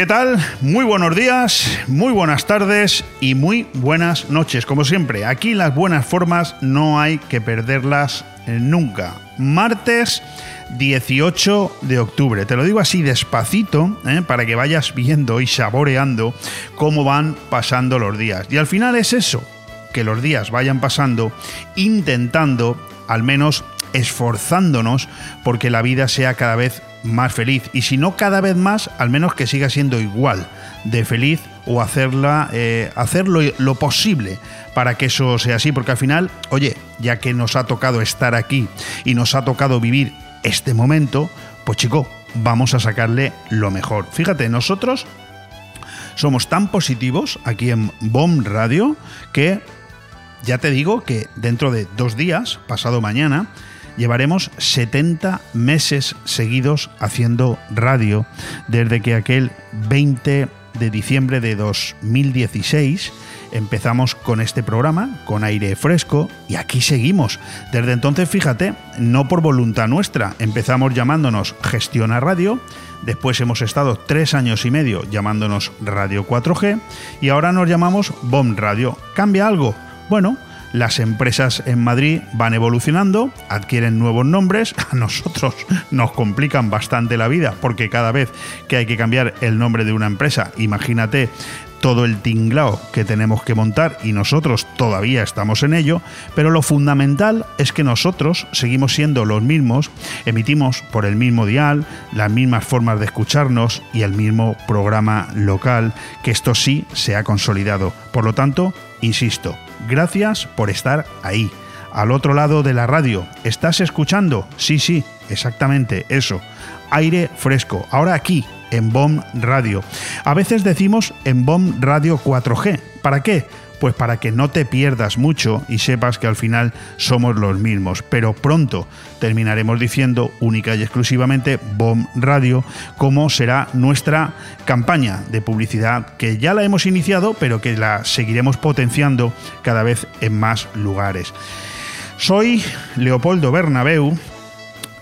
¿Qué tal? Muy buenos días, muy buenas tardes y muy buenas noches. Como siempre, aquí las buenas formas no hay que perderlas nunca. Martes 18 de octubre. Te lo digo así despacito ¿eh? para que vayas viendo y saboreando cómo van pasando los días. Y al final es eso, que los días vayan pasando intentando, al menos esforzándonos, porque la vida sea cada vez más feliz. Y si no cada vez más, al menos que siga siendo igual de feliz o hacerla, eh, hacerlo lo posible para que eso sea así. Porque al final, oye, ya que nos ha tocado estar aquí y nos ha tocado vivir este momento, pues chico, vamos a sacarle lo mejor. Fíjate, nosotros somos tan positivos aquí en BOM Radio que ya te digo que dentro de dos días, pasado mañana, llevaremos 70 meses seguidos haciendo radio desde que aquel 20 de diciembre de 2016 empezamos con este programa, con aire fresco, y aquí seguimos. Desde entonces, fíjate, no por voluntad nuestra, empezamos llamándonos Gestiona Radio, después hemos estado tres años y medio llamándonos Radio 4G, y ahora nos llamamos BOM Radio. ¿Cambia algo? Bueno, las empresas en Madrid van evolucionando, adquieren nuevos nombres, a nosotros nos complican bastante la vida porque cada vez que hay que cambiar el nombre de una empresa, imagínate todo el tinglao que tenemos que montar y nosotros todavía estamos en ello, pero lo fundamental es que nosotros seguimos siendo los mismos, emitimos por el mismo dial, las mismas formas de escucharnos y el mismo programa local, que esto sí se ha consolidado. Por lo tanto, insisto, gracias por estar ahí. Al otro lado de la radio, ¿estás escuchando? Sí, sí, exactamente eso. Aire fresco. Ahora aquí, en BOM Radio. A veces decimos en BOM Radio 4G. ¿Para qué? Pues para que no te pierdas mucho y sepas que al final somos los mismos. Pero pronto terminaremos diciendo única y exclusivamente BOM Radio, como será nuestra campaña de publicidad que ya la hemos iniciado, pero que la seguiremos potenciando cada vez en más lugares. Soy Leopoldo Bernabeu,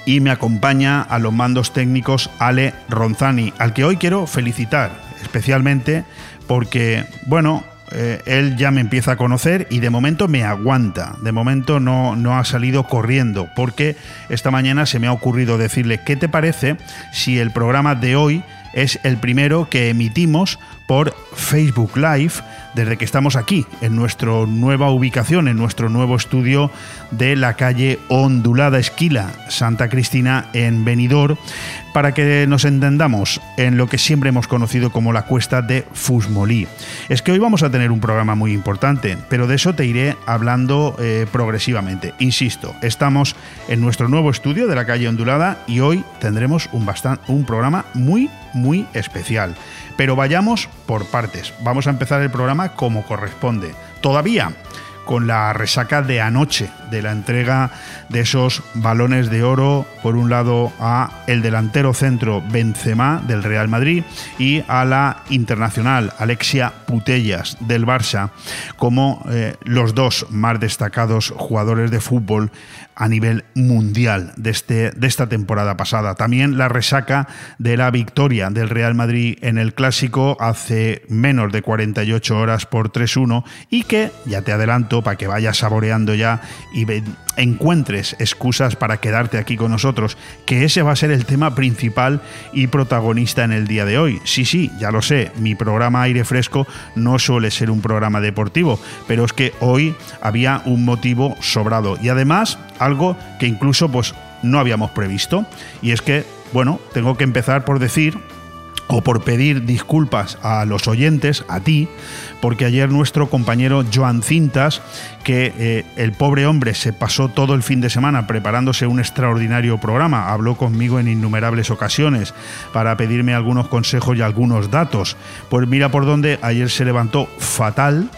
y me acompaña a los mandos técnicos Ale Ronzani, al que hoy quiero felicitar especialmente porque, bueno, eh, él ya me empieza a conocer y de momento me aguanta. De momento no, no ha salido corriendo porque esta mañana se me ha ocurrido decirle, ¿qué te parece si el programa de hoy es el primero que emitimos por Facebook Live desde que estamos aquí, en nuestra nueva ubicación, en nuestro nuevo estudio de la calle Ondulada Esquila, Santa Cristina, en Benidorm, para que nos entendamos en lo que siempre hemos conocido como la cuesta de Fusmolí. Es que hoy vamos a tener un programa muy importante, pero de eso te iré hablando eh, progresivamente. Insisto, estamos en nuestro nuevo estudio de la calle Ondulada y hoy tendremos un, un programa muy, muy especial. Pero vayamos por partes. Vamos a empezar el programa como corresponde. Todavía con la resaca de anoche, de la entrega de esos balones de oro, por un lado a el delantero centro Benzema del Real Madrid y a la internacional Alexia Putellas del Barça, como eh, los dos más destacados jugadores de fútbol a nivel mundial de, este, de esta temporada pasada. También la resaca de la victoria del Real Madrid en el clásico hace menos de 48 horas por 3-1 y que, ya te adelanto, para que vayas saboreando ya y encuentres excusas para quedarte aquí con nosotros, que ese va a ser el tema principal y protagonista en el día de hoy. Sí, sí, ya lo sé, mi programa Aire Fresco no suele ser un programa deportivo, pero es que hoy había un motivo sobrado y además algo que incluso pues no habíamos previsto y es que, bueno, tengo que empezar por decir o por pedir disculpas a los oyentes, a ti, porque ayer nuestro compañero Joan Cintas, que eh, el pobre hombre se pasó todo el fin de semana preparándose un extraordinario programa, habló conmigo en innumerables ocasiones para pedirme algunos consejos y algunos datos, pues mira por dónde ayer se levantó fatal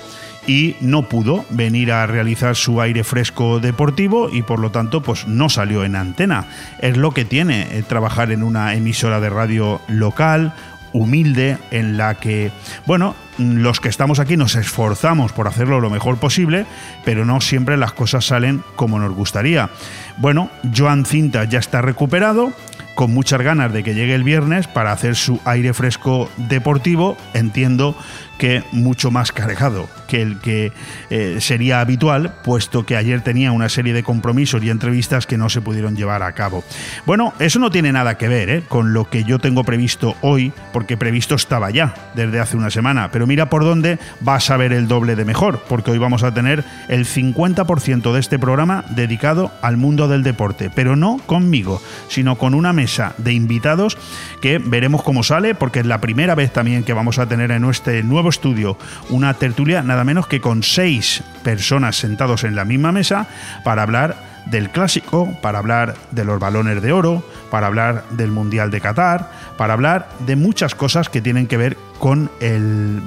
y no pudo venir a realizar su aire fresco deportivo y por lo tanto pues no salió en antena. Es lo que tiene eh, trabajar en una emisora de radio local, humilde, en la que, bueno, los que estamos aquí nos esforzamos por hacerlo lo mejor posible, pero no siempre las cosas salen como nos gustaría. Bueno, Joan Cinta ya está recuperado, con muchas ganas de que llegue el viernes para hacer su aire fresco deportivo, entiendo que mucho más cargado que el que eh, sería habitual, puesto que ayer tenía una serie de compromisos y entrevistas que no se pudieron llevar a cabo. Bueno, eso no tiene nada que ver ¿eh? con lo que yo tengo previsto hoy, porque previsto estaba ya desde hace una semana, pero mira por dónde vas a ver el doble de mejor, porque hoy vamos a tener el 50% de este programa dedicado al mundo del deporte, pero no conmigo, sino con una mesa de invitados que veremos cómo sale, porque es la primera vez también que vamos a tener en este nuevo estudio una tertulia nada menos que con seis personas sentados en la misma mesa para hablar del clásico, para hablar de los balones de oro, para hablar del Mundial de Qatar, para hablar de muchas cosas que tienen que ver con el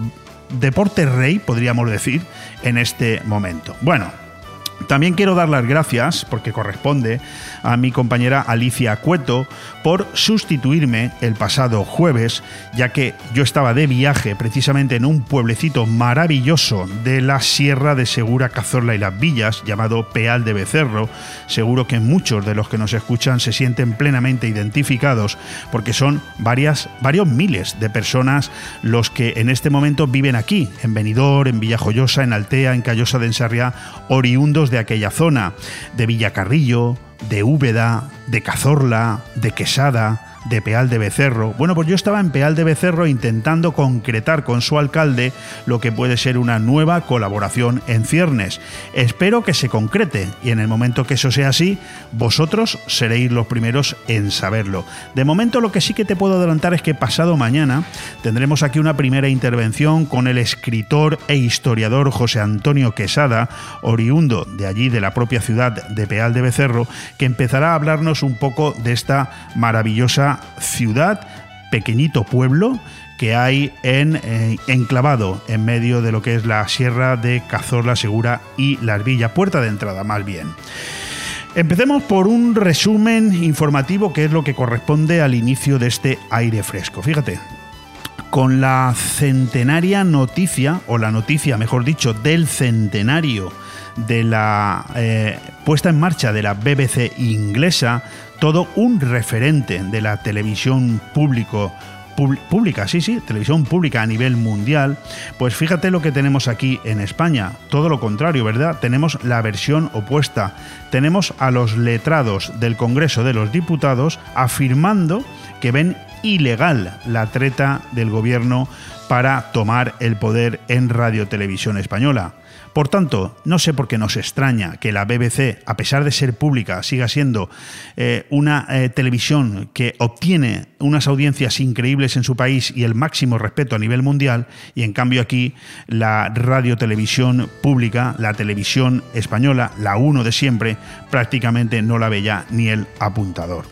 deporte rey, podríamos decir, en este momento. Bueno, también quiero dar las gracias, porque corresponde, a mi compañera Alicia Cueto por sustituirme el pasado jueves, ya que yo estaba de viaje precisamente en un pueblecito maravilloso de la Sierra de Segura, Cazorla y Las Villas, llamado Peal de Becerro. Seguro que muchos de los que nos escuchan se sienten plenamente identificados, porque son varias, varios miles de personas los que en este momento viven aquí, en Benidorm, en Villajoyosa, en Altea, en Callosa de Ensarria, oriundos de aquella zona, de Villacarrillo, de Úbeda, de Cazorla, de Quesada, de Peal de Becerro. Bueno, pues yo estaba en Peal de Becerro intentando concretar con su alcalde lo que puede ser una nueva colaboración en ciernes. Espero que se concrete y en el momento que eso sea así, vosotros seréis los primeros en saberlo. De momento lo que sí que te puedo adelantar es que pasado mañana tendremos aquí una primera intervención con el escritor e historiador José Antonio Quesada, oriundo de allí de la propia ciudad de Peal de Becerro, que empezará a hablarnos un poco de esta maravillosa ciudad, pequeñito pueblo que hay en, eh, enclavado en medio de lo que es la sierra de Cazorla Segura y Las Villas, puerta de entrada más bien. Empecemos por un resumen informativo que es lo que corresponde al inicio de este aire fresco. Fíjate, con la centenaria noticia, o la noticia, mejor dicho, del centenario de la eh, puesta en marcha de la BBC inglesa, todo un referente de la televisión público pública, sí, sí, televisión pública a nivel mundial, pues fíjate lo que tenemos aquí en España. Todo lo contrario, ¿verdad? Tenemos la versión opuesta. Tenemos a los letrados del Congreso de los Diputados afirmando que ven ilegal la treta del gobierno para tomar el poder en Radio Televisión Española. Por tanto, no sé por qué nos extraña que la BBC, a pesar de ser pública, siga siendo eh, una eh, televisión que obtiene unas audiencias increíbles en su país y el máximo respeto a nivel mundial, y en cambio aquí la radio televisión pública, la televisión española, la uno de siempre, prácticamente no la ve ya ni el apuntador.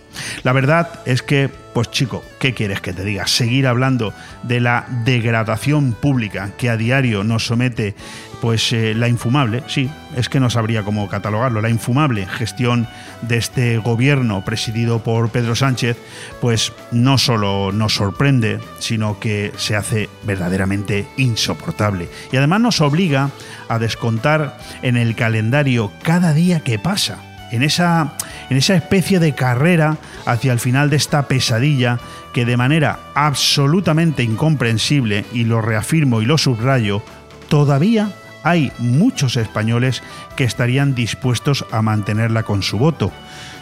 La verdad es que, pues chico, ¿qué quieres que te diga? Seguir hablando de la degradación pública que a diario nos somete pues eh, la infumable, sí, es que no sabría cómo catalogarlo, la infumable gestión de este gobierno presidido por Pedro Sánchez, pues no solo nos sorprende, sino que se hace verdaderamente insoportable. Y además nos obliga a descontar en el calendario cada día que pasa, en esa, en esa especie de carrera hacia el final de esta pesadilla que de manera absolutamente incomprensible, y lo reafirmo y lo subrayo, todavía hay muchos españoles que estarían dispuestos a mantenerla con su voto.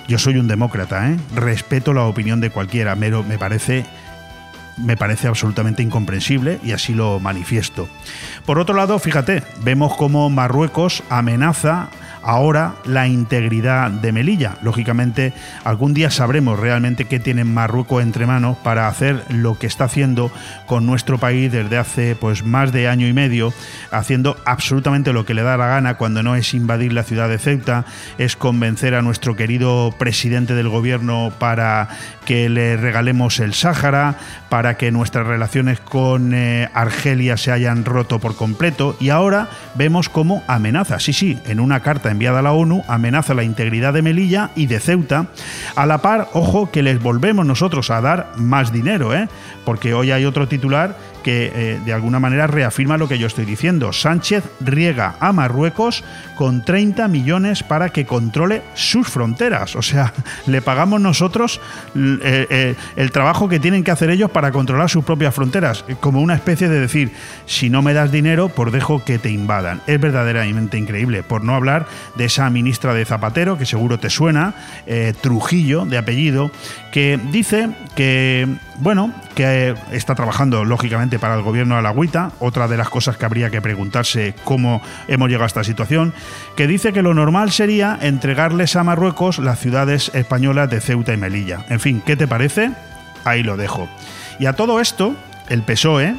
Yo soy un demócrata, ¿eh? respeto la opinión de cualquiera, pero me parece me parece absolutamente incomprensible y así lo manifiesto. Por otro lado, fíjate, vemos cómo Marruecos amenaza ahora la integridad de Melilla. Lógicamente, algún día sabremos realmente qué tiene Marruecos entre manos para hacer lo que está haciendo con nuestro país desde hace pues más de año y medio, haciendo absolutamente lo que le da la gana cuando no es invadir la ciudad de Ceuta, es convencer a nuestro querido presidente del gobierno para que le regalemos el Sáhara, para que nuestras relaciones con eh, Argelia se hayan roto por completo y ahora vemos cómo amenaza, sí, sí, en una carta enviada a la ONU amenaza la integridad de Melilla y de Ceuta. A la par, ojo, que les volvemos nosotros a dar más dinero, ¿eh? porque hoy hay otro titular que eh, de alguna manera reafirma lo que yo estoy diciendo. Sánchez riega a Marruecos con 30 millones para que controle sus fronteras. O sea, le pagamos nosotros eh, eh, el trabajo que tienen que hacer ellos para controlar sus propias fronteras, como una especie de decir, si no me das dinero, pues dejo que te invadan. Es verdaderamente increíble, por no hablar de esa ministra de Zapatero, que seguro te suena, Trujillo de apellido, que dice que, bueno, que está trabajando lógicamente para el gobierno de la agüita, otra de las cosas que habría que preguntarse cómo hemos llegado a esta situación, que dice que lo normal sería entregarles a Marruecos las ciudades españolas de Ceuta y Melilla. En fin, ¿qué te parece? Ahí lo dejo. Y a todo esto, el PSOE,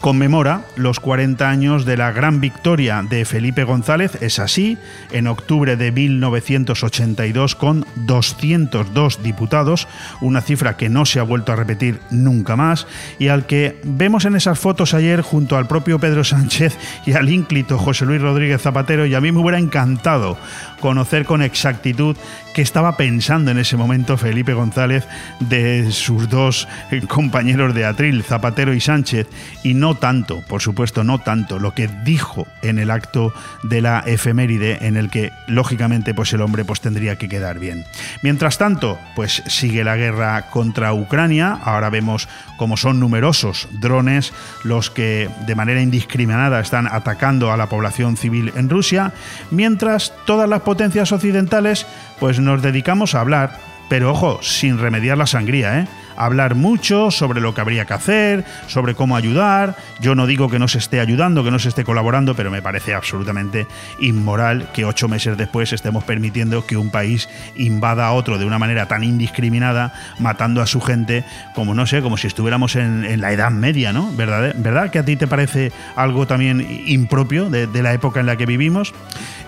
conmemora los 40 años de la gran victoria de Felipe González, es así, en octubre de 1982 con 202 diputados, una cifra que no se ha vuelto a repetir nunca más y al que vemos en esas fotos ayer junto al propio Pedro Sánchez y al ínclito José Luis Rodríguez Zapatero y a mí me hubiera encantado conocer con exactitud qué estaba pensando en ese momento Felipe González de sus dos compañeros de atril, Zapatero y Sánchez, y no tanto, por supuesto, no tanto lo que dijo en el acto de la efeméride en el que lógicamente pues el hombre pues tendría que quedar bien. Mientras tanto, pues sigue la guerra contra Ucrania, ahora vemos cómo son numerosos drones los que de manera indiscriminada están atacando a la población civil en Rusia, mientras todas las potencias occidentales pues nos dedicamos a hablar, pero ojo, sin remediar la sangría, ¿eh? Hablar mucho sobre lo que habría que hacer, sobre cómo ayudar. Yo no digo que no se esté ayudando, que no se esté colaborando, pero me parece absolutamente inmoral que ocho meses después estemos permitiendo que un país invada a otro de una manera tan indiscriminada, matando a su gente, como no sé, como si estuviéramos en, la Edad Media, ¿no? ¿Verdad, ¿Verdad que a ti te parece algo también impropio de, de la época en la que vivimos?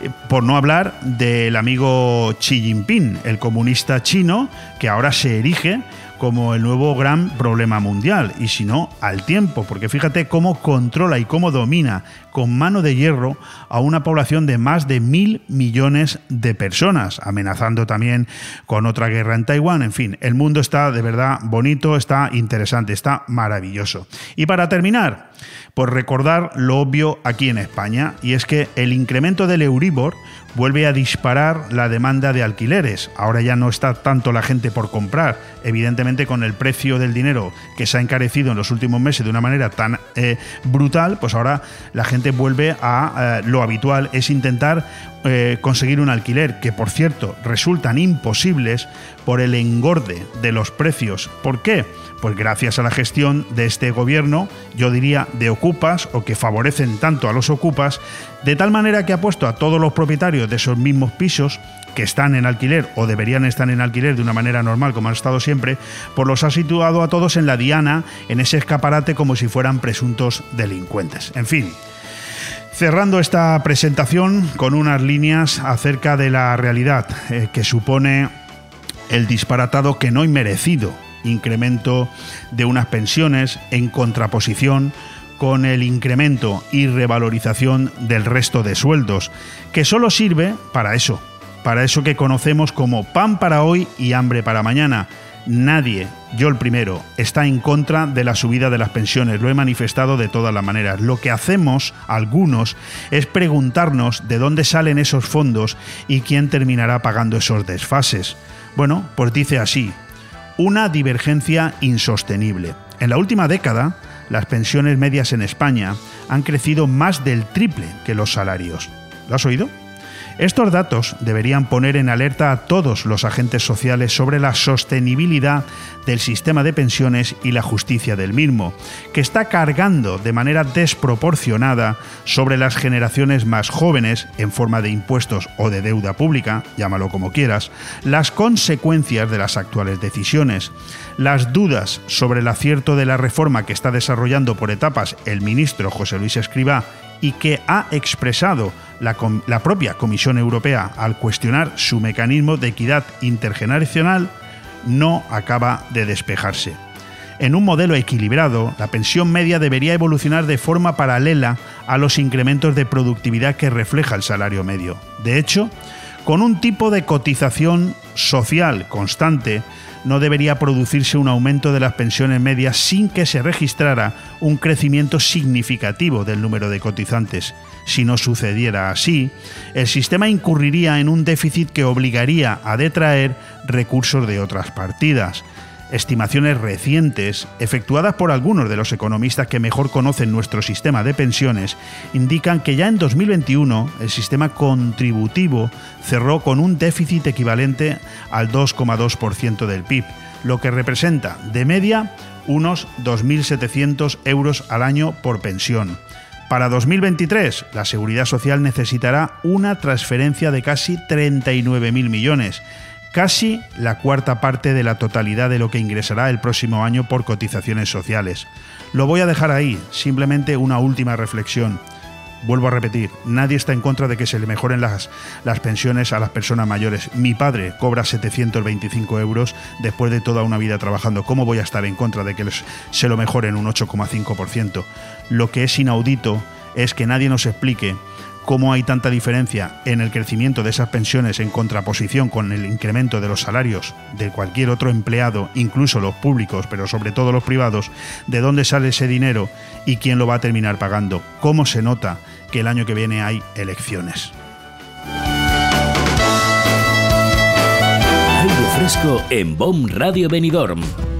Eh, por no hablar del amigo Xi Jinping, el comunista chino, que ahora se erige como el nuevo gran problema mundial, y si no, al tiempo, porque fíjate cómo controla y cómo domina con mano de hierro a una población de más de mil millones de personas, amenazando también con otra guerra en Taiwán. En fin, el mundo está de verdad bonito, está interesante, está maravilloso. Y para terminar, por recordar lo obvio aquí en España, y es que el incremento del Euribor vuelve a disparar la demanda de alquileres. Ahora ya no está tanto la gente por comprar. Evidentemente con el precio del dinero que se ha encarecido en los últimos meses de una manera tan eh, brutal, pues ahora la gente vuelve a eh, lo habitual, es intentar eh, conseguir un alquiler, que por cierto resultan imposibles por el engorde de los precios. ¿Por qué? Pues gracias a la gestión de este gobierno, yo diría de ocupas o que favorecen tanto a los ocupas, de tal manera que ha puesto a todos los propietarios de esos mismos pisos que están en alquiler o deberían estar en alquiler de una manera normal como han estado siempre, pues los ha situado a todos en la diana, en ese escaparate como si fueran presuntos delincuentes. En fin, Cerrando esta presentación con unas líneas acerca de la realidad eh, que supone el disparatado que no inmerecido incremento de unas pensiones en contraposición con el incremento y revalorización del resto de sueldos, que solo sirve para eso, para eso que conocemos como pan para hoy y hambre para mañana, Nadie, yo el primero, está en contra de la subida de las pensiones, lo he manifestado de todas las maneras. Lo que hacemos, algunos, es preguntarnos de dónde salen esos fondos y quién terminará pagando esos desfases. Bueno, pues dice así, una divergencia insostenible. En la última década, las pensiones medias en España han crecido más del triple que los salarios. ¿Lo has oído? Estos datos deberían poner en alerta a todos los agentes sociales sobre la sostenibilidad del sistema de pensiones y la justicia del mismo, que está cargando de manera desproporcionada sobre las generaciones más jóvenes en forma de impuestos o de deuda pública, llámalo como quieras, las consecuencias de las actuales decisiones. Las dudas sobre el acierto de la reforma que está desarrollando por etapas el ministro José Luis Escribá y que ha expresado la, propia Comisión Europea al cuestionar su mecanismo de equidad intergeneracional, no acaba de despejarse. En un modelo equilibrado, la pensión media debería evolucionar de forma paralela a los incrementos de productividad que refleja el salario medio. De hecho, Con un tipo de cotización social constante, no debería producirse un aumento de las pensiones medias sin que se registrara un crecimiento significativo del número de cotizantes. Si no sucediera así, el sistema incurriría en un déficit que obligaría a detraer recursos de otras partidas. Estimaciones recientes, efectuadas por algunos de los economistas que mejor conocen nuestro sistema de pensiones, indican que ya en 2021 el sistema contributivo cerró con un déficit equivalente al 2,2% del PIB, lo que representa, de media, unos 2.700 euros al año por pensión. Para 2023, la Seguridad Social necesitará una transferencia de casi 39.000 millones, casi la cuarta parte de la totalidad de lo que ingresará el próximo año por cotizaciones sociales. Lo voy a dejar ahí, simplemente una última reflexión. Vuelvo a repetir, nadie está en contra de que se le mejoren las, las pensiones a las personas mayores. Mi padre cobra 725 euros después de toda una vida trabajando. ¿Cómo voy a estar en contra de que se lo mejoren un 8,5%? Lo que es inaudito es que nadie nos explique cómo hay tanta diferencia en el crecimiento de esas pensiones en contraposición con el incremento de los salarios de cualquier otro empleado, incluso los públicos, pero sobre todo los privados, de dónde sale ese dinero y quién lo va a terminar pagando. ¿Cómo se nota que el año que viene hay elecciones? Aire fresco en BOM Radio Benidorm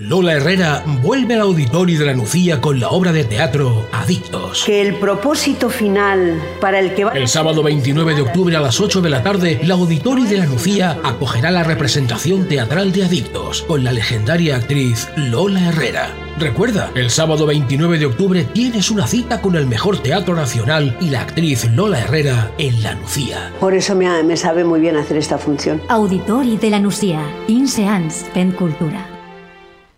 Lola Herrera vuelve al auditorio de la Nucía con la obra de teatro Adictos. Que el propósito final para el que va... El sábado 29 de octubre a las 8 de la tarde, la auditorio de la Nucía acogerá la representación teatral de Adictos con la legendaria actriz Lola Herrera. Recuerda, el sábado 29 de octubre tienes una cita con el mejor teatro nacional y la actriz Lola Herrera en La Nucía. Por eso me, me sabe muy bien hacer esta función. Auditori de la Nucía, Inseans, Pen Cultura.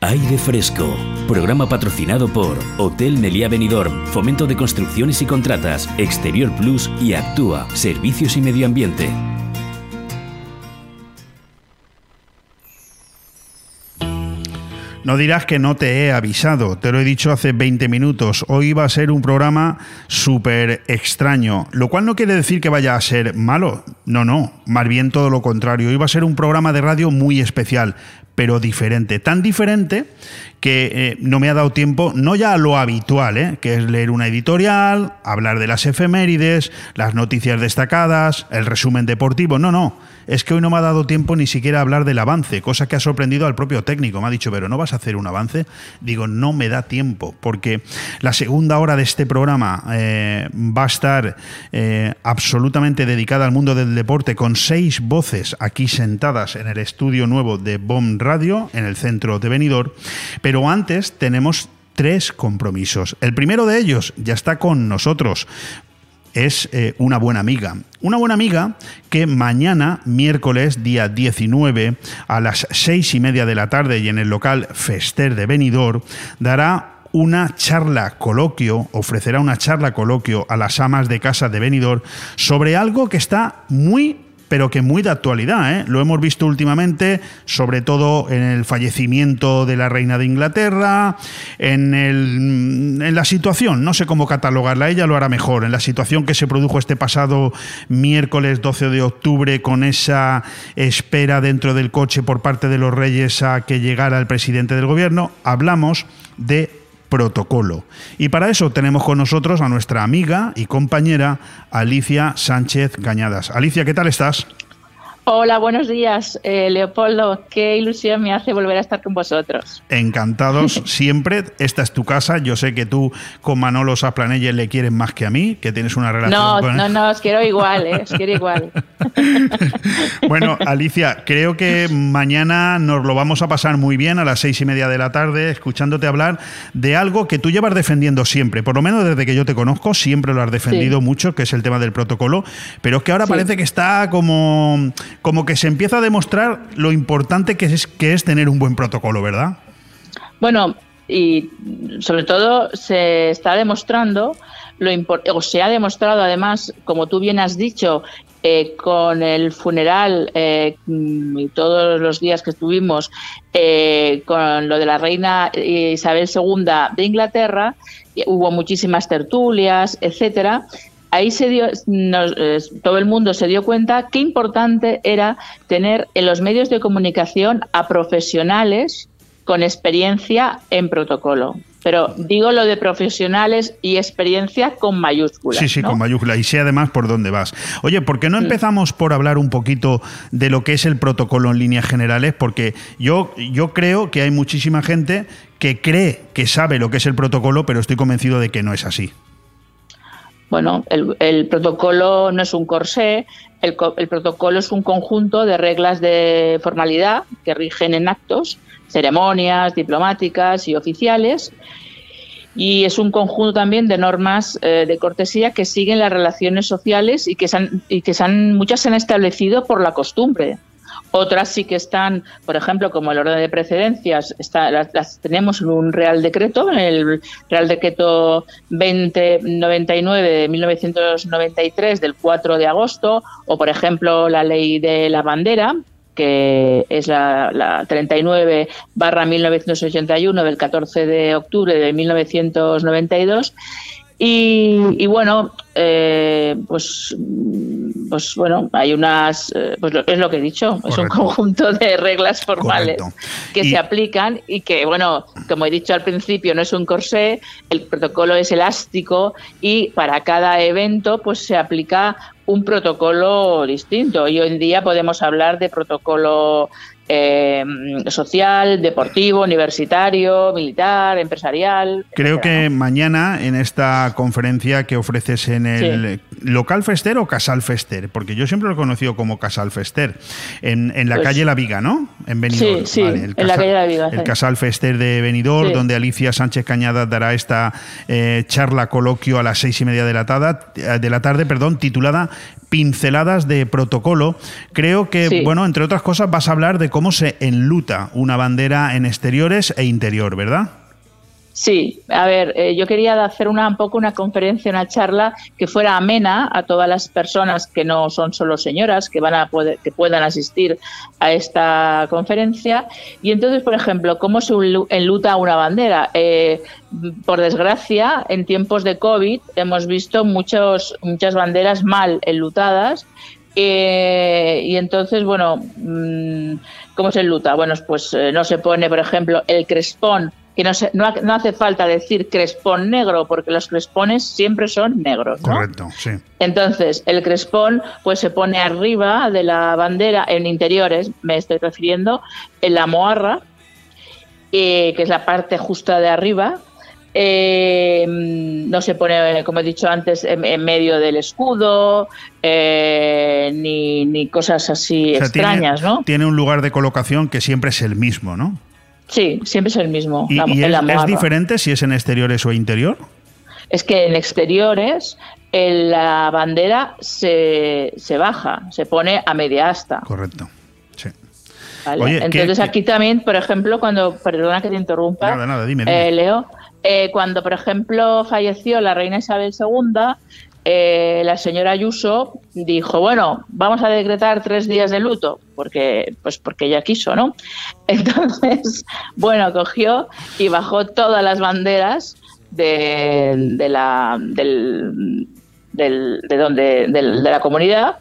Aire Fresco, programa patrocinado por Hotel Nelia Benidorm, Fomento de Construcciones y Contratas, Exterior Plus y Actúa, Servicios y Medio Ambiente. No dirás que no te he avisado, te lo he dicho hace 20 minutos. Hoy va a ser un programa súper extraño, lo cual no quiere decir que vaya a ser malo. No, no, más bien todo lo contrario. Hoy va a ser un programa de radio muy especial pero diferente. Tan diferente que eh, no me ha dado tiempo, no ya a lo habitual, ¿eh? que es leer una editorial, hablar de las efemérides, las noticias destacadas, el resumen deportivo, no, no es que hoy no me ha dado tiempo ni siquiera a hablar del avance, cosa que ha sorprendido al propio técnico. Me ha dicho, pero ¿no vas a hacer un avance? Digo, no me da tiempo, porque la segunda hora de este programa eh, va a estar eh, absolutamente dedicada al mundo del deporte con seis voces aquí sentadas en el estudio nuevo de BOM Radio, en el centro de Benidorm. Pero antes tenemos tres compromisos. El primero de ellos ya está con nosotros es eh, una buena amiga. Una buena amiga que mañana, miércoles, día 19, a las seis y media de la tarde y en el local Fester de Benidorm, dará una charla coloquio, ofrecerá una charla coloquio a las amas de casa de Benidorm sobre algo que está muy pero que muy de actualidad. ¿eh? Lo hemos visto últimamente, sobre todo en el fallecimiento de la reina de Inglaterra, en, el, en la situación, no sé cómo catalogarla, ella lo hará mejor, en la situación que se produjo este pasado miércoles 12 de octubre con esa espera dentro del coche por parte de los reyes a que llegara el presidente del gobierno, hablamos de protocolo. Y para eso tenemos con nosotros a nuestra amiga y compañera Alicia Sánchez Cañadas. Alicia, ¿qué tal estás? Hola, buenos días, eh, Leopoldo. Qué ilusión me hace volver a estar con vosotros. Encantados siempre. Esta es tu casa. Yo sé que tú con Manolo Saplanelle le quieres más que a mí, que tienes una relación no, con No, no, os quiero igual, eh, os quiero igual. bueno, Alicia, creo que mañana nos lo vamos a pasar muy bien a las seis y media de la tarde, escuchándote hablar de algo que tú llevas defendiendo siempre, por lo menos desde que yo te conozco, siempre lo has defendido mucho, que es el tema del protocolo, pero es que ahora parece que está como como que se empieza a demostrar lo importante que es, que es tener un buen protocolo, ¿verdad? Bueno, y sobre todo se está demostrando, lo o se ha demostrado además, como tú bien has dicho, eh, con el funeral eh, y todos los días que estuvimos eh, con lo de la reina Isabel II de Inglaterra, hubo muchísimas tertulias, etcétera, ahí se dio, todo el mundo se dio cuenta qué importante era tener en los medios de comunicación a profesionales con experiencia en protocolo. Pero digo lo de profesionales y experiencia con mayúsculas. Sí, sí, con mayúsculas. Y sé además por dónde vas. Oye, ¿por qué no mm. empezamos por hablar un poquito de lo que es el protocolo en líneas generales? Porque yo, yo creo que hay muchísima gente que cree que sabe lo que es el protocolo, pero estoy convencido de que no es así. Bueno, el, protocolo no es un corsé, el, protocolo es un conjunto de reglas de formalidad que rigen en actos, ceremonias diplomáticas y oficiales, y es un conjunto también de normas eh, de cortesía que siguen las relaciones sociales y que, y que muchas se han establecido por la costumbre. Otras sí que están, por ejemplo, como el orden de precedencias, está, las, tenemos en un Real Decreto, en el Real Decreto 2099 de 1993 del 4 de agosto, o por ejemplo la ley de la bandera, que es la, la 39 barra 1981 del 14 de octubre de 1992 y, bueno, eh, pues, pues bueno, hay unas, eh, pues es lo que he dicho, es un conjunto de reglas formales que se aplican y que, bueno, como he dicho al principio, no es un corsé, el protocolo es elástico y para cada evento pues se aplica un protocolo distinto. Y hoy en día podemos hablar de protocolo eh, social, deportivo, universitario, militar, empresarial. Creo que mañana en esta conferencia que ofreces en el local Fester o Casal Fester, porque yo siempre lo he conocido como Casal Fester, en, la pues calle La Viga, ¿no? En Benidorm. Sí, sí, en la calle La Viga. El Casal Fester de Benidorm, donde Alicia Sánchez Cañada dará esta eh, charla coloquio a las seis y media de la, tarde, de la tarde, perdón, titulada Pinceladas de protocolo. Creo que, bueno, entre otras cosas, vas a hablar de cómo se enluta una bandera en exteriores e interior, ¿verdad? Sí, a ver, eh, yo quería hacer una un poco una conferencia, una charla que fuera amena a todas las personas que no son solo señoras, que van a poder, que puedan asistir a esta conferencia. Y entonces, por ejemplo, ¿cómo se enluta una bandera? Eh, por desgracia, en tiempos de COVID hemos visto muchos, muchas banderas mal enlutadas Eh, y entonces, bueno, mm, ¿cómo se luta? Bueno, pues eh, no se pone, por ejemplo, el crespón, que no, se, no, ha- no hace falta decir crespón negro, porque los crespones siempre son negros. ¿no? Correcto, sí. Entonces, el crespón pues se pone arriba de la bandera, en interiores, me estoy refiriendo, en la moarra, eh, que es la parte justa de arriba. Eh, no se pone, como he dicho antes, en, en medio del escudo, eh, ni, ni cosas así O sea, extrañas, tiene, ¿no? tiene un lugar de colocación que siempre es el mismo, ¿no? Sí, siempre es el mismo. ¿Y, la- y es, diferente si es en exteriores o interior? Es que en exteriores en la bandera se, se baja, se pone a media asta. Correcto. Sí. ¿vale? Oye, ¿qué- Entonces qué- aquí también, por ejemplo, cuando, perdona que te interrumpa, Nada, nada, dime, dime. eh, Leo, eh, cuando por ejemplo falleció la reina Isabel II, eh, la señora Ayuso dijo, bueno, vamos a decretar tres días de luto, porque, pues porque ella quiso, ¿no? Entonces, bueno, cogió y bajó todas las banderas de, de la del, de donde de la comunidad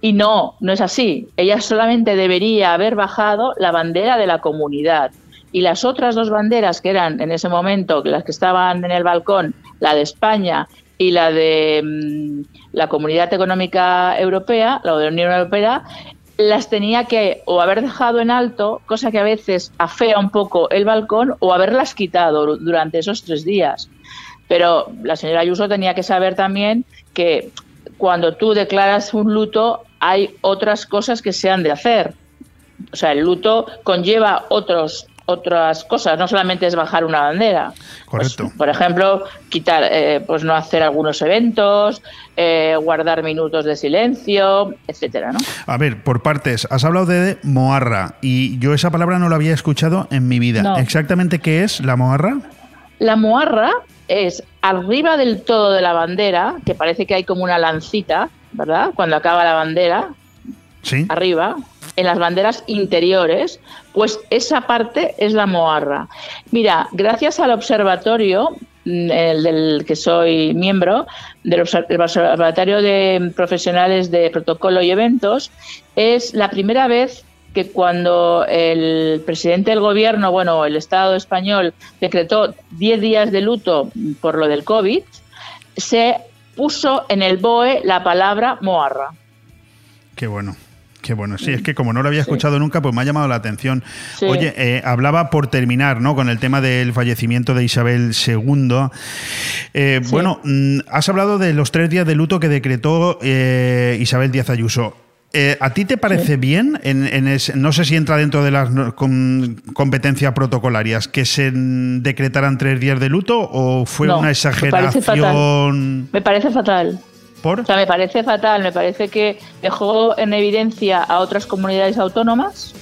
y no, no es así. Ella solamente debería haber bajado la bandera de la comunidad. Y las otras dos banderas que eran en ese momento, las que estaban en el balcón, la de España y la de mm, la Comunidad Económica Europea, la de la Unión Europea, las tenía que o haber dejado en alto, cosa que a veces afea un poco el balcón, o haberlas quitado du- durante esos tres días. Pero la señora Ayuso tenía que saber también que cuando tú declaras un luto hay otras cosas que se han de hacer. O sea, el luto conlleva otros otras cosas, no solamente es bajar una bandera. Pues, Correcto. por ejemplo, quitar, eh, pues no hacer algunos eventos, eh, guardar minutos de silencio, etcétera, ¿no? A ver, por partes, has hablado de moarra y yo esa palabra no la había escuchado en mi vida. No. ¿Exactamente qué es la moarra? La moarra es arriba del todo de la bandera, que parece que hay como una lancita, ¿verdad? Cuando acaba la bandera, Sí. arriba, en las banderas interiores, pues esa parte es la moarra. Mira, gracias al observatorio, mm, el del que soy miembro, del obser- el Observatorio de Profesionales de Protocolo y Eventos, es la primera vez que cuando el presidente del gobierno, bueno, el Estado español, decretó 10 días de luto por lo del COVID, se puso en el BOE la palabra moarra. Qué bueno. Qué bueno, sí, es que como no lo había escuchado nunca, pues me ha llamado la atención. Sí. Oye, eh, hablaba por terminar, ¿no? Con el tema del fallecimiento de Isabel II. Eh, Sí. Bueno, mm, has hablado de los tres días de luto que decretó eh, Isabel Díaz Ayuso. Eh, ¿A ti te parece bien? En, en es- no sé si entra dentro de las com- competencias protocolarias que se mm, decretaran tres días de luto o fue No, una me parece exageración Me parece fatal. Por O sea, me parece fatal, me parece que dejó en evidencia a otras comunidades autónomas.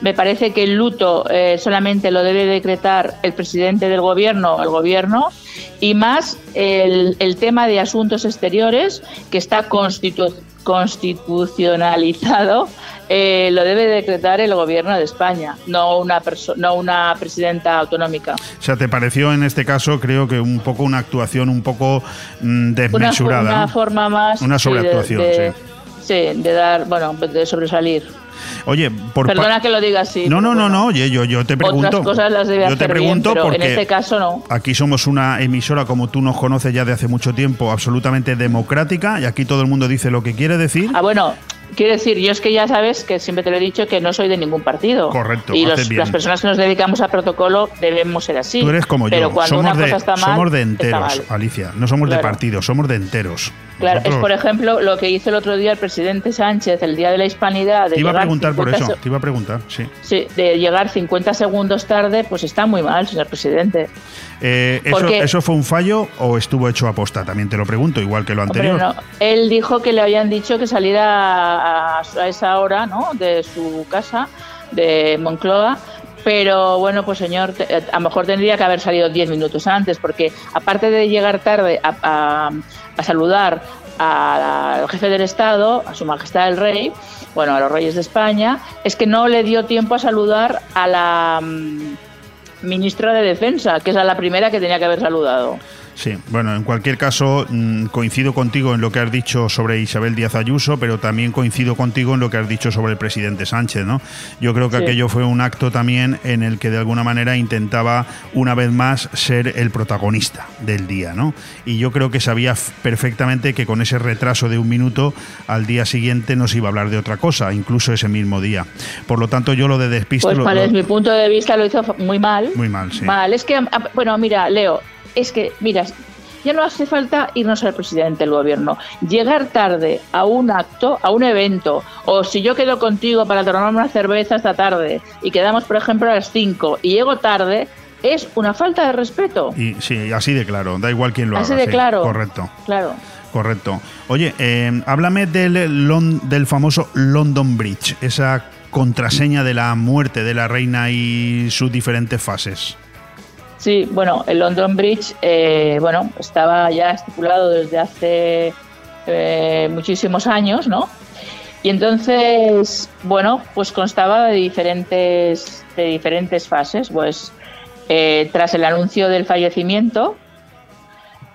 Me parece que el luto eh, solamente lo debe decretar el presidente del gobierno el gobierno y más el, el tema de asuntos exteriores que está constitu- constitucionalizado eh, lo debe decretar el gobierno de España, no una no una presidenta autonómica. O sea, ¿te pareció en este caso, creo que un poco una actuación un poco mm, una, desmesurada? una ¿no? forma más Una sí, de- sobreactuación, de, sí, de dar, bueno, de sobresalir. Oye, por Perdona que lo diga así. No, no, no, no, oye, yo, yo te pregunto. Otras cosas las debe yo te hacer bien, pregunto pero en porque este caso no. aquí somos una emisora, como tú nos conoces ya de hace mucho tiempo, absolutamente democrática y aquí todo el mundo dice lo que quiere decir. Ah, bueno, quiero decir, yo es que ya sabes que siempre te lo he dicho que no soy de ningún partido. Correcto, Y los- las personas que nos dedicamos a protocolo debemos ser así. Tú eres como pero yo, cuando somos una de, cosa está mal, somos de enteros. Alicia, no somos de Claro. partidos, somos de enteros. Claro, es por ejemplo lo que hizo el otro día el presidente Sánchez el día de la hispanidad. De te iba a preguntar por 50 eso, te iba a preguntar, sí. Sí, de llegar 50 segundos tarde, pues está muy mal, señor presidente. Eh, eso, Porque- ¿Eso fue un fallo o estuvo hecho aposta? También te lo pregunto, igual que lo anterior. no. Él dijo que le habían dicho que saliera a, a esa hora ¿no? de su casa, de Moncloa. Pero bueno, pues señor, a lo mejor tendría que haber salido 10 minutos antes, porque aparte de llegar tarde a, saludar al jefe del Estado, a su Majestad el Rey, bueno, a los reyes de España, es que no le dio tiempo a saludar a la mm, ministra de Defensa, que es la primera que tenía que haber saludado. Sí, bueno, en cualquier caso, mm, coincido contigo en lo que has dicho sobre Isabel Díaz Ayuso, pero también coincido contigo en lo que has dicho sobre el presidente Sánchez, ¿no? Yo creo que aquello fue un acto también en el que de alguna manera intentaba una vez más ser el protagonista del día, ¿no? Y yo creo que sabía perfectamente que con ese retraso de un minuto al día siguiente nos iba a hablar de otra cosa, incluso ese mismo día. Por lo tanto, yo lo de despiste... Pues para mi punto de vista lo hizo muy mal. Muy mal, sí. Mal. Es que, bueno, mira, Leo, es que, mira, ya no hace falta irnos al presidente del gobierno. Llegar tarde a un acto, a un evento, o si yo quedo contigo para tomar una cerveza esta tarde y quedamos, por ejemplo, a las 5 y llego tarde, es una falta de respeto. Y, sí, así de claro, da igual quién lo haga. Así de claro. Correcto. Claro. Correcto. Oye, eh, háblame del, del famoso London Bridge, esa contraseña de la muerte de la reina y sus diferentes fases. Sí, bueno, el London Bridge, eh, bueno, estaba ya estipulado desde hace eh, muchísimos años, ¿no? Y entonces, bueno, pues constaba de diferentes, de diferentes fases. Pues eh, tras el anuncio del fallecimiento,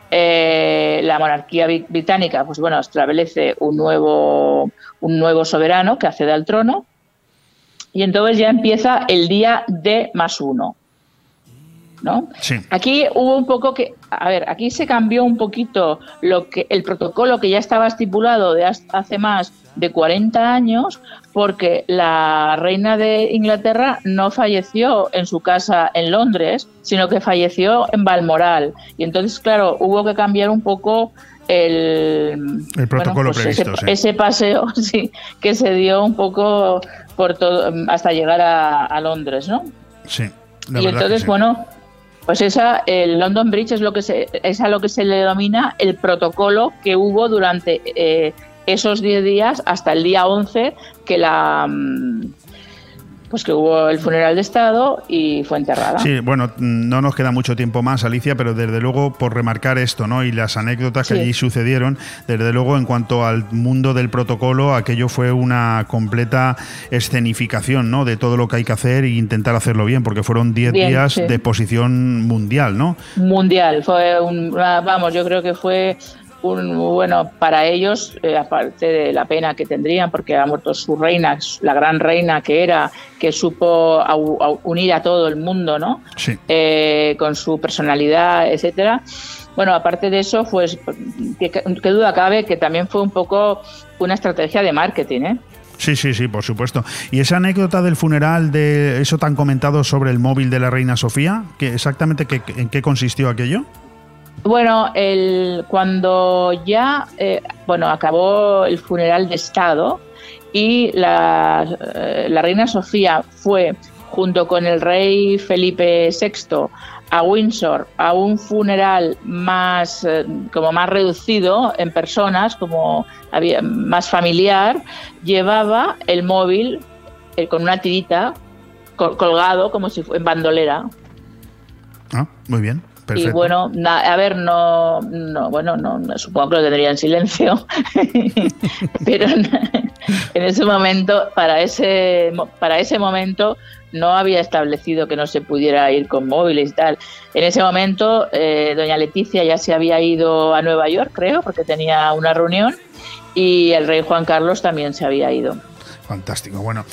la monarquía británica, pues bueno, establece un nuevo, un nuevo soberano que accede al trono. Y entonces ya empieza el día D más uno. ¿No? Aquí hubo un poco que, a ver, aquí se cambió un poquito lo que el protocolo que ya estaba estipulado de hace más de 40 años, porque la reina de Inglaterra no falleció en su casa en Londres, sino que falleció en Balmoral. Y entonces, claro, hubo que cambiar un poco el, el protocolo pues previsto, ese, paseo sí, que se dio un poco por todo hasta llegar a, Londres, ¿no? Sí. y entonces, bueno, pues esa, el London Bridge es, lo que se, es a lo que se le denomina el protocolo que hubo durante eh, esos 10 días hasta el día 11 que la, mm, pues que hubo el funeral de Estado y fue enterrada. Sí, bueno, no nos queda mucho tiempo más, Alicia, pero desde luego por remarcar esto, ¿no? Y las anécdotas que allí sucedieron, desde luego en cuanto al mundo del protocolo, aquello fue una completa escenificación, ¿no? De todo lo que hay que hacer e intentar hacerlo bien, porque fueron 10 días de exposición mundial, ¿no? Mundial, fue un, vamos, yo creo que fue bueno para ellos, eh, aparte de la pena que tendrían, porque ha muerto su reina, la gran reina que era, que supo unir a todo el mundo, ¿no? Eh, con su personalidad, etcétera. Bueno, aparte de eso, pues, qué duda cabe que también fue un poco una estrategia de marketing, ¿eh? Sí, sí, sí, por supuesto. ¿Y esa anécdota del funeral, de eso tan comentado sobre el móvil de la reina Sofía, que exactamente en qué consistió aquello? Bueno, el, cuando ya eh, bueno, acabó el funeral de Estado y la, eh, la, reina Sofía fue junto con el rey Felipe VI a Windsor a un funeral más eh, como más reducido en personas, como había más familiar, llevaba el móvil con una tirita colgado como si en bandolera. Ah, muy bien. Y bueno, a ver, no, no, bueno, no, supongo que lo tendría en silencio, pero en, ese momento, para ese, para ese momento, no había establecido que no se pudiera ir con móviles y tal. En ese momento, eh, doña Leticia ya se había ido a Nueva York, creo, porque tenía una reunión, y el rey Juan Carlos también se había ido. Fantástico, bueno.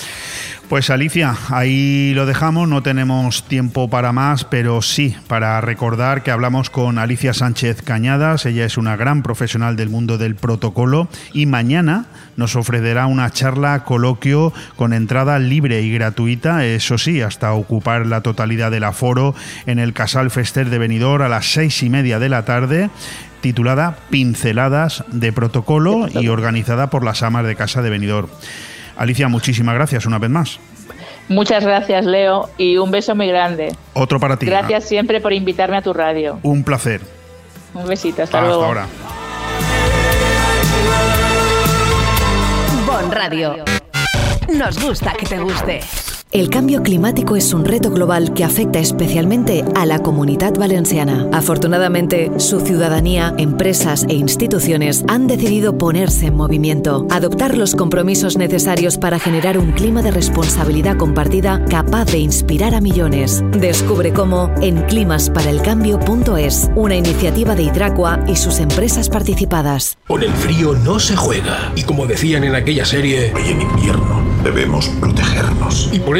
Pues Alicia, ahí lo dejamos, no tenemos tiempo para más, pero sí para recordar que hablamos con Alicia Sánchez Cañadas, ella es una gran profesional del mundo del protocolo y mañana nos ofrecerá una charla coloquio con entrada libre y gratuita, eso sí, hasta ocupar la totalidad del aforo en el Casal Fester de Benidorm a las seis y media de la tarde titulada Pinceladas de Protocolo y organizada por las amas de casa de Benidorm. Alicia, muchísimas gracias una vez más. Muchas gracias, Leo, y un beso muy grande. Otro para ti. Gracias siempre por invitarme a tu radio. Un placer. Un besito, hasta, luego. Hasta ahora. Bon Radio. Nos gusta que te guste. El cambio climático es un reto global que afecta especialmente a la comunidad valenciana. Afortunadamente, su ciudadanía, empresas e instituciones han decidido ponerse en movimiento, adoptar los compromisos necesarios para generar un clima de responsabilidad compartida capaz de inspirar a millones. Descubre cómo en climasparaelcambio.es, una iniciativa de Hidracua y sus empresas participadas. Con el frío no se juega. Y como decían en aquella serie, Hoy en invierno debemos protegernos. Y por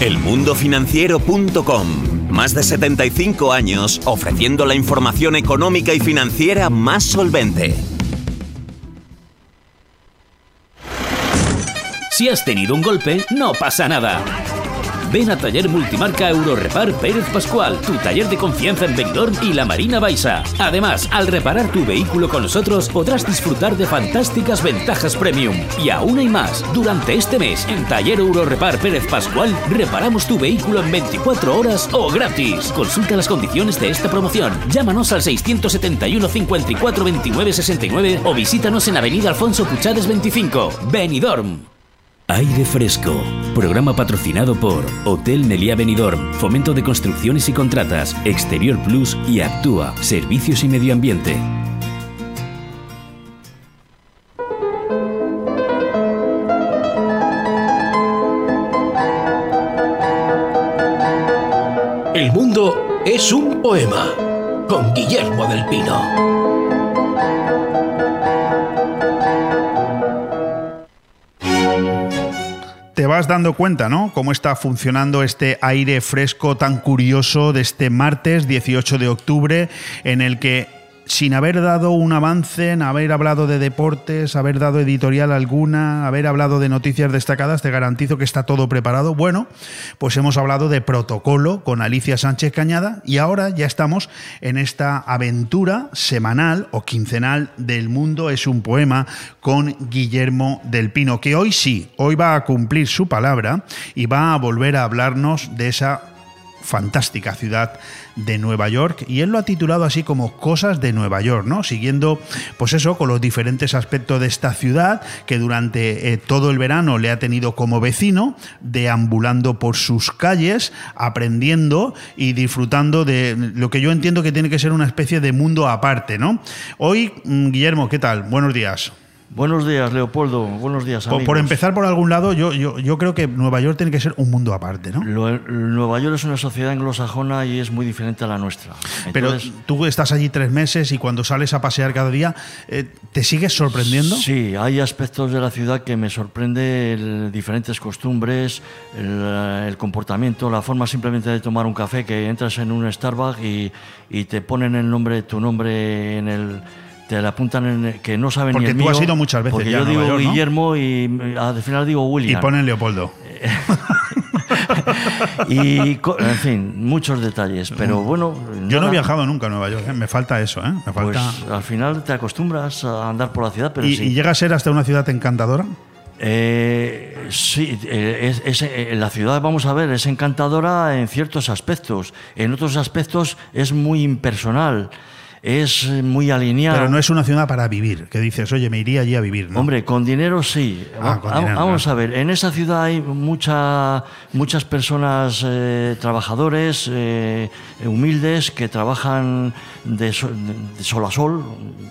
Elmundofinanciero.com. Más de 75 años ofreciendo la información económica y financiera más solvente. Si has tenido un golpe, no pasa nada. Ven a Taller Multimarca Eurorepar Pérez Pascual, tu taller de confianza en Benidorm y la Marina Baixa. Además, al reparar tu vehículo con nosotros podrás disfrutar de fantásticas ventajas premium. Y aún hay más. Durante este mes, en Taller Eurorepar Pérez Pascual, reparamos tu vehículo en 24 horas o gratis. Consulta las condiciones de esta promoción. Llámanos al 671 54 29 69 o visítanos en Avenida Alfonso Puchades 25, Benidorm. Aire Fresco, programa patrocinado por Hotel Nelia Benidorm, Fomento de Construcciones y Contratas, Exterior Plus y Actúa, Servicios y Medio Ambiente. El mundo es un poema. Con Guillermo del Pino. Te vas dando cuenta, ¿no? Cómo está funcionando este aire fresco tan curioso de este martes 18 de octubre, en el que sin haber dado un avance, en haber hablado de deportes, haber dado editorial alguna, haber hablado de noticias destacadas, te garantizo que está todo preparado. Bueno, pues hemos hablado de protocolo con Alicia Sánchez Cañada y ahora ya estamos en esta aventura semanal o quincenal del mundo es un poema con Guillermo del Pino, que hoy sí, hoy va a cumplir su palabra y va a volver a hablarnos de esa fantástica ciudad de Nueva York y él lo ha titulado así como Cosas de Nueva York, ¿no? Siguiendo pues eso con los diferentes aspectos de esta ciudad que durante eh, todo el verano le ha tenido como vecino, deambulando por sus calles, aprendiendo y disfrutando de lo que yo entiendo que tiene que ser una especie de mundo aparte, ¿no? Hoy, mm, Guillermo, ¿qué tal? Buenos días. Buenos días, Leopoldo. Buenos días, Por, amigos. por empezar por algún lado, yo, yo, yo creo que Nueva York tiene que ser un mundo aparte, ¿no? Lo- Nueva York es una sociedad anglosajona y es muy diferente a la nuestra. Pero Entonces, tú estás allí tres meses y cuando sales a pasear cada día, eh, ¿te sigues sorprendiendo? Sí, hay aspectos de la ciudad que me sorprende, el- diferentes costumbres, el, el comportamiento, la forma simplemente de tomar un café, que entras en un Starbucks y, y te ponen el nombre, tu nombre en el... Te la apuntan en que no saben Porque ni el tú has mío, ido muchas veces porque ya yo digo York, ¿no? Guillermo y al final digo Y William. ponen Leopoldo. y, en fin, muchos detalles. Pero bueno. Yo no he viajado nunca a Nueva York, ¿eh? me falta eso, ¿eh? Me Pues falta... al final te acostumbras a andar por la ciudad, pero ¿Y, sí. y llega a ser hasta una ciudad encantadora? Eh, sí, eh, es, es, eh, la ciudad, vamos a ver, es encantadora en ciertos aspectos. En otros aspectos es muy impersonal. Es muy alineada. Pero no es una ciudad para vivir, que dices, oye, me iría allí a vivir, ¿no? Hombre, con dinero sí. Ah, con dinero, Vamos a ver, en esa ciudad hay mucha, muchas personas, eh, trabajadores, eh, humildes, que trabajan de, so- de sol a sol,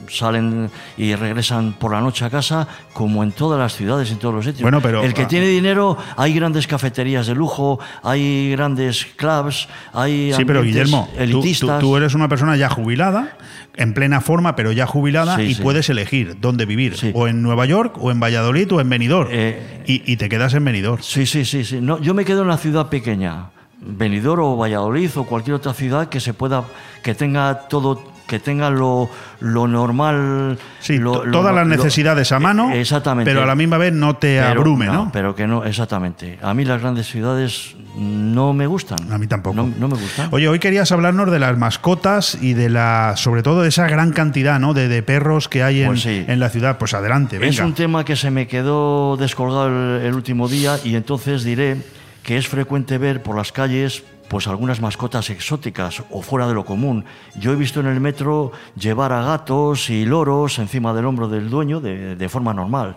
salen y regresan por la noche a casa, como en todas las ciudades, en todos los sitios. Bueno, pero- El que ah. tiene dinero, hay grandes cafeterías de lujo, hay grandes clubs, hay Sí, pero Guillermo, tú- tú eres una persona ya jubilada, en plena forma, pero ya jubilada, Sí, y sí. puedes elegir dónde vivir, o en Nueva York, o en Valladolid, o en Benidorm. y, y te quedas en Benidorm. Eh, Sí, sí, sí, sí. No, yo me quedo en una ciudad pequeña, Benidorm o Valladolid o cualquier otra ciudad que se pueda, que tenga todo, que tenga lo, lo normal. Sí, lo- to- lo- todas las necesidades a mano, exactamente. pero a la misma vez no te Pero- abrume, no, ¿no? Pero que no, exactamente. A mí las grandes ciudades no me gustan. A mí tampoco. No, no me gustan. Oye, hoy querías hablarnos de las mascotas y de la, sobre todo de esa gran cantidad, ¿no? De, de perros que hay en, Pues sí. en la ciudad. Pues adelante, venga. Es un tema que se me quedó descolgado el, el último día y entonces diré que es frecuente ver por las calles pues algunas mascotas exóticas o fuera de lo común. Yo he visto en el metro llevar a gatos y loros encima del hombro del dueño de, forma normal.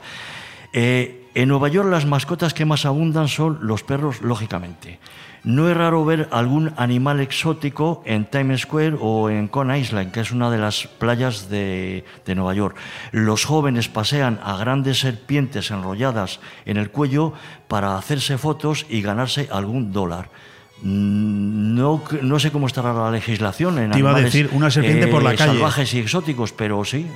Eh, en Nueva York las mascotas que más abundan son los perros, lógicamente. No es raro ver algún animal exótico en Times Square o en Coney Island, que es una de las playas de, de Nueva York. Los jóvenes pasean a grandes serpientes enrolladas en el cuello para hacerse fotos y ganarse algún dólar. Mm, No, no sé cómo estará la legislación en Te iba a decir, una serpiente por la calle. salvajes y exóticos, pero sí.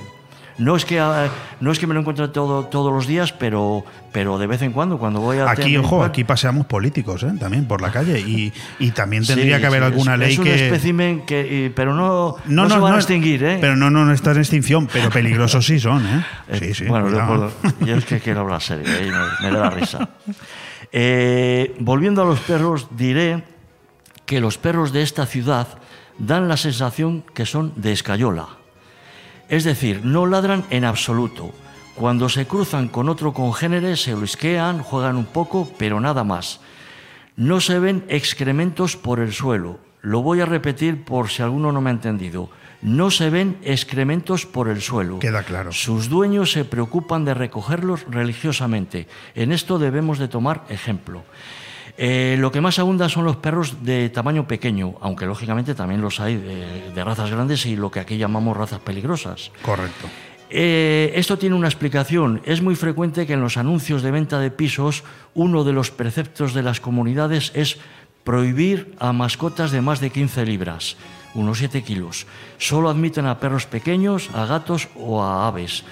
No es que ah, no es que me lo encuentre todo, todos los días, pero pero de vez en cuando cuando voy a Aquí, ojo, aquí paseamos políticos, ¿eh? También por la calle. Y, y también tendría Sí, que haber sí, alguna es, ley es un que. espécimen que, pero no, no, se van a extinguir, ¿eh? Pero no, no, no está en extinción, pero peligrosos sí son, ¿eh? Sí, sí. bueno, yo es que quiero hablar serio, ¿eh? me, me da la risa. Eh, volviendo a los perros, diré que los perros de esta ciudad dan la sensación que son de escayola. Es decir, no ladran en absoluto. Cuando se cruzan con otro congénere se luisquean, juegan un poco, pero nada más. No se ven excrementos por el suelo. Lo voy a repetir por si alguno no me ha entendido. No se ven excrementos por el suelo. Queda claro. Sus dueños se preocupan de recogerlos religiosamente. En esto debemos de tomar ejemplo. Eh, lo que más abunda son los perros de tamaño pequeño, aunque lógicamente también los hay de, de razas grandes y lo que aquí llamamos razas peligrosas. Correcto. Eh, esto tiene una explicación. Es muy frecuente que en los anuncios de venta de pisos uno de los preceptos de las comunidades es prohibir a mascotas de más de 15 libras, unos 7 kilos. Solo admiten a perros pequeños, a gatos o a aves.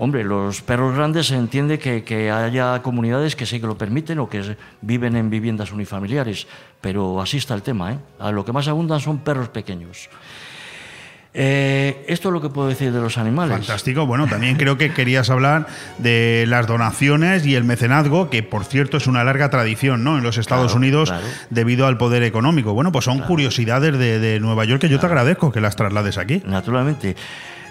Hombre, los perros grandes se entiende que, haya comunidades que sí que lo permiten o que viven en viviendas unifamiliares, pero así está el tema. ¿eh? A lo que más abundan son perros pequeños. Eh, esto es lo que puedo decir de los animales. Fantástico. Bueno, también creo que querías hablar de las donaciones y el mecenazgo, que por cierto es una larga tradición ¿no? en los Estados Claro, Unidos claro. debido al poder económico. Bueno, pues son curiosidades de, de Nueva York que yo te agradezco que las traslades aquí. Naturalmente.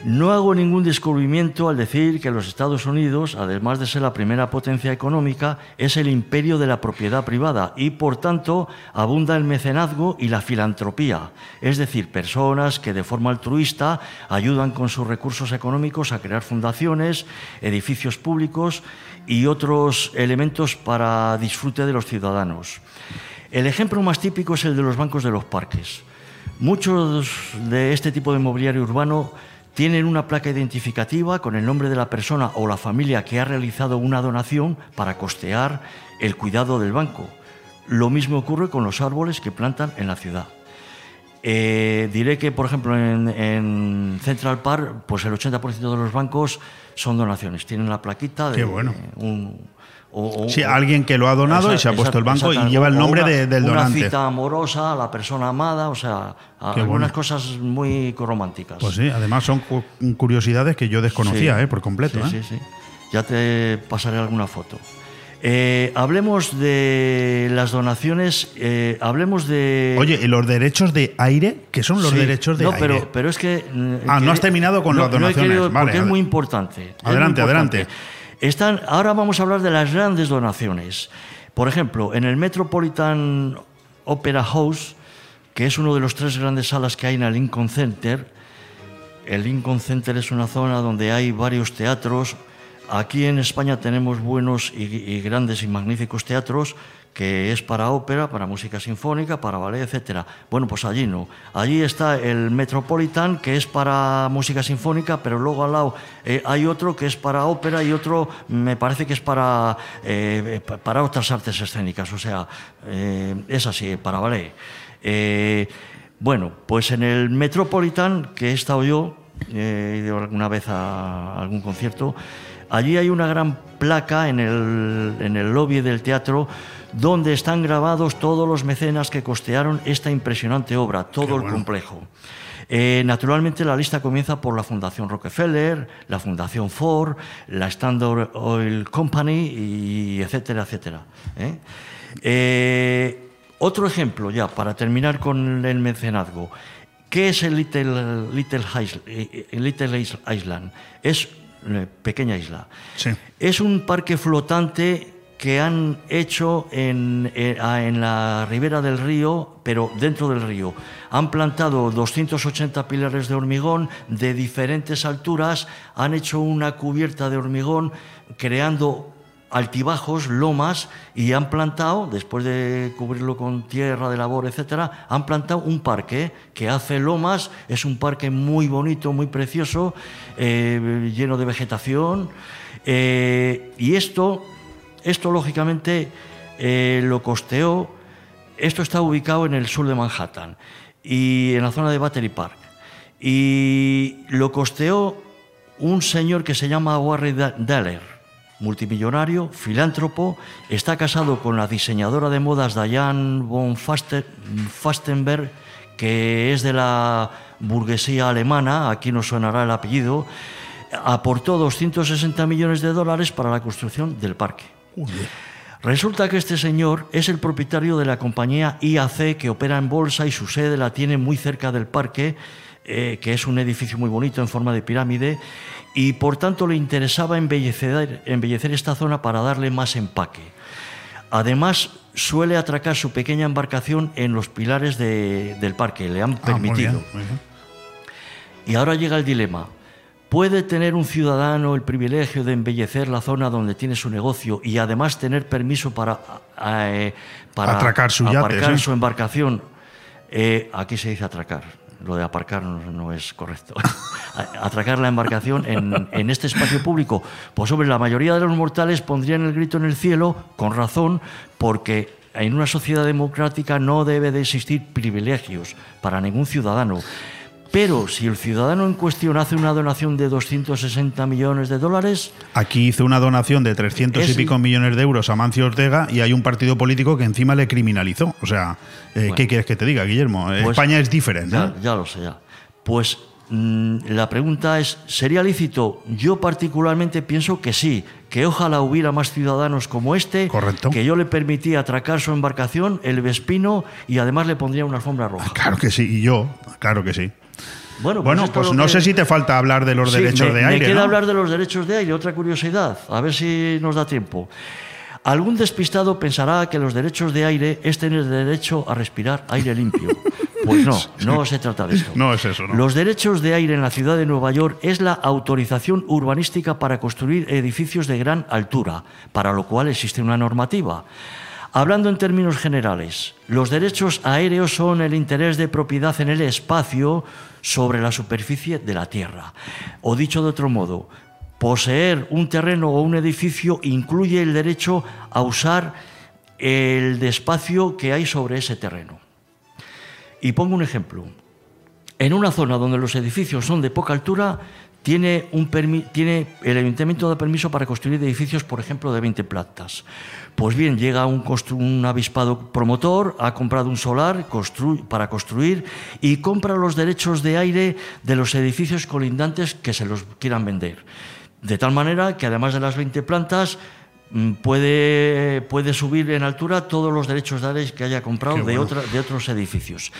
No hago ningún descubrimiento al decir que los Estados Unidos, además de ser la primera potencia económica, es el imperio de la propiedad privada y, por tanto, abunda el mecenazgo y la filantropía, es decir, personas que de forma altruista ayudan con sus recursos económicos a crear fundaciones, edificios públicos y otros elementos para disfrute de los ciudadanos. El ejemplo más típico es el de los bancos de los parques. Muchos de este tipo de mobiliario urbano tienen una placa identificativa con el nombre de la persona o la familia que ha realizado una donación para costear el cuidado del banco. Lo mismo ocurre con los árboles que plantan en la ciudad. Eh, diré que, por ejemplo, en, en Central Park, pues el 80% de los bancos son donaciones. Tienen la plaquita de Qué bueno. un, o- o- Sí, alguien que lo ha donado y se ha puesto el banco y lleva el nombre una- de- del Una donante. cita amorosa a la persona amada, o sea, algunas bueno. cosas muy románticas. Pues sí, además son cu- curiosidades que yo desconocía Sí. ¿eh? por completo. Sí, ¿eh? sí, sí. Ya te pasaré alguna foto. Eh, hablemos de las donaciones, eh, hablemos de... Oye, ¿y los derechos de aire? ¿Qué son los Sí, derechos de no, aire? Pero, pero es que... Ah, no has terminado con las no donaciones. querido- Vale, porque es muy importante. muy Adelante, importante. adelante. Ahora vamos a hablar de las grandes donaciones. Por ejemplo, en el Metropolitan Opera House, que es uno de los tres grandes salas que hay en el Lincoln Center, el Lincoln Center es una zona donde hay varios teatros. Aquí en España tenemos buenos y, y grandes y magníficos teatros que es para ópera, para música sinfónica, para ballet, etc. Bueno, pues allí no. Allí está el Metropolitan, que es para música sinfónica, pero luego al lado eh, hay otro que es para ópera y otro me parece que es para, eh, para otras artes escénicas, o sea, eh, es así, para ballet. bueno, pues en el Metropolitan, que he estado yo, he ido alguna vez a algún concierto, allí hay una gran placa en el, en el lobby del teatro donde están grabados todos los mecenas que costearon esta impresionante obra, todo el complejo. Eh, naturalmente la lista comienza por la Fundación Rockefeller, la Fundación Ford, la Standard Oil Company, y etcétera, etcétera. ¿eh? Eh, otro ejemplo ya, para terminar con el mecenazgo. ¿Qué es el Little, Little, Little Island? Es pequeña isla. Es un parque flotante que han hecho en, eh, en, la ribera del río, pero dentro del río. Han plantado 280 pilares de hormigón de diferentes alturas, han hecho una cubierta de hormigón creando altibajos, lomas, y han plantado, después de cubrirlo con tierra de labor, etcétera, han plantado un parque que hace lomas, es un parque muy bonito, muy precioso, eh, lleno de vegetación, eh, y esto esto, lógicamente, eh, lo costeó. Esto está ubicado en el sur de Manhattan y en la zona de Battery Park. Y lo costeó un señor que se llama Warren Deller, multimillonario, filántropo, está casado con la diseñadora de modas Diane von Fastenberg, que es de la burguesía alemana, aquí nos sonará el apellido, aportó 260 millones de dólares para la construcción del parque. Resulta que este señor es el propietario de la compañía IAC que opera en bolsa y su sede la tiene muy cerca del parque, eh, que es un edificio muy bonito en forma de pirámide, y por tanto le interesaba embellecer, embellecer esta zona para darle más empaque. Además, suele atracar su pequeña embarcación en los pilares del parque, le han ah, permitido. Y ahora llega el dilema. ¿Puede tener un ciudadano el privilegio de embellecer la zona donde tiene su negocio y además tener permiso para, eh, para atracar su aparcar su embarcación? Eh, aquí se dice atracar. Lo de aparcar no, es correcto. atracar la embarcación en, en, este espacio público. Pues sobre la mayoría de los mortales pondrían el grito en el cielo, con razón, porque en una sociedad democrática no debe de existir privilegios para ningún ciudadano. Pero si el ciudadano en cuestión hace una donación de 260 millones de dólares... Aquí hizo una donación de 300 y pico millones de euros a Mancio Ortega y hay un partido político que encima le criminalizó. O sea, eh, ¿qué quieres que te diga, Guillermo? Pues España es diferente. Ya, ya, lo sé, ya. Pues mm, la pregunta es, ¿sería lícito? Yo particularmente pienso que sí, que ojalá hubiera más ciudadanos como este, Correcto. que yo le permitía atracar su embarcación, el Vespino, y además le pondría una alfombra roja. Claro que sí, y yo, claro que sí. Bueno, pues, pues no sé si te falta hablar de los derechos de aire. Me queda hablar de los derechos de aire, otra curiosidad, a ver si nos da tiempo. Algún despistado pensará que los derechos de aire es tener derecho a respirar aire limpio. Pues no, no se trata de eso. No es eso. Los derechos de aire en la ciudad de Nueva York es la autorización urbanística para construir edificios de gran altura, para lo cual existe una normativa. Hablando en términos generales, los derechos aéreos son el interés de propiedad en el espacio sobre la superficie de la Tierra. O dicho de otro modo, poseer un terreno o un edificio incluye el derecho a usar el espacio que hay sobre ese terreno. Y pongo un ejemplo. En una zona donde los edificios son de poca altura, tiene, tiene el ayuntamiento da permiso para construir edificios, por ejemplo, de 20 plantas. Pues bien, llega un, avispado promotor, ha comprado un solar para construir y compra los derechos de aire de los edificios colindantes que se los quieran vender. De tal manera que además de las 20 plantas, puede, puede subir en altura todos los derechos de áreas que haya comprado de, otra- de otros edificios.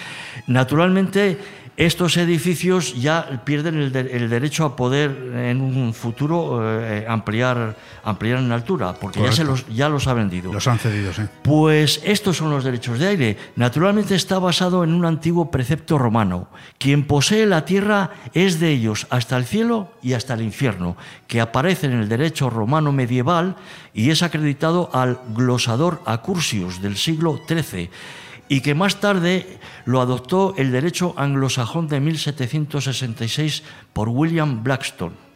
Naturalmente, estos edificios ya pierden el, de- el derecho a poder en un futuro eh, ampliar, ampliar en altura, porque ya, se los, ya los ha vendido. Los han cedido, sí. Pues estos son los derechos de aire. Naturalmente está basado en un antiguo precepto romano. Quien posee la tierra es de ellos hasta el cielo y hasta el infierno, que aparece en el derecho romano medieval y es acreditado al glosador Accursius del siglo XIII y que más tarde lo adoptó el derecho anglosajón de 1766 por William Blackstone.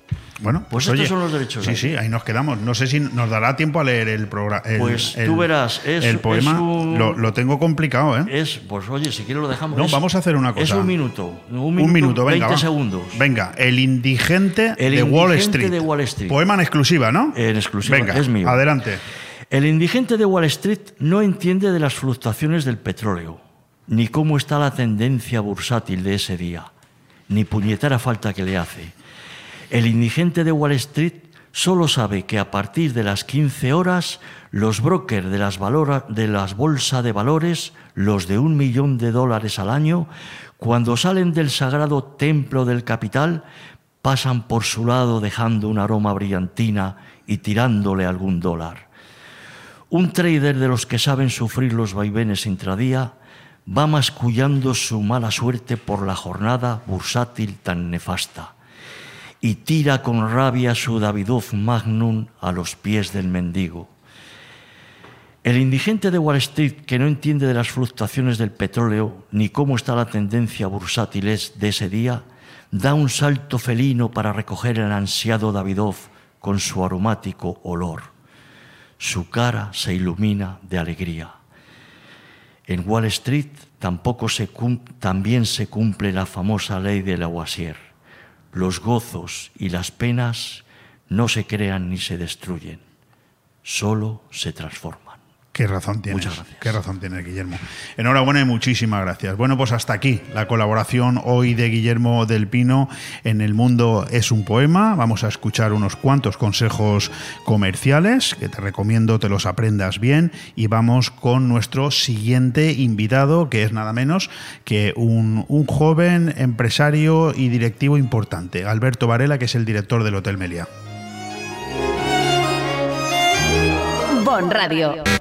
Bueno, Pues estos son los derechos Sí, de sí, ahí nos quedamos. No sé si nos dará tiempo a leer el programa. Pues tú verás, es- el poema es un- lo, lo tengo complicado, ¿eh? Es, pues oye, si quieres lo dejamos. No, Es- vamos a hacer una cosa. Es un minuto. Un minuto, Un minuto, venga. 20 va. segundos. Venga, el indigente El de Wall Street. de Wall Street. Poema en exclusiva, ¿no? En exclusiva, Venga, es mío. Adelante. El indigente de Wall Street no entiende de las fluctuaciones del petróleo, ni cómo está la tendencia bursátil de ese día, ni puñetera falta que le hace. El indigente de Wall Street solo sabe que a partir de las 15 horas los brokers de las, valora- de bolsas de valores, los de un millón de dólares al año, cuando salen del sagrado templo del capital, pasan por su lado dejando un aroma brillantina y tirándole algún dólar. Un trader de los que saben sufrir los vaivenes intradía va mascullando su mala suerte por la jornada bursátil tan nefasta y tira con rabia su Davidoff Magnum a los pies del mendigo. El indigente de Wall Street que no entiende de las fluctuaciones del petróleo ni cómo está la tendencia bursátil de ese día, da un salto felino para recoger el ansiado Davidoff con su aromático olor. Su cara se ilumina de alegría. En Wall Street tampoco se también se cumple la famosa ley de Lavoisier. Los gozos y las penas no se crean ni se destruyen, solo se transforman. Qué razón tienes. Muchas gracias. Qué razón tienes, Guillermo. Enhorabuena y muchísimas gracias. Bueno, pues hasta aquí la colaboración hoy de Guillermo del Pino en El Mundo es un poema. Vamos a escuchar unos cuantos consejos comerciales que te recomiendo te los aprendas bien y vamos con nuestro siguiente invitado que es nada menos que un, un joven empresario y directivo importante, Alberto Varela, que es el director del Hotel Meliá. Bon Radio.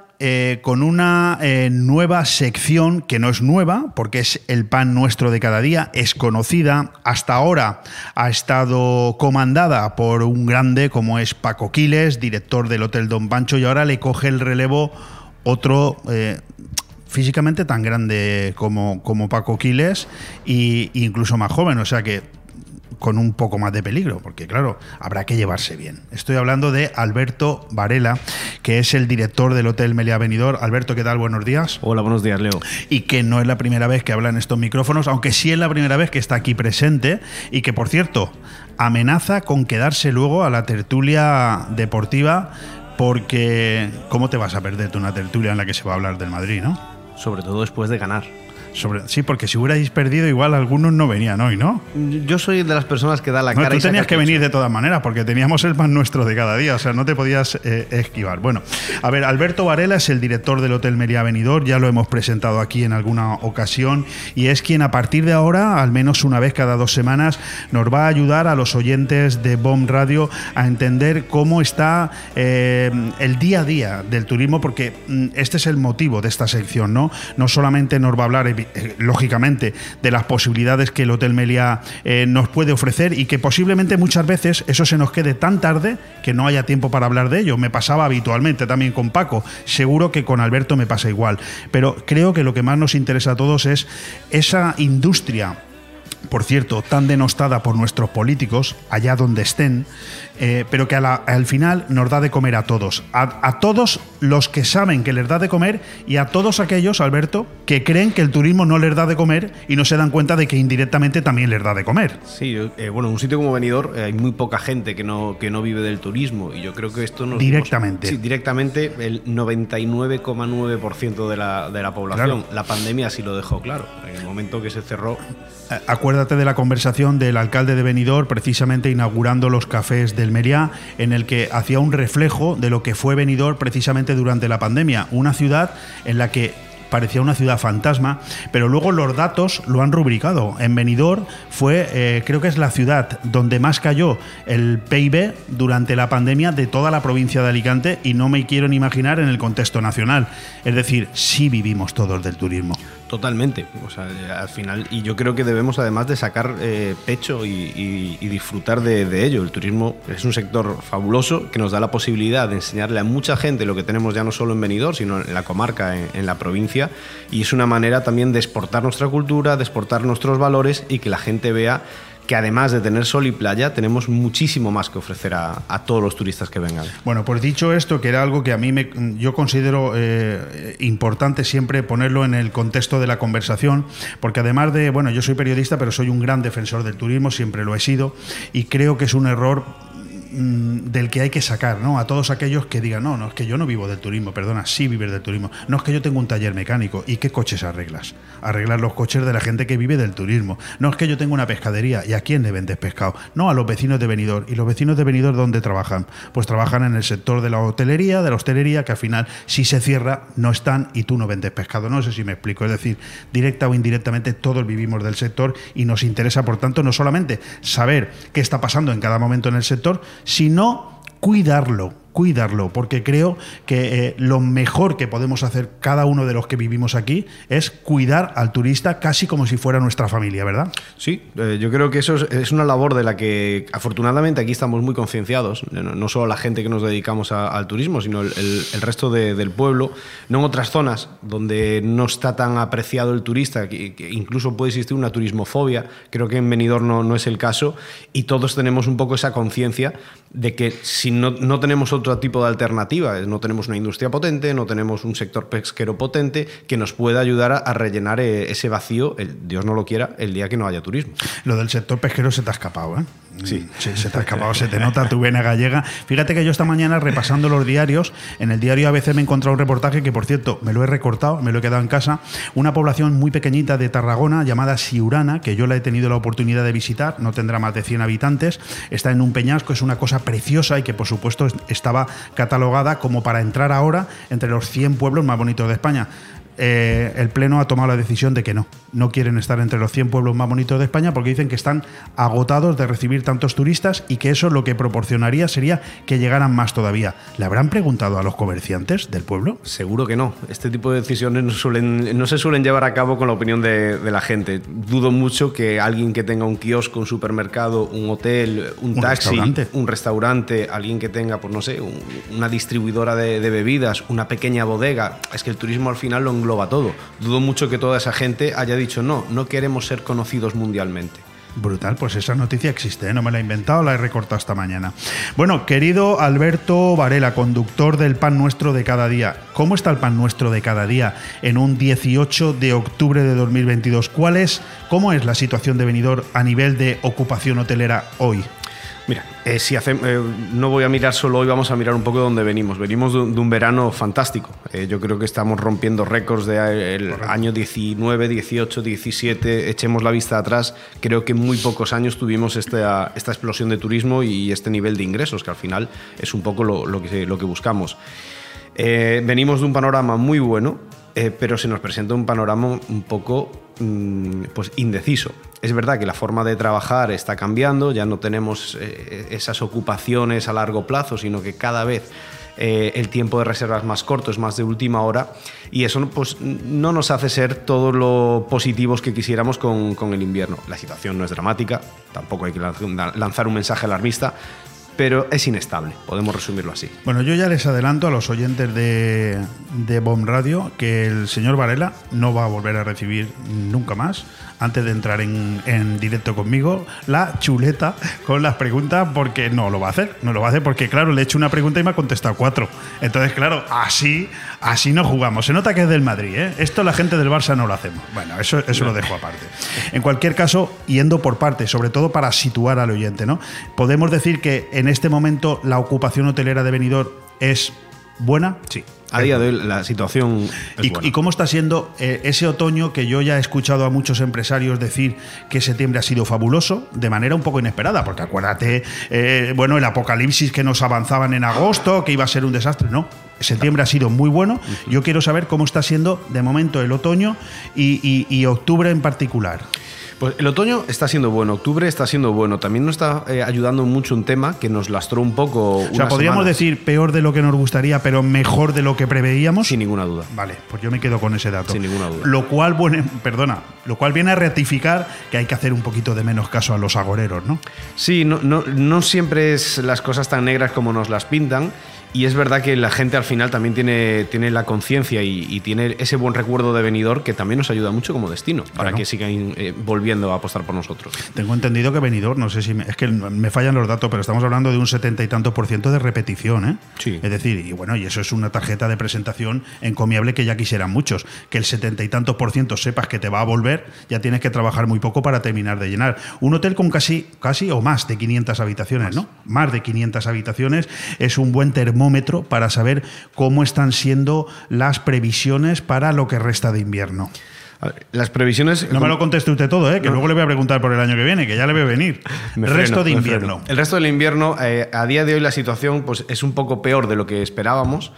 eh, con una eh, nueva sección que no es nueva, porque es el pan nuestro de cada día, es conocida, hasta ahora ha estado comandada por un grande como es Paco Quiles, director del Hotel Don Pancho, y ahora le coge el relevo otro... Eh, físicamente tan grande como, como Paco Quiles e incluso más joven, o sea que con un poco más de peligro, porque claro, habrá que llevarse bien. Estoy hablando de Alberto Varela, que es el director del Hotel Meliá Benidorm. Alberto, ¿qué tal? Buenos días. Hola, buenos días, Leo. Y que no es la primera vez que habla en estos micrófonos, aunque sí es la primera vez que está aquí presente y que, por cierto, amenaza con quedarse luego a la tertulia deportiva porque ¿cómo te vas a perderte una tertulia en la que se va a hablar del Madrid, no? Sobre todo después de ganar sí, porque si hubierais perdido, igual algunos no venían hoy, ¿no? Yo soy de las personas que da la cara. Tú tenías que venir de todas maneras, porque teníamos el pan nuestro de cada día, o sea, no te podías eh, esquivar. Bueno, a ver, Alberto Varela es el director del Hotel Venidor, ya lo hemos presentado aquí en alguna ocasión, y es quien a partir de ahora, al menos una vez cada dos semanas, nos va a ayudar a los oyentes de BOM Radio a entender cómo está eh, el día a día del turismo, porque mm, este es el motivo de esta sección, ¿no? No solamente nos va a hablar eh, lógicamente, de las posibilidades que el Hotel Meliá eh, nos puede ofrecer y que posiblemente muchas veces eso se nos quede tan tarde que no haya tiempo para hablar de ello. Me pasaba habitualmente también con Paco, seguro que con Alberto me pasa igual, pero creo que lo que más nos interesa a todos es esa industria por cierto, tan denostada por nuestros políticos, allá donde estén, eh, pero que al final nos da de comer a todos. A, todos los que saben que les da de comer y a todos aquellos, Alberto, que creen que el turismo no les da de comer y no se dan cuenta de que indirectamente también les da de comer. Sí, eh, bueno, un sitio como Benidorm eh, hay muy poca gente que no, que no vive del turismo y yo creo que esto nos... Directamente. sí, directamente el 99,9% de la, de la población. La pandemia sí lo dejó claro. En el momento que se cerró... Acuérdate de la conversación del alcalde de Benidorm precisamente inaugurando los cafés del en el que hacía un reflejo de lo que fue Benidorm precisamente durante la pandemia, una ciudad en la que parecía una ciudad fantasma, pero luego los datos lo han rubricado. En Benidorm fue, eh, creo que es la ciudad donde más cayó el PIB durante la pandemia de toda la provincia de Alicante y no me quiero ni imaginar en el contexto nacional. Es decir, sí vivimos todos del turismo. Totalmente, o sea, al final, y yo creo que debemos además de sacar eh, pecho y, disfrutar de, ello. El turismo es un sector fabuloso que nos da la posibilidad de enseñarle a mucha gente lo que tenemos ya no solo en Benidorm, sino en la comarca, en la provincia, y es una manera también de exportar nuestra cultura, de exportar nuestros valores y que la gente vea que además de tener sol y playa, tenemos muchísimo más que ofrecer a, todos los turistas que vengan. Bueno, pues dicho esto, que era algo que a mí me, yo considero eh, importante siempre ponerlo en el contexto de la conversación, porque además de, bueno, yo soy periodista, pero soy un gran defensor del turismo, siempre lo he sido, y creo que es un error Mm, del que hay que sacar, ¿no? A todos aquellos que digan, no, no, es que yo no vivo del turismo, perdona, sí vives del turismo. No es que yo tengo un taller mecánico. ¿Y qué coches arreglas? Arreglar los coches de la gente que vive del turismo. No es que yo tengo una pescadería. ¿Y a quién le vendes pescado? No, a los vecinos de Benidorm. ¿Y los vecinos de Benidorm dónde trabajan? Pues trabajan en el sector de la hotelería, de la hostelería, que al final, si se cierra, no están y tú no vendes pescado. No sé si me explico. Es decir, directa o indirectamente, todos vivimos del sector y nos interesa, por tanto, no solamente saber qué está pasando en cada momento en el sector, sino cuidarlo, cuidarlo, porque creo que eh, lo mejor que podemos hacer cada uno de los que vivimos aquí es cuidar al turista casi como si fuera nuestra familia, ¿verdad? Sí, eh, yo creo que eso es, una labor de la que afortunadamente aquí estamos muy concienciados, no, solo la gente que nos dedicamos al turismo, sino el, resto del pueblo, no en otras zonas donde no está tan apreciado el turista, que, incluso puede existir una turismofobia, creo que en Benidorm no es el caso, y todos tenemos un poco esa conciencia de que si no, no tenemos otro tipo de alternativa. No tenemos una industria potente, no tenemos un sector pesquero potente que nos pueda ayudar a, a rellenar eh, ese vacío, el, Dios no lo quiera, el día que no haya turismo. Lo del sector pesquero se te ha escapado, ¿eh? Sí. Sí, se te ha escapado, se te nota tu vena gallega. Fíjate que yo esta mañana repasando los diarios, en el diario ABC me he encontrado un reportaje que, por cierto, me lo he recortado, me lo he quedado en casa, una población muy pequeñita de Tarragona llamada Siurana, que yo la he tenido la oportunidad de visitar, no tendrá más de 100 habitantes, está en un peñasco, es una cosa preciosa y que, por supuesto, estaba catalogada como para entrar ahora entre los 100 pueblos más bonitos de España. Eh, el Pleno ha tomado la decisión de que no, no quieren estar entre los 100 pueblos más bonitos de España porque dicen que están agotados de recibir tantos turistas y que eso lo que proporcionaría sería que llegaran más todavía. ¿Le habrán preguntado a los comerciantes del pueblo? Seguro que no. Este tipo de decisiones no, suelen, no se suelen llevar a cabo con la opinión de, de, la gente. Dudo mucho que alguien que tenga un kiosco, un supermercado, un hotel, un, Un taxi, restaurante. un restaurante, alguien que tenga, pues no sé, un- una distribuidora de, de bebidas, una pequeña bodega. Es que el turismo al final lo engloba todo. Dudo mucho que toda esa gente haya dicho no, no queremos ser conocidos mundialmente. Brutal, pues esa noticia existe, ¿eh? no me la he inventado, la he recortado esta mañana. Bueno, querido Alberto Varela, conductor del Pan Nuestro de cada día, ¿cómo está el Pan Nuestro de cada día en un 18 de octubre de 2022? ¿Cuál es, cómo es la situación de venidor a nivel de ocupación hotelera hoy? Mira, eh, si hace- eh, no voy a mirar solo hoy, vamos a mirar un poco de dónde venimos. Venimos de, un- de un verano fantástico. Eh, yo creo que estamos rompiendo récords del año 19, 18, 17. Echemos la vista atrás. Creo que en muy pocos años tuvimos esta, esta explosión de turismo y este nivel de ingresos, que al final es un poco lo, lo que, lo que buscamos. Venimos de un panorama muy bueno, pero se nos presenta un panorama un poco pues indeciso. Es verdad que la forma de trabajar está cambiando, ya no tenemos eh, esas ocupaciones a largo plazo, sino que cada vez eh, el tiempo de reserva es más corto, es más de última hora, y eso pues, no nos hace ser todo lo positivos que quisiéramos con, con el invierno. La situación no es dramática, tampoco hay que lanz- lanzar un mensaje alarmista, pero es inestable, podemos resumirlo así. Bueno, yo ya les adelanto a los oyentes de, de Bomb Radio que el señor Varela no va a volver a recibir nunca más, antes de entrar en, directo conmigo, la chuleta con las preguntas, porque no lo va a hacer. No lo va a hacer porque, claro, le he hecho una pregunta y me ha contestado cuatro. Entonces, claro, así, así no jugamos. Se nota que es del Madrid, ¿eh? Esto la gente del Barça no lo hacemos. Bueno, eso, eso lo dejo aparte. En cualquier caso, yendo por partes, sobre todo para situar al oyente, ¿no? Podemos decir que en este momento la ocupación hotelera de Benidorm es buena. Sí. A día de hoy la situación es ¿Y, buena. y cómo está siendo eh, ese otoño que yo ya he escuchado a muchos empresarios decir que septiembre ha sido fabuloso de manera un poco inesperada? Porque acuérdate, eh, bueno, el apocalipsis que nos avanzaban en agosto, que iba a ser un desastre. No, septiembre ha sido muy bueno. Yo quiero saber cómo está siendo de momento el otoño y, y- y octubre en particular. Pues el otoño está siendo bueno, octubre está siendo bueno. También nos está eh, ayudando mucho un tema que nos lastró un poco. O sea, podríamos decir peor de lo que nos gustaría, pero mejor de lo que preveíamos. Sin ninguna duda. Vale, pues yo me quedo con ese dato. Sin ninguna duda. Lo cual, bueno, perdona, lo cual viene a ratificar que hay que hacer un poquito de menos caso a los agoreros, ¿no? Sí, no, no, no siempre es las cosas tan negras como nos las pintan. Y es verdad que la gente al final también tiene, tiene la conciencia y, y tiene ese buen recuerdo de venidor que también nos ayuda mucho como destino para Claro. que sigan eh, volviendo a apostar por nosotros. Tengo entendido que Benidorm, no sé si me- es que me fallan los datos, pero estamos hablando de un setenta y tanto por ciento de repetición, ¿eh? Sí. Es decir, y bueno, y eso es una tarjeta de presentación encomiable que ya quisieran muchos. Que el setenta y tanto por ciento sepas que te va a volver, ya tienes que trabajar muy poco para terminar de llenar. Un hotel con casi, casi o más de 500 habitaciones, ¿no? Más de 500 habitaciones es un buen para saber cómo están siendo las previsiones para lo que resta de invierno. Ver, Las previsiones. No me lo conteste usted todo, ¿eh? que luego le voy a preguntar por el año que viene, que ya le veo venir. El resto de invierno. El resto del invierno, eh, a día de hoy la situación pues, es un poco peor de lo que esperábamos,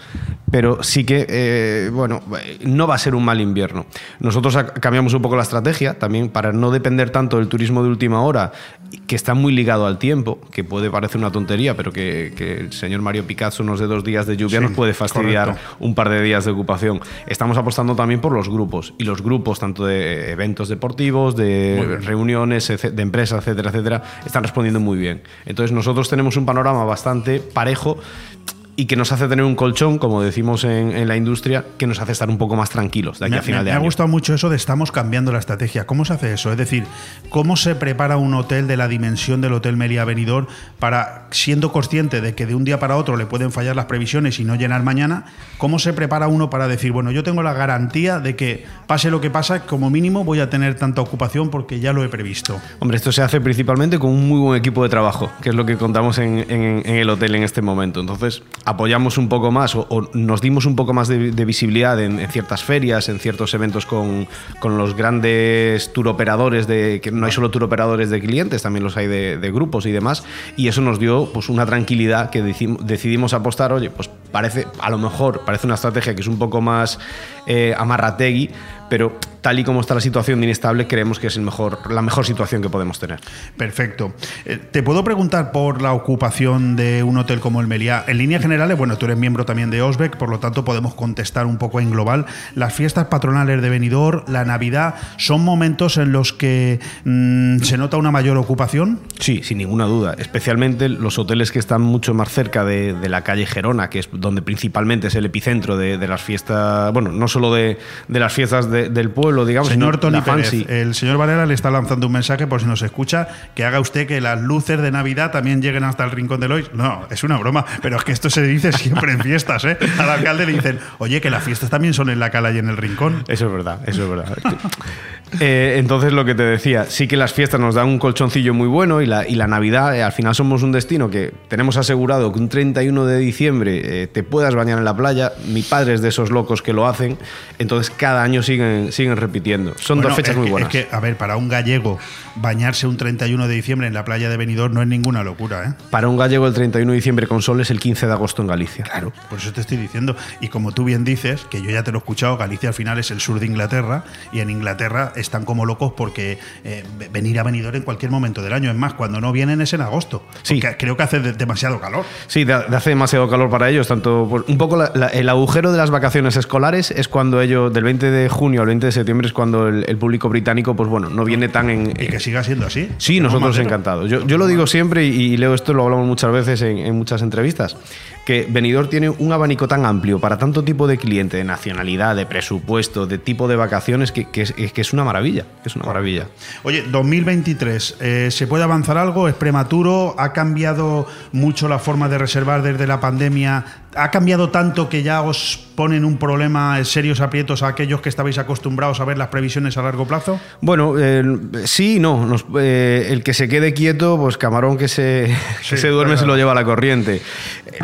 pero sí que, eh, bueno, no va a ser un mal invierno. Nosotros cambiamos un poco la estrategia también para no depender tanto del turismo de última hora, que está muy ligado al tiempo, que puede parecer una tontería, pero que, que el señor Mario Picasso nos dé dos días de lluvia Sí, nos puede fastidiar correcto. un par de días de ocupación. Estamos apostando también por los grupos y los grupos tanto de eventos deportivos, de reuniones, de empresas, etcétera, etcétera, están respondiendo muy bien. Entonces nosotros tenemos un panorama bastante parejo. Y que nos hace tener un colchón, como decimos en, en la industria, que nos hace estar un poco más tranquilos de aquí me, a final me- de me ha año. gustado mucho eso de estamos cambiando la estrategia. ¿Cómo se hace eso? Es decir, ¿cómo se prepara un hotel de la dimensión del Hotel Meliá Benidorm para, siendo consciente de que de un día para otro le pueden fallar las previsiones y no llenar mañana, cómo se prepara uno para decir, bueno, yo tengo la garantía de que pase lo que pasa, como mínimo voy a tener tanta ocupación porque ya lo he previsto? Hombre, esto se hace principalmente con un muy buen equipo de trabajo, que es lo que contamos en, en- en el hotel en este momento. Entonces, apoyamos un poco más o, nos dimos un poco más de, visibilidad en, ciertas ferias, en ciertos eventos con, con los grandes tour operadores, de, que no hay solo tour operadores de clientes, también los hay de, grupos y demás. Y eso nos dio pues, una tranquilidad que decidimos apostar, oye, pues parece, a lo mejor parece una estrategia que es un poco más eh, amarrategui, pero tal y como está la situación de inestable, creemos que es el mejor, la mejor situación que podemos tener. Perfecto. Eh, Te puedo preguntar por la ocupación de un hotel como el Meliá. En líneas generales, bueno, tú eres miembro también de Osbeck, por lo tanto podemos contestar un poco en global. Las fiestas patronales de Benidorm, la Navidad, ¿son momentos en los que mm, se nota una mayor ocupación? Sí, sin ninguna duda. Especialmente los hoteles que están mucho más cerca de, de la calle Gerona, que es donde principalmente es el epicentro de, de las fiestas, bueno, no solo de, de las fiestas de- del pueblo, digamos, Señor Tony Pérez, fancy. el señor Varela le está lanzando un mensaje por si nos escucha, que haga usted que las luces de Navidad también lleguen hasta el rincón de Lois. No, es una broma, pero es que esto se dice siempre en fiestas, ¿eh? Al alcalde le dicen, oye, que las fiestas también son en la cala y en el rincón. Eso es verdad, eso es verdad. Eh, entonces, lo que te decía, sí que las fiestas nos dan un colchoncillo muy bueno y la, y la Navidad, eh, al final somos un destino que tenemos asegurado que un 31 de diciembre eh, te puedas bañar en la playa. Mi padre es de esos locos que lo hacen, entonces cada año siguen, siguen repitiendo. Son Bueno, dos fechas muy que- buenas. Es que, a ver, para un gallego, bañarse un 31 de diciembre en la playa de Benidorm no es ninguna locura, ¿eh? Para un gallego el 31 de diciembre con sol es el 15 de agosto en Galicia. Claro. Por eso te estoy diciendo. Y como tú bien dices, que yo ya te lo he escuchado, Galicia al final es el sur de Inglaterra y en Inglaterra están como locos porque eh, ve- venir a Benidorm en cualquier momento del año. Es más, cuando no vienen es en agosto. Sí. Creo que hace de- demasiado calor. Sí, de- de hace demasiado calor para ellos. Tanto por- un poco la- la- el agujero de las vacaciones escolares es cuando ellos, del 20 de junio al 20 de septiembre, es cuando el, el público británico, pues bueno, no viene tan en. Y que siga siendo así. Sí, No, nosotros encantados. Yo, yo lo digo siempre y, y leo esto, lo hablamos muchas veces en, en muchas entrevistas, que Benidorm tiene un abanico tan amplio para tanto tipo de cliente, de nacionalidad, de presupuesto, de tipo de vacaciones, que, que es, que es una maravilla. que Es una maravilla. Oye, 2023, eh, ¿se puede avanzar algo? ¿Es prematuro? ¿Ha cambiado mucho la forma de reservar desde la pandemia? ¿Ha cambiado tanto que ya os ponen un problema, eh, serios aprietos a aquellos que estabais acostumbrados a ver las previsiones a largo plazo? Bueno, eh, sí y no. Nos- eh, el que se quede quieto, pues camarón que se, que Sí, se duerme claro. se lo lleva a la corriente.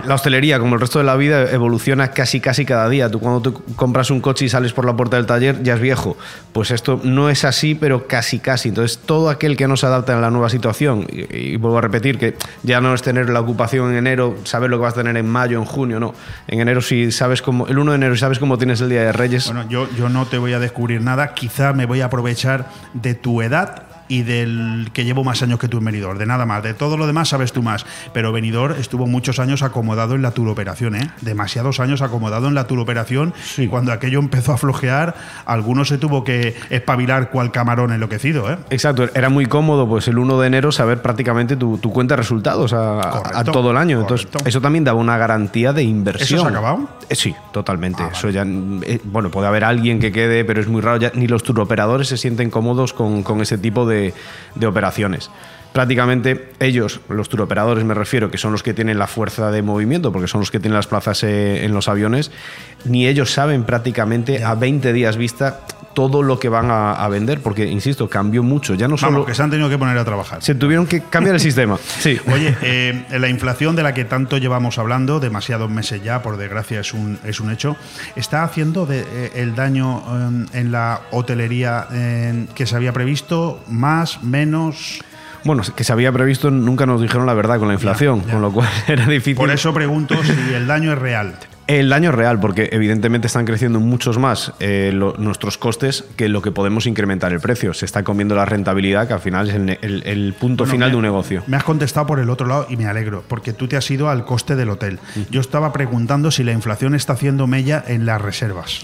La como el resto de la vida, evoluciona casi casi cada día. Tú cuando tú compras un coche y sales por la puerta del taller ya es viejo. Pues esto no es así, pero casi casi. Entonces todo aquel que no se adapta a la nueva situación, y, y vuelvo a repetir que ya no es tener la ocupación en enero, saber lo que vas a tener en mayo, en junio, no. En enero si sabes cómo, el 1 de enero si sabes cómo tienes el Día de Reyes, Bueno, yo, yo no te voy a descubrir nada, quizá me voy a aprovechar de tu edad y del que llevo más años que tú en Benidorm, de nada más, de todo lo demás sabes tú más, pero Benidorm estuvo muchos años acomodado en la turoperación, ¿eh? demasiados años acomodado en la turoperación y cuando aquello empezó a flojear, alguno se tuvo que espabilar cual camarón enloquecido. ¿eh? Exacto, era muy cómodo pues el 1 de enero saber prácticamente tu, tu cuenta de resultados a, todo el año. Entonces, eso también daba una garantía de inversión. ¿Eso se ha acabado? Eh, sí, totalmente. Eso ya, eh, bueno, puede haber alguien que quede, pero es muy raro. Ya, ni los turoperadores se sienten cómodos con, con ese tipo de, de operaciones. Prácticamente ellos, los turoperadores me refiero, que son los que tienen la fuerza de movimiento, porque son los que tienen las plazas eh, en los aviones, ni ellos saben prácticamente a 20 días vista todo lo que van a, a vender, porque, insisto, cambió mucho. Ya no solo... Vamos, que se han tenido que poner a trabajar. Se tuvieron que cambiar el sistema. Sí. Oye, eh, la inflación de la que tanto llevamos hablando, demasiados meses ya, por desgracia es un, es un hecho, ¿está haciendo de- eh, el daño eh, en la hotelería que se había previsto? ¿Más? ¿Menos? Bueno, que se había previsto, nunca nos dijeron la verdad con la inflación, con lo cual era difícil. Por eso pregunto si el daño es real. El daño es real, porque evidentemente están creciendo muchos más eh, lo- nuestros costes que lo que podemos incrementar el precio. Se está comiendo la rentabilidad, que al final es el, el- el punto Bueno, final me- de un negocio. Me has contestado por el otro lado y me alegro, porque tú te has ido al coste del hotel. Yo estaba preguntando si la inflación está haciendo mella en las reservas.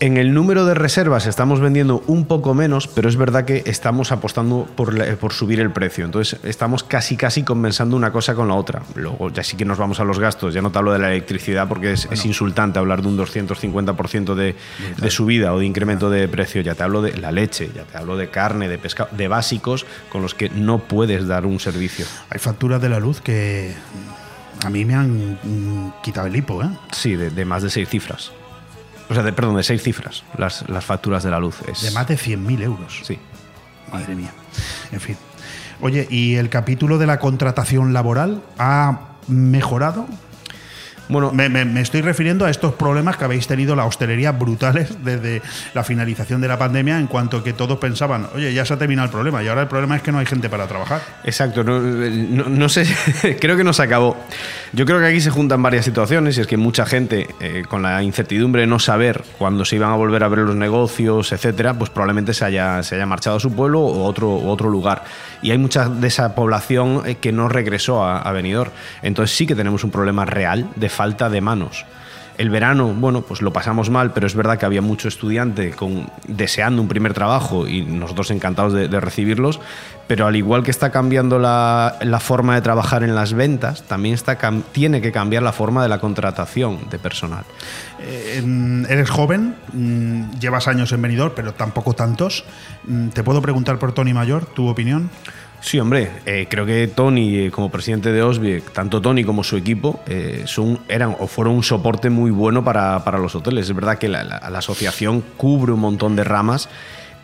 En el número de reservas estamos vendiendo un poco menos, pero es verdad que estamos apostando por, subir el precio. Entonces estamos casi casi compensando una cosa con la otra. Luego ya sí que nos vamos a los gastos. Ya no te hablo de la electricidad porque es, es insultante hablar de un 250% de, de subida o de incremento de precio. Ya te hablo de la leche, ya te hablo de carne, de pescado, de básicos con los que no puedes dar un servicio. Hay facturas de la luz que a mí me han mm, quitado el hipo, ¿eh? Sí, de, de más de seis cifras. O sea, de, perdón, de seis cifras las, las facturas de la luz. Es, De más de 100.000 euros. Sí. Madre mía. En fin. Oye, ¿y el capítulo de la contratación laboral ha mejorado? Bueno, me, me- me estoy refiriendo a estos problemas que habéis tenido la hostelería brutales desde la finalización de la pandemia, en cuanto que todos pensaban, oye, ya se ha terminado el problema, y ahora el problema es que no hay gente para trabajar. Exacto, no, no- no sé, creo que no se acabó. Yo creo que aquí se juntan varias situaciones y es que mucha gente, eh, con la incertidumbre de no saber cuándo se iban a volver a ver los negocios, etcétera, pues probablemente se haya, se haya marchado a su pueblo o otro, o otro lugar. Y hay mucha de esa población eh, que no regresó a, a Benidorm. Entonces sí que tenemos un problema real de falta de manos. El verano, bueno, pues lo pasamos mal, pero es verdad que había mucho estudiante con, deseando un primer trabajo y nosotros encantados de, recibirlos, pero al igual que está cambiando la, forma de trabajar en las ventas, también está, tiene que cambiar la forma de la contratación de personal. Eh, mm, eres joven, mm, llevas años en Benidorm, pero tampoco tantos. Mm, ¿Te puedo preguntar por Tony Mayor, tu opinión? Sí, hombre, eh, creo que Tony, eh, como presidente de Osbeck, tanto Tony como su equipo, eh, son, eran o fueron un soporte muy bueno para, para los hoteles. Es verdad que la, la- la asociación cubre un montón de ramas.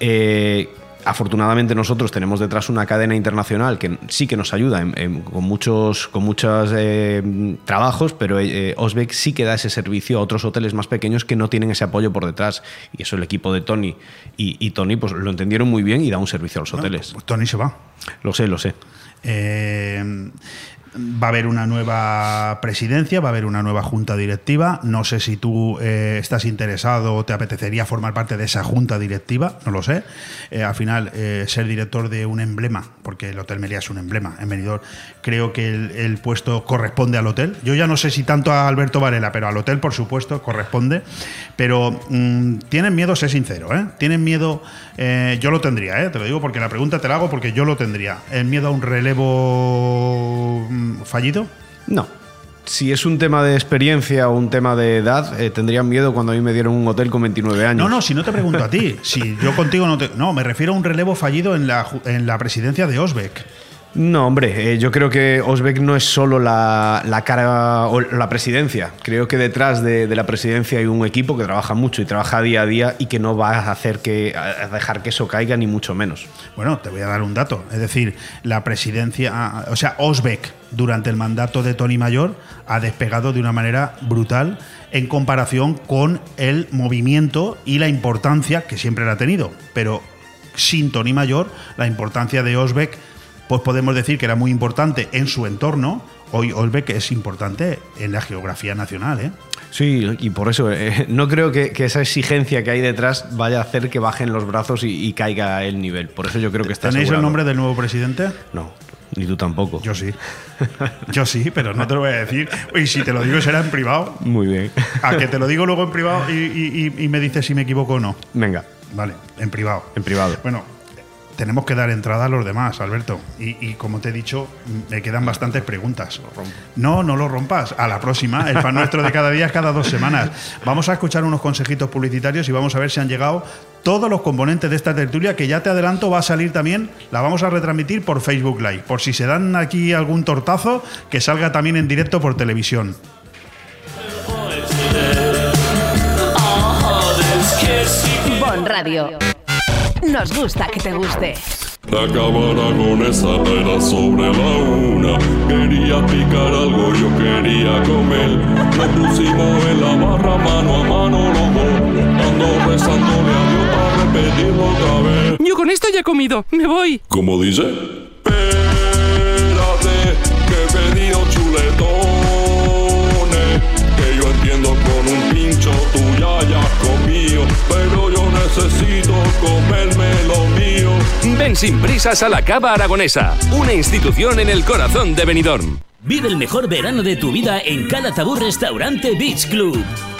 Eh, afortunadamente nosotros tenemos detrás una cadena internacional que sí que nos ayuda en- en- con muchos, con muchos eh, trabajos, pero eh, Osbeck sí que da ese servicio a otros hoteles más pequeños que no tienen ese apoyo por detrás. Y eso el equipo de Tony y, y Tony pues, lo entendieron muy bien y da un servicio a los hoteles. Pues Tony se va. Lo sé, lo sé. Eh, va a haber una nueva presidencia, va a haber una nueva junta directiva. No sé si tú eh, estás interesado o te apetecería formar parte de esa junta directiva, no lo sé. Eh, al final, eh, ser director de un emblema, porque el Hotel Meliá es un emblema en creo que el, puesto corresponde al hotel. Yo ya no sé si tanto a Alberto Varela, pero al hotel, por supuesto, corresponde. Pero mm, tienen miedo, sé sincero. Tienen miedo, yo lo tendría, te lo digo porque la pregunta te la hago porque yo lo tendría. ¿El miedo a un relevo fallido? No. Si es un tema de experiencia o un tema de edad, eh, tendrían miedo cuando a mí me dieron un hotel con 29 años. No, no, si no te pregunto a ti. Si yo contigo no te. No, me refiero a un relevo fallido en la, en la presidencia de Osbeck. No, hombre, eh, yo creo que Osbeck no es solo la, la cara o la presidencia. Creo que detrás de, la presidencia hay un equipo que trabaja mucho y trabaja día a día y que no va a hacer que a dejar que eso caiga ni mucho menos. Bueno, te voy a dar un dato. Es decir, la presidencia, o sea, Osbeck, durante el mandato de Tony Mayor, ha despegado de una manera brutal en comparación con el movimiento y la importancia que siempre la ha tenido. Pero sin Tony Mayor, la importancia de Osbeck, pues podemos decir que era muy importante en su entorno. Hoy Osbeck es importante en la geografía nacional, ¿eh? Sí, y por eso eh, no creo que, que esa exigencia que hay detrás vaya a hacer que bajen los brazos y, y caiga el nivel. Por eso yo creo que está ¿Tenéis el nombre del nuevo presidente? No, ni tú tampoco. Yo sí. Yo sí, pero no te lo voy a decir. Y si te lo digo será en privado. Muy bien. A que te lo digo luego en privado y, y- y- y me dices si me equivoco o no. Venga. Vale, en privado. En privado. Bueno, tenemos que dar entrada a los demás, Alberto. Y, y como te he dicho, me quedan bastantes preguntas. No, no lo rompas. A la próxima. El pan nuestro de cada día es cada dos semanas. Vamos a escuchar unos consejitos publicitarios y vamos a ver si han llegado todos los componentes de esta tertulia, que ya te adelanto va a salir también, la vamos a retransmitir por Facebook Live. Por si se dan aquí algún tortazo, que salga también en directo por televisión. Bon Radio. Nos gusta que te guste. La cámara con esa era sobre la una. Quería picar algo, yo quería comer. Nos pusimos en la barra mano a mano los dos. Ando rezándole a Dios para repetirlo otra vez. Yo con esto ya he comido. Me voy. ¿Cómo dice? Espérate, que he pedido chuletones. Que yo entiendo con un pincho tú ya hayas comido. Pero yo necesito comerme lo mío. Ven sin prisas a la Cava Aragonesa, una institución en el corazón de Benidorm. Vive el mejor verano de tu vida en Cala Tabú Restaurante Beach Club.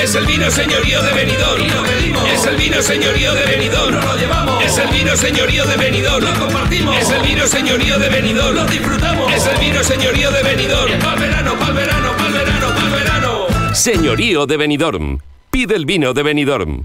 Es el vino señorío de Benidorm. Y lo pedimos. Es el vino señorío de Benidorm. Nos lo llevamos. Es el vino señorío de Benidorm. Lo compartimos. Es el vino señorío de Benidorm. Lo disfrutamos. Es el vino señorío de Benidorm. Pa'l verano, pa'l verano, pa'l verano, pa'l verano. Señorío de Benidorm. Pide el vino de Benidorm.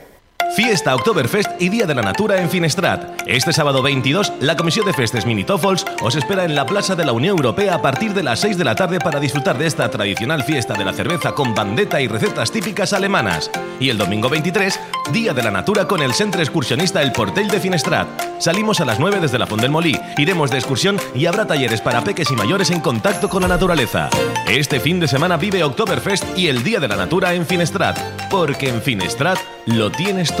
Fiesta Oktoberfest y Día de la Natura en Finestrat. Este sábado 22, la Comisión de Festes Minitofols os espera en la Plaza de la Unión Europea a partir de las 6 de la tarde para disfrutar de esta tradicional fiesta de la cerveza con bandeta y recetas típicas alemanas. Y el domingo 23, Día de la Natura con el Centro Excursionista El Portell de Finestrat. Salimos a las 9 desde la Font del Molí, iremos de excursión y habrá talleres para peques y mayores en contacto con la naturaleza. Este fin de semana vive Oktoberfest y el Día de la Natura en Finestrat, porque en Finestrat lo tienes todo.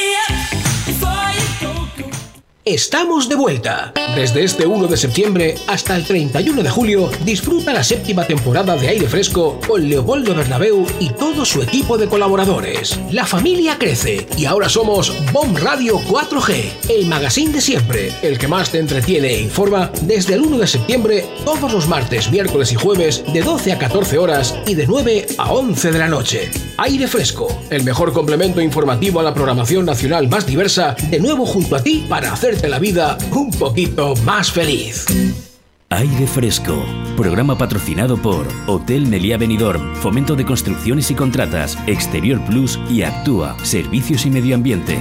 Estamos de vuelta. Desde este 1 de septiembre hasta el 31 de julio, disfruta la séptima temporada de Aire Fresco con Leopoldo Bernabeu y todo su equipo de colaboradores. La familia crece y ahora somos Bomb Radio 4G, el magazine de siempre, el que más te entretiene e informa desde el 1 de septiembre todos los martes, miércoles y jueves de 12 a 14 horas y de 9 a 11 de la noche. Aire Fresco, el mejor complemento informativo a la programación nacional más diversa, de nuevo junto a ti para hacerte la vida un poquito más feliz. Aire Fresco, programa patrocinado por Hotel Meliá Benidorm, Fomento de Construcciones y Contratas, Exterior Plus y Actúa, Servicios y Medio Ambiente.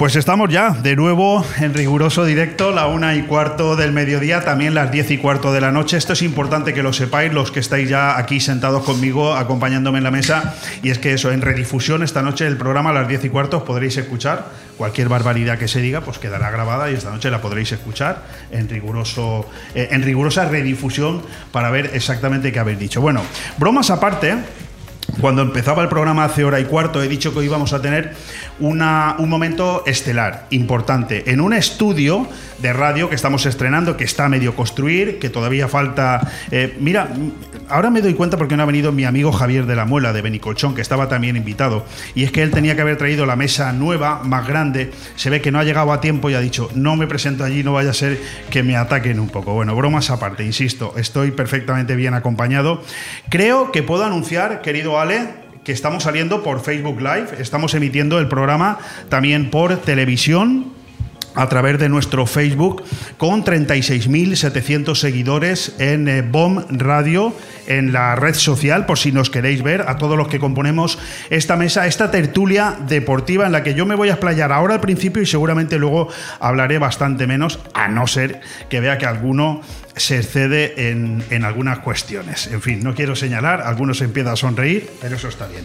Pues estamos ya de nuevo en riguroso directo, la una y cuarto del mediodía, también las diez y cuarto de la noche. Esto es importante que lo sepáis, los que estáis ya aquí sentados conmigo, acompañándome en la mesa. Y es que eso, en redifusión esta noche el programa a las diez y cuarto os podréis escuchar. Cualquier barbaridad que se diga, pues quedará grabada y esta noche la podréis escuchar en, riguroso, eh, en rigurosa redifusión para ver exactamente qué habéis dicho. Bueno, bromas aparte. cuando empezaba el programa hace hora y cuarto, he dicho que hoy íbamos a tener una, un momento estelar, importante, en un estudio de radio que estamos estrenando, que está a medio construir, que todavía falta... eh, mira, ahora me doy cuenta porque no ha venido mi amigo Javier de la Muela, de Benicolchón, que estaba también invitado, y es que él tenía que haber traído la mesa nueva, más grande, se ve que no ha llegado a tiempo y ha dicho, no me presento allí, no vaya a ser que me ataquen un poco. Bueno, bromas aparte, insisto, estoy perfectamente bien acompañado. Creo que puedo anunciar, querido Ale, que estamos saliendo por Facebook Live, estamos emitiendo el programa también por televisión a través de nuestro Facebook con 36.700 seguidores en eh, BOM Radio, en la red social, por si nos queréis ver, a todos los que componemos esta mesa, esta tertulia deportiva en la que yo me voy a explayar ahora al principio y seguramente luego hablaré bastante menos, a no ser que vea que alguno se excede en, en algunas cuestiones. En fin, no quiero señalar, algunos empiezan a sonreír, pero eso está bien.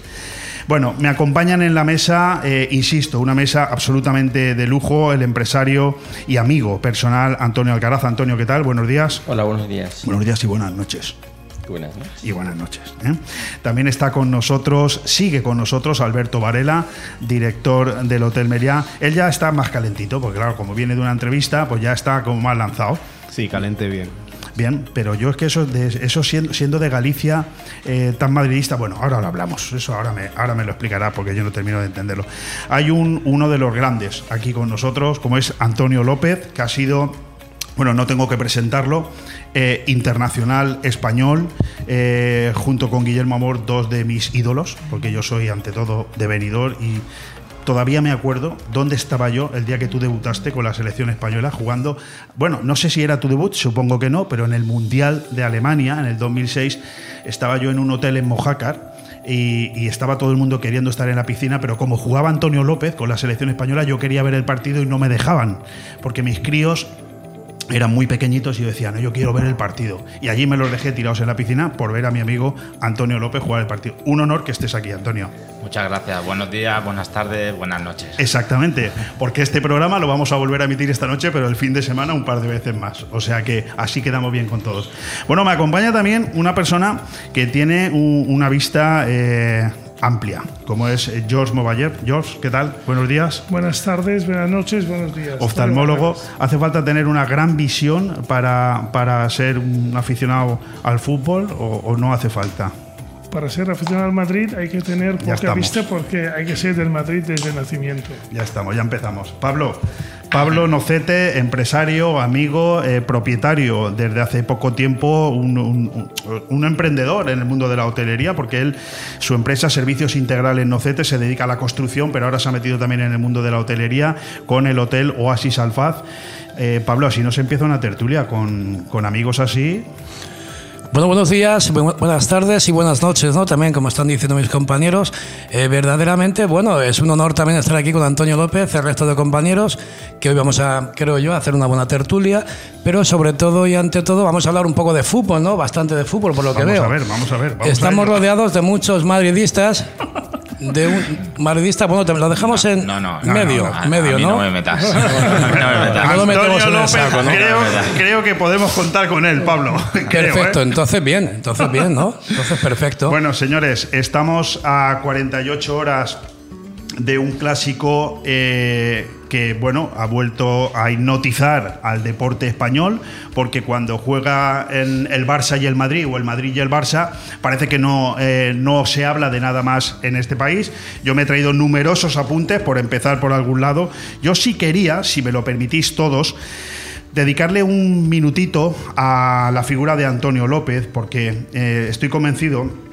Bueno, me acompañan en la mesa, eh, insisto, una mesa absolutamente de lujo, el empresario y amigo personal Antonio Alcaraz. Antonio, ¿qué tal? Buenos días. Hola, buenos días. Buenos días y buenas noches. Buenas noches. Y buenas noches. ¿eh? También está con nosotros, sigue con nosotros Alberto Varela, director del Hotel Meriá. Él ya está más calentito, porque claro, como viene de una entrevista, pues ya está como más lanzado. Sí, calente bien. Bien, pero yo es que eso, de, eso siendo, siendo de Galicia eh, tan madridista, bueno, ahora lo hablamos, eso ahora me, ahora me lo explicará porque yo no termino de entenderlo. Hay un, uno de los grandes aquí con nosotros, como es Antonio López, que ha sido bueno, no tengo que presentarlo, eh, internacional español, eh, junto con Guillermo Amor, dos de mis ídolos, porque yo soy ante todo de venidor y todavía me acuerdo dónde estaba yo el día que tú debutaste con la selección española jugando, bueno, no sé si era tu debut, supongo que no, pero en el Mundial de Alemania, en el 2006, estaba yo en un hotel en Mojácar. Y, y, estaba todo el mundo queriendo estar en la piscina, pero como jugaba Antonio López con la selección española, yo quería ver el partido y no me dejaban, porque mis críos eran muy pequeñitos y yo decía, no, yo quiero ver el partido. Y allí me los dejé tirados en la piscina por ver a mi amigo Antonio López jugar el partido. Un honor que estés aquí, Antonio. Muchas gracias. Buenos días, buenas tardes, buenas noches. Exactamente, porque este programa lo vamos a volver a emitir esta noche, pero el fin de semana un par de veces más. O sea que así quedamos bien con todos. Bueno, me acompaña también una persona que tiene un, una vista... Eh, amplia, como es George Mobayer. George, ¿qué tal? Buenos días. Buenas tardes, buenas noches, buenos días. Oftalmólogo. ¿Hace falta tener una gran visión para, para ser un aficionado al fútbol o, o, no hace falta? Para ser aficionado al Madrid hay que tener poca vista porque hay que ser del Madrid desde el nacimiento. Ya estamos, ya empezamos. Pablo, Pablo Nocete, empresario, amigo, eh, propietario desde hace poco tiempo, un, un, un, emprendedor en el mundo de la hotelería, porque él, su empresa Servicios Integrales Nocete se dedica a la construcción, pero ahora se ha metido también en el mundo de la hotelería con el hotel Oasis Alfaz. Eh, Pablo, así no se empieza una tertulia con, con amigos así. Bueno, buenos días, bu buenas tardes y buenas noches, ¿no? También, como están diciendo mis compañeros, eh, verdaderamente, bueno, es un honor también estar aquí con Antonio López, el resto de compañeros, que hoy vamos a, creo yo, a hacer una buena tertulia, pero sobre todo y ante todo vamos a hablar un poco de fútbol, ¿no? Bastante de fútbol, por lo vamos que veo. Vamos a ver, vamos a ver. Vamos Estamos a rodeados de muchos madridistas. De un madridista, bueno, te lo dejamos en no, no, medio, no, medio, a mí ¿no? no me metas. no me metas. No lo metemos en el López, saco, ¿no? creo, creo, que podemos contar con él, Pablo. Perfecto, creo, ¿eh? entonces bien, entonces bien, ¿no? Entonces perfecto. Bueno, señores, estamos a 48 horas de un clásico eh, que, bueno, ha vuelto a hipnotizar al deporte español, porque cuando juega en el Barça y el Madrid, o el Madrid y el Barça, parece que no, eh, no se habla de nada más en este país. Yo me he traído numerosos apuntes, por empezar por algún lado. Yo sí quería, si me lo permitís todos, dedicarle un minutito a la figura de Antonio López, porque eh, estoy convencido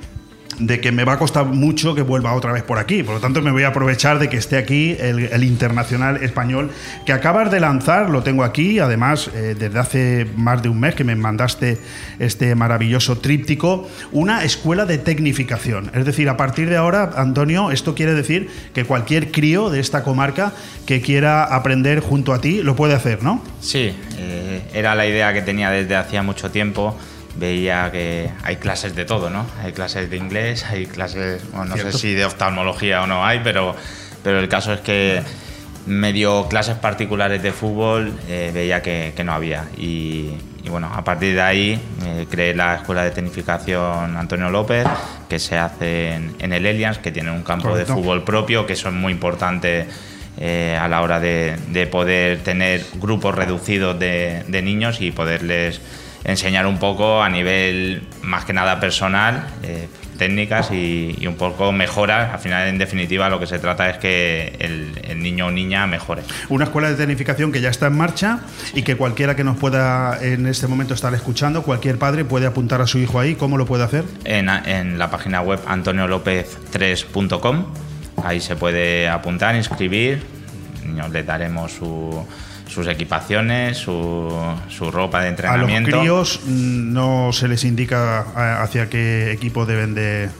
de que me va a costar mucho que vuelva otra vez por aquí. Por lo tanto, me voy a aprovechar de que esté aquí el, internacional español que acabas de lanzar, lo tengo aquí, además, eh, desde hace más de un mes que me mandaste este maravilloso tríptico, una escuela de tecnificación. Es decir, a partir de ahora, Antonio, esto quiere decir que cualquier crío de esta comarca que quiera aprender junto a ti lo puede hacer, ¿no? Sí, eh, era la idea que tenía desde hacía mucho tiempo veía que hay clases de todo, ¿no? Hay clases de inglés, hay clases, bueno, no Cierto. sé si de oftalmología o no hay, pero, pero el caso es que medio clases particulares de fútbol eh, veía que, que no había. Y, y bueno, a partir de ahí eh, creé la Escuela de Tecnificación Antonio López, que se hace en, en el Elians, que tiene un campo Correcto. de fútbol propio, que eso es muy importante eh, a la hora de, de poder tener grupos reducidos de, de niños y poderles enseñar un poco a nivel más que nada personal, eh, técnicas y, y un poco mejora. Al final, en definitiva, lo que se trata es que el, el niño o niña mejore. Una escuela de tecnificación que ya está en marcha y que cualquiera que nos pueda en este momento estar escuchando, cualquier padre puede apuntar a su hijo ahí. ¿Cómo lo puede hacer? en, en la página web antoniolopez3.com. Ahí se puede apuntar, inscribir. Niños le daremos su- sus equipaciones, su, su ropa de A los entrenamiento. críos mm, no se les indica a- hacia qué equipo deben de...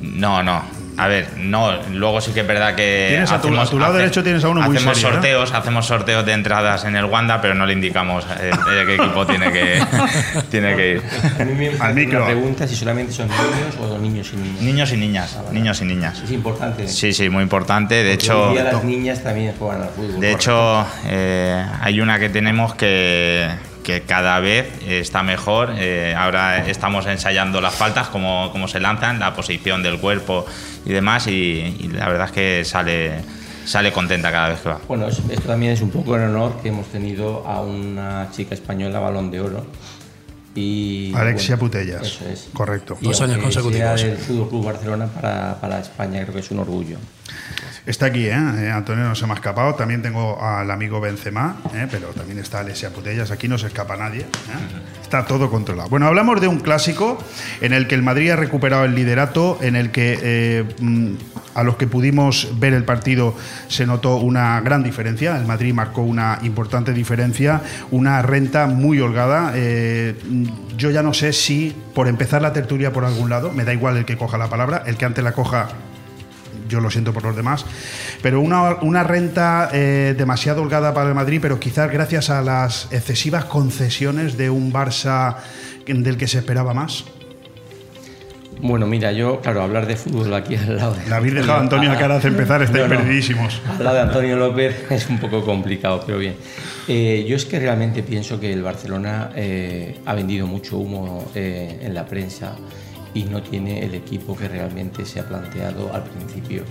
No, no. A ver, no. Luego sí que es verdad que. Tienes a tu- a tu lado derecho tienes a uno muy hacemos serio, ¿eh? sorteos, hacemos sorteos de entradas en el Wanda, pero no le indicamos eh, de qué equipo tiene que, tiene que ir. A mí me Al Al micro. Una pregunta si solamente son niños o niños y niñas. Niños y niñas, niños y niñas. Es importante. Sí, sí, muy importante. De Porque hecho, hoy día las niñas también juegan al fútbol. de hecho eh, hay una que tenemos que, que cada vez está mejor. Eh, ahora estamos ensayando las faltas, cómo, cómo se lanzan, la posición del cuerpo y demás, y, y la verdad es que sale, sale contenta cada vez que va. Bueno, es- esto también es un poco en honor que hemos tenido a una chica española balón de oro. Y, Alexia bueno, Putellas. Eso es. Correcto. Y Dos años consecutivos. Sea del Fútbol Club Barcelona para, para España, creo que es un orgullo. Está aquí, ¿eh? Eh, Antonio no se me ha escapado. También tengo al amigo Benzema, ¿eh? pero también está Alesia Putellas. Aquí no se escapa nadie. ¿eh? Está todo controlado. Bueno, hablamos de un clásico en el que el Madrid ha recuperado el liderato, en el que mm, a los que pudimos ver el partido se notó una gran diferencia. El Madrid marcó una importante diferencia, una renta muy holgada. Yo ya no sé si por empezar la tertulia por algún lado, me da igual el que coja la palabra, el que antes la coja yo lo siento por los demás, pero una, una renta eh, demasiado holgada para el Madrid, pero quizás gracias a las excesivas concesiones de un Barça del que se esperaba más. Bueno, mira, yo, claro, hablar de fútbol aquí al lado de. La habéis dejado a Antonio Alcaraz empezar, estáis perdidísimos. Al lado de Antonio López es un poco complicado, pero bien. Eh, yo es que realmente pienso que el Barcelona eh, ha vendido mucho humo eh, en la prensa y no tiene el equipo que realmente se ha planteado al principio.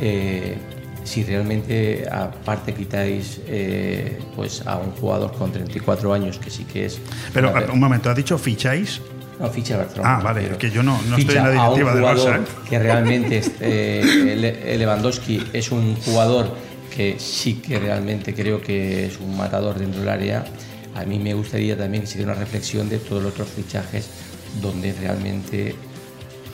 Eh, si realmente aparte quitáis eh, pues a un jugador con 34 años que sí que es Pero una- un momento, ¿has dicho ficháis? no, ficha Barcelona. Ah, vale, es que yo no, no estoy en la directiva del Barça. ¿eh? que realmente eh, Le- Lewandowski es un jugador que sí que realmente creo que es un matador dentro del área. A mí me gustaría también que se diera una reflexión de todos los otros fichajes donde realmente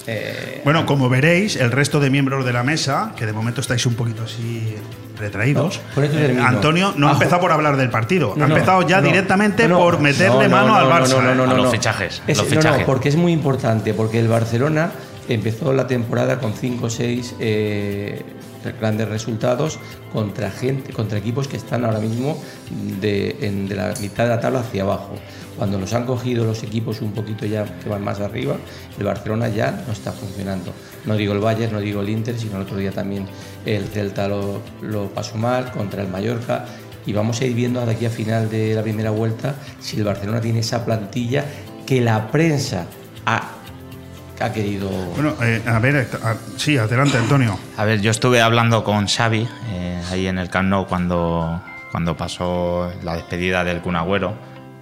eh, Bueno, como veréis, el resto de miembros de la mesa, que de momento estáis un poquito así retraídos, No, por esto eh. Antonio no ha empezado por hablar del partido, No, ha empezado ya no, directamente por meterle No, no, mano no, al Barça. no, no, no, ¿eh? no, los fichajes, Es- los no, no, fichajes. porque es muy importante, porque el Barcelona empezó la temporada con 5 o 6 grandes resultados contra gente, contra equipos que están ahora mismo de, en- de la mitad de la tabla hacia abajo. Cuando los han cogido los equipos un poquito ya que van más arriba, el Barcelona ya no está funcionando. No digo el Bayern, no digo el Inter, sino el otro día también el Celta lo, lo pasó mal contra el Mallorca y vamos a ir viendo de aquí a final de la primera vuelta si el Barcelona tiene esa plantilla que la prensa ha, ha querido. Bueno, eh, a ver, a- sí, adelante, Antonio. A ver, yo estuve hablando con Xavi eh, ahí en el Camp Nou cuando, cuando pasó la despedida del Kun Agüero,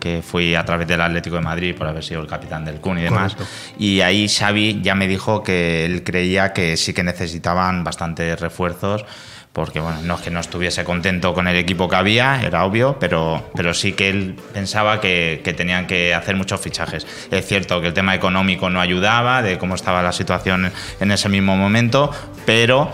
que fui a través del Atlético de Madrid por haber sido el capitán del Kun y demás. Correcto. Y ahí Xavi ya me dijo que él creía que sí que necesitaban bastantes refuerzos. Porque bueno, no es que no estuviese contento con el equipo que había, era obvio, pero, pero sí que él pensaba que, que tenían que hacer muchos fichajes. Es cierto que el tema económico no ayudaba, de cómo estaba la situación en ese mismo momento, pero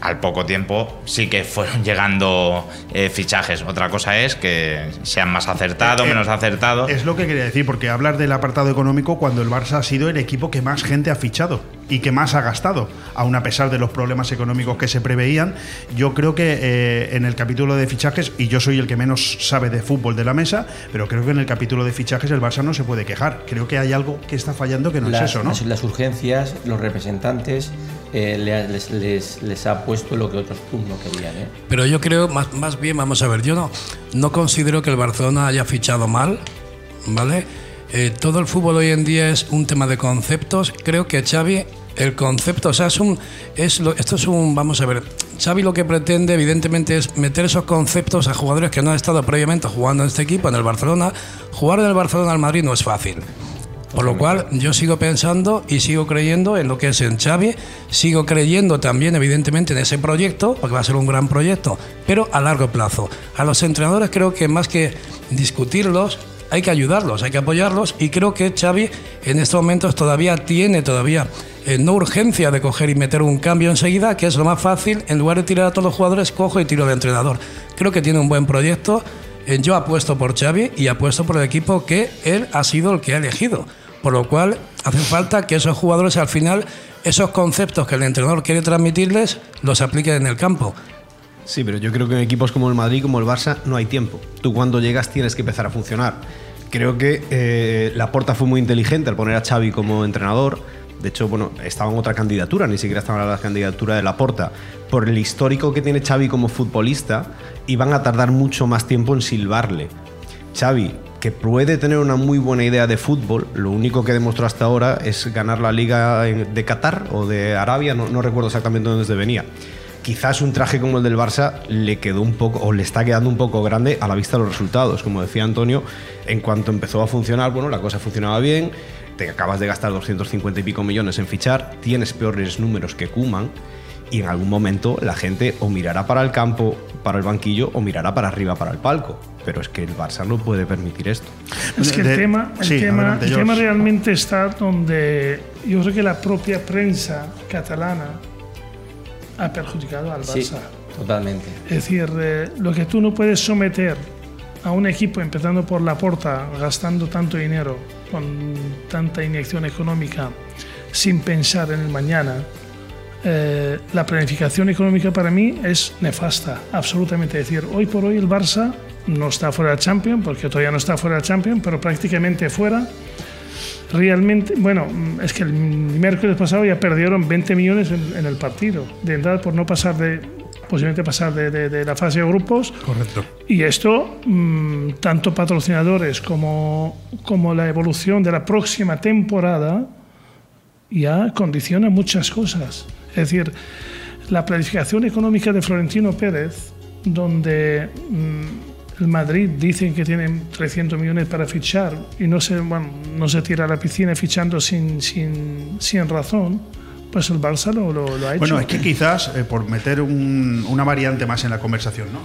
al poco tiempo sí que fueron llegando eh, fichajes. Otra cosa es que sean más acertados, Eh, menos acertados. Es lo que quería decir, porque hablar del apartado económico cuando el Barça ha sido el equipo que más gente ha fichado. Y que más ha gastado, aun a pesar de los problemas económicos que se preveían. Yo creo que eh, en el capítulo de fichajes, y yo soy el que menos sabe de fútbol de la mesa, pero creo que en el capítulo de fichajes el Barça no se puede quejar. Creo que hay algo que está fallando que no las, es eso, ¿no? Las, las urgencias, los representantes eh, les, les, les, ha puesto lo que otros clubes no querían. ¿eh? Pero yo creo, más, más bien, vamos a ver, yo no, no considero que el Barcelona haya fichado mal, ¿vale? Eh, todo el fútbol hoy en día es un tema de conceptos. Creo que Xavi, el concepto, o sea, es un, es lo, esto es un, vamos a ver, Xavi lo que pretende evidentemente es meter esos conceptos a jugadores que no han estado previamente jugando en este equipo, en el Barcelona. Jugar en el Barcelona al Madrid no es fácil. Por lo cual yo sigo pensando y sigo creyendo en lo que es en Xavi, sigo creyendo también evidentemente en ese proyecto, porque va a ser un gran proyecto, pero a largo plazo. A los entrenadores creo que más que discutirlos, hay que ayudarlos, hay que apoyarlos y creo que Xavi en estos momentos todavía tiene todavía eh, no urgencia de coger y meter un cambio enseguida, que es lo más fácil, en lugar de tirar a todos los jugadores, cojo y tiro de entrenador. Creo que tiene un buen proyecto. Eh, yo apuesto por Xavi y apuesto por el equipo que él ha sido el que ha elegido. Por lo cual hace falta que esos jugadores al final, esos conceptos que el entrenador quiere transmitirles, los apliquen en el campo. Sí, pero yo creo que en equipos como el Madrid, como el Barça, no hay tiempo. Tú cuando llegas tienes que empezar a funcionar. Creo que eh, Laporta fue muy inteligente al poner a Xavi como entrenador. De hecho, bueno, estaba en otra candidatura, ni siquiera estaba en la candidatura de Laporta. Por el histórico que tiene Xavi como futbolista, iban a tardar mucho más tiempo en silbarle. Xavi, que puede tener una muy buena idea de fútbol, lo único que demostró hasta ahora es ganar la liga de Qatar o de Arabia, no, recuerdo exactamente dónde venía quizás un traje como el del Barça le quedó un poco o le está quedando un poco grande a la vista de los resultados. Como decía Antonio, en cuanto empezó a funcionar, bueno, la cosa funcionaba bien, te acabas de gastar 250 y pico millones en fichar, tienes peores números que Kuman y en algún momento la gente o mirará para el campo, para el banquillo o mirará para arriba para el palco. Pero es que el Barça no puede permitir esto. Es que el, tema, el, sí, tema, el tema realmente está donde yo creo que la propia prensa catalana ha perjudicado al Barça. Sí, totalmente. Es decir, eh, lo que tú no puedes someter a un equipo, empezando por la porta, gastando tanto dinero, con tanta inyección económica, sin pensar en el mañana, eh, la planificación económica para mí es nefasta, absolutamente. Es decir, hoy por hoy el Barça no está fuera de Champions, porque todavía no está fuera de Champions, pero prácticamente fuera realmente, bueno, es que el miércoles pasado ya perdieron 20 millones en, en el partido, de entrada por no pasar de, posiblemente pasar de, de, de, la fase de grupos. Correcto. Y esto, mmm, tanto patrocinadores como, como la evolución de la próxima temporada, ya condiciona muchas cosas. Es decir, la planificación económica de Florentino Pérez, donde... Mmm, el Madrid dicen que tienen 300 millones para fichar y no se, bueno, no se tira a la piscina fichando sin, sin, sin razón, pues el Barça lo, lo, lo ha hecho. Bueno, es que quizás, eh, por meter un, una variante más en la conversación, ¿no?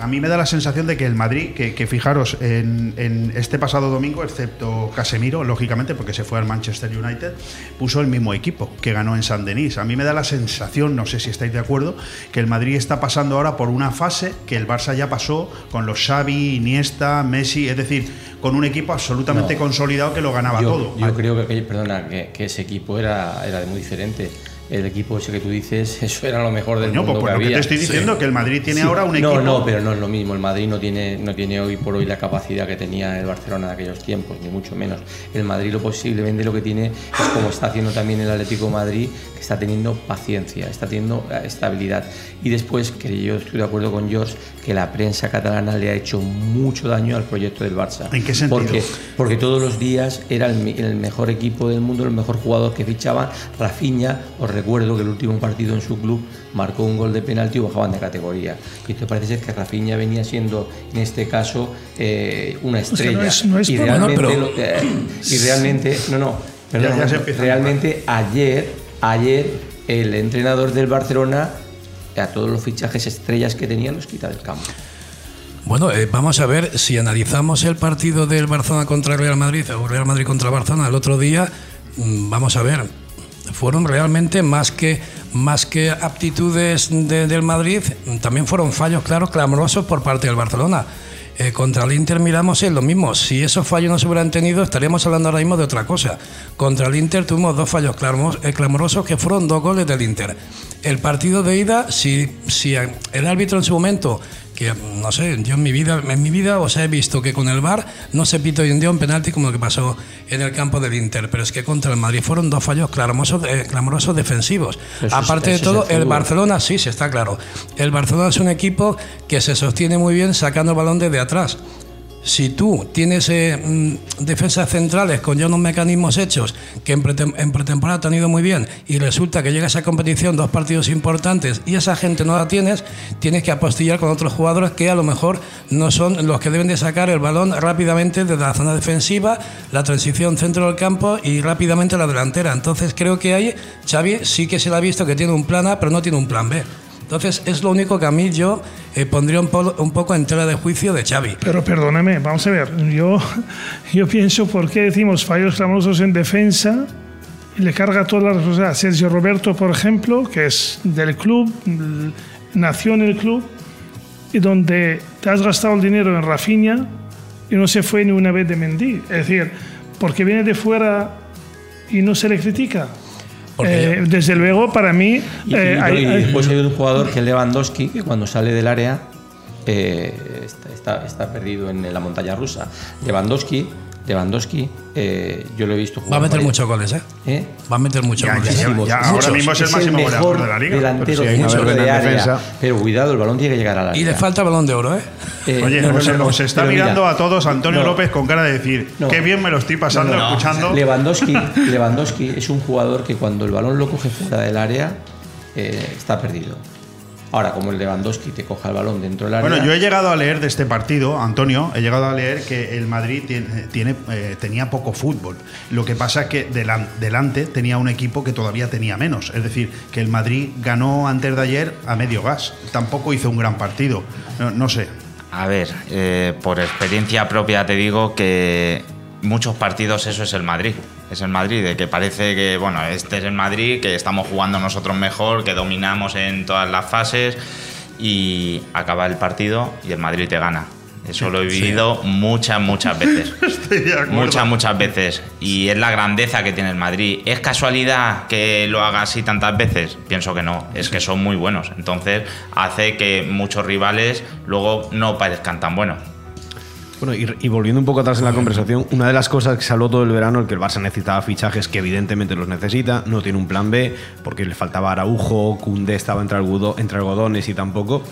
A mí me da la sensación de que el Madrid, que, que fijaros, en, en, este pasado domingo, excepto Casemiro, lógicamente, porque se fue al Manchester United, puso el mismo equipo que ganó en San Denis. A mí me da la sensación, no sé si estáis de acuerdo, que el Madrid está pasando ahora por una fase que el Barça ya pasó con los Xavi, Iniesta, Messi, es decir, con un equipo absolutamente no, consolidado que lo ganaba yo, todo. Yo creo que, perdona, que, que ese equipo era, era muy diferente el equipo ese que tú dices, eso era lo mejor del no, mundo pues por que lo había. que te estoy diciendo, sí. que el Madrid tiene sí. ahora un no, equipo... No, pero no es lo mismo. El Madrid no tiene, no tiene hoy por hoy la capacidad que tenía el Barcelona en aquellos tiempos, ni mucho menos. El Madrid lo posiblemente lo que tiene es como está haciendo también el Atlético de Madrid, que está teniendo paciencia, está teniendo estabilidad. Y después, que yo estoy de acuerdo con George, que la prensa catalana le ha hecho mucho daño al proyecto del Barça. ¿En qué sentido? Porque, porque todos los días era el, el mejor equipo del mundo, el mejor jugador que fichaban. Rafinha, os recuerdo que el último partido en su club marcó un gol de penalti y bajaban de categoría. Y esto parece ser que Rafinha venía siendo, en este caso, eh, una estrella. O sea, no es, no es y, realmente, bueno, pero... eh, y realmente, no, no, perdón, Ya- ya se realmente ayer, ayer el entrenador del Barcelona a todos los fichajes estrellas que tenía los quita del campo. Bueno, eh, vamos a ver si analizamos el partido del Barcelona contra el Real Madrid o Real Madrid contra Barcelona el otro día. mm, Vamos a ver, fueron realmente más que más que aptitudes de- del Madrid, también fueron fallos claros, clamorosos por parte del Barcelona. Eh, contra el Inter miramos es lo mismo. Si esos fallos no se hubieran tenido, estaríamos hablando ahora mismo de otra cosa. Contra el Inter tuvimos dos fallos clamorosos, eh, clamorosos que fueron dos goles del Inter. El partido de ida, si, si el árbitro en su momento que no sé, yo en mi vida, en mi vida os he visto que con el VAR no se pito hoy en día un penalti como lo que pasó en el campo del Inter, pero es que contra el Madrid fueron dos fallos clamorosos, eh, clamorosos defensivos. Eso Aparte es- de todo, el. Barcelona sí, se está claro. El Barcelona es un equipo que se sostiene muy bien sacando el balón desde atrás. Si tú tienes eh, mm, defensas centrales con ya unos mecanismos hechos que en, pretem- en pretemporada te han ido muy bien y resulta que llega a esa competición dos partidos importantes y esa gente no la tienes, tienes que apostillar con otros jugadores que a lo mejor no son los que deben de sacar el balón rápidamente desde la zona defensiva, la transición centro del campo y rápidamente la delantera. Entonces creo que ahí Xavi sí que se le ha visto que tiene un plan A pero no tiene un plan B. Entonces es lo único que a mí yo eh, pondría un, un poco en tela de juicio de Xavi. Pero perdóname, vamos a ver. Yo, yo pienso por qué decimos fallos clamorosos en defensa y le carga toda la responsabilidad a Sergio Roberto, por ejemplo, que es del club, l- nació en el club y donde te has gastado el dinero en Rafinha y no se fue ni una vez de Mendy. Es decir, porque viene de fuera y no se le critica. Eh, desde luego, para mí, Y, eh, y- hay- y hay- después hay un jugador que es Lewandowski, que cuando sale del área eh, está, está- está perdido en la montaña rusa. Lewandowski, Lewandowski eh, yo lo he visto jugar. Va a meter muchos goles, ¿eh? ¿Eh? Va a meter muchos goles. ya, ya, ya, ahora mismo es el máximo goleador mejor de la liga. delantero Pero si de área. defensa. Pero cuidado, el balón tiene que llegar al área. Y le falta balón de oro, ¿eh? Eh, Oye, no, no, os, no, no, os está mira, mirando a todos Antonio no. López con cara de decir, No. qué bien me lo estoy pasando No, no, no. escuchando. Lewandowski, Lewandowski es un jugador que cuando el balón lo coge fuera del área eh, está perdido. Ahora, como el Lewandowski te coja el balón dentro del área. Bueno, yo he llegado a leer de este partido, Antonio, he llegado a leer que el Madrid tiene, tiene, eh, tenía poco fútbol. Lo que pasa es que delan- delante tenía un equipo que todavía tenía menos. Es decir, que el Madrid ganó antes de ayer a medio gas. Tampoco hizo un gran partido. No, no sé. A ver, eh, por experiencia propia te digo que muchos partidos eso es el Madrid. Es el Madrid, de que parece que, bueno, este es el Madrid, que estamos jugando nosotros mejor, que dominamos en todas las fases y acaba el partido y el Madrid te gana. Eso lo he Sí. vivido muchas, muchas veces. Estoy de acuerdo. Muchas, muchas veces. Y es la grandeza que tiene el Madrid. ¿Es casualidad que lo haga así tantas veces? Pienso que no. Es que son muy buenos. Entonces hace que muchos rivales luego no parezcan tan buenos. Bueno, y, y volviendo un poco atrás en la conversación, una de las cosas que se habló todo el verano, el que el Barça necesitaba fichajes, que evidentemente los necesita, no tiene un plan B, porque le faltaba Araujo, Cundé estaba entre, algodo- entre algodones y tampoco.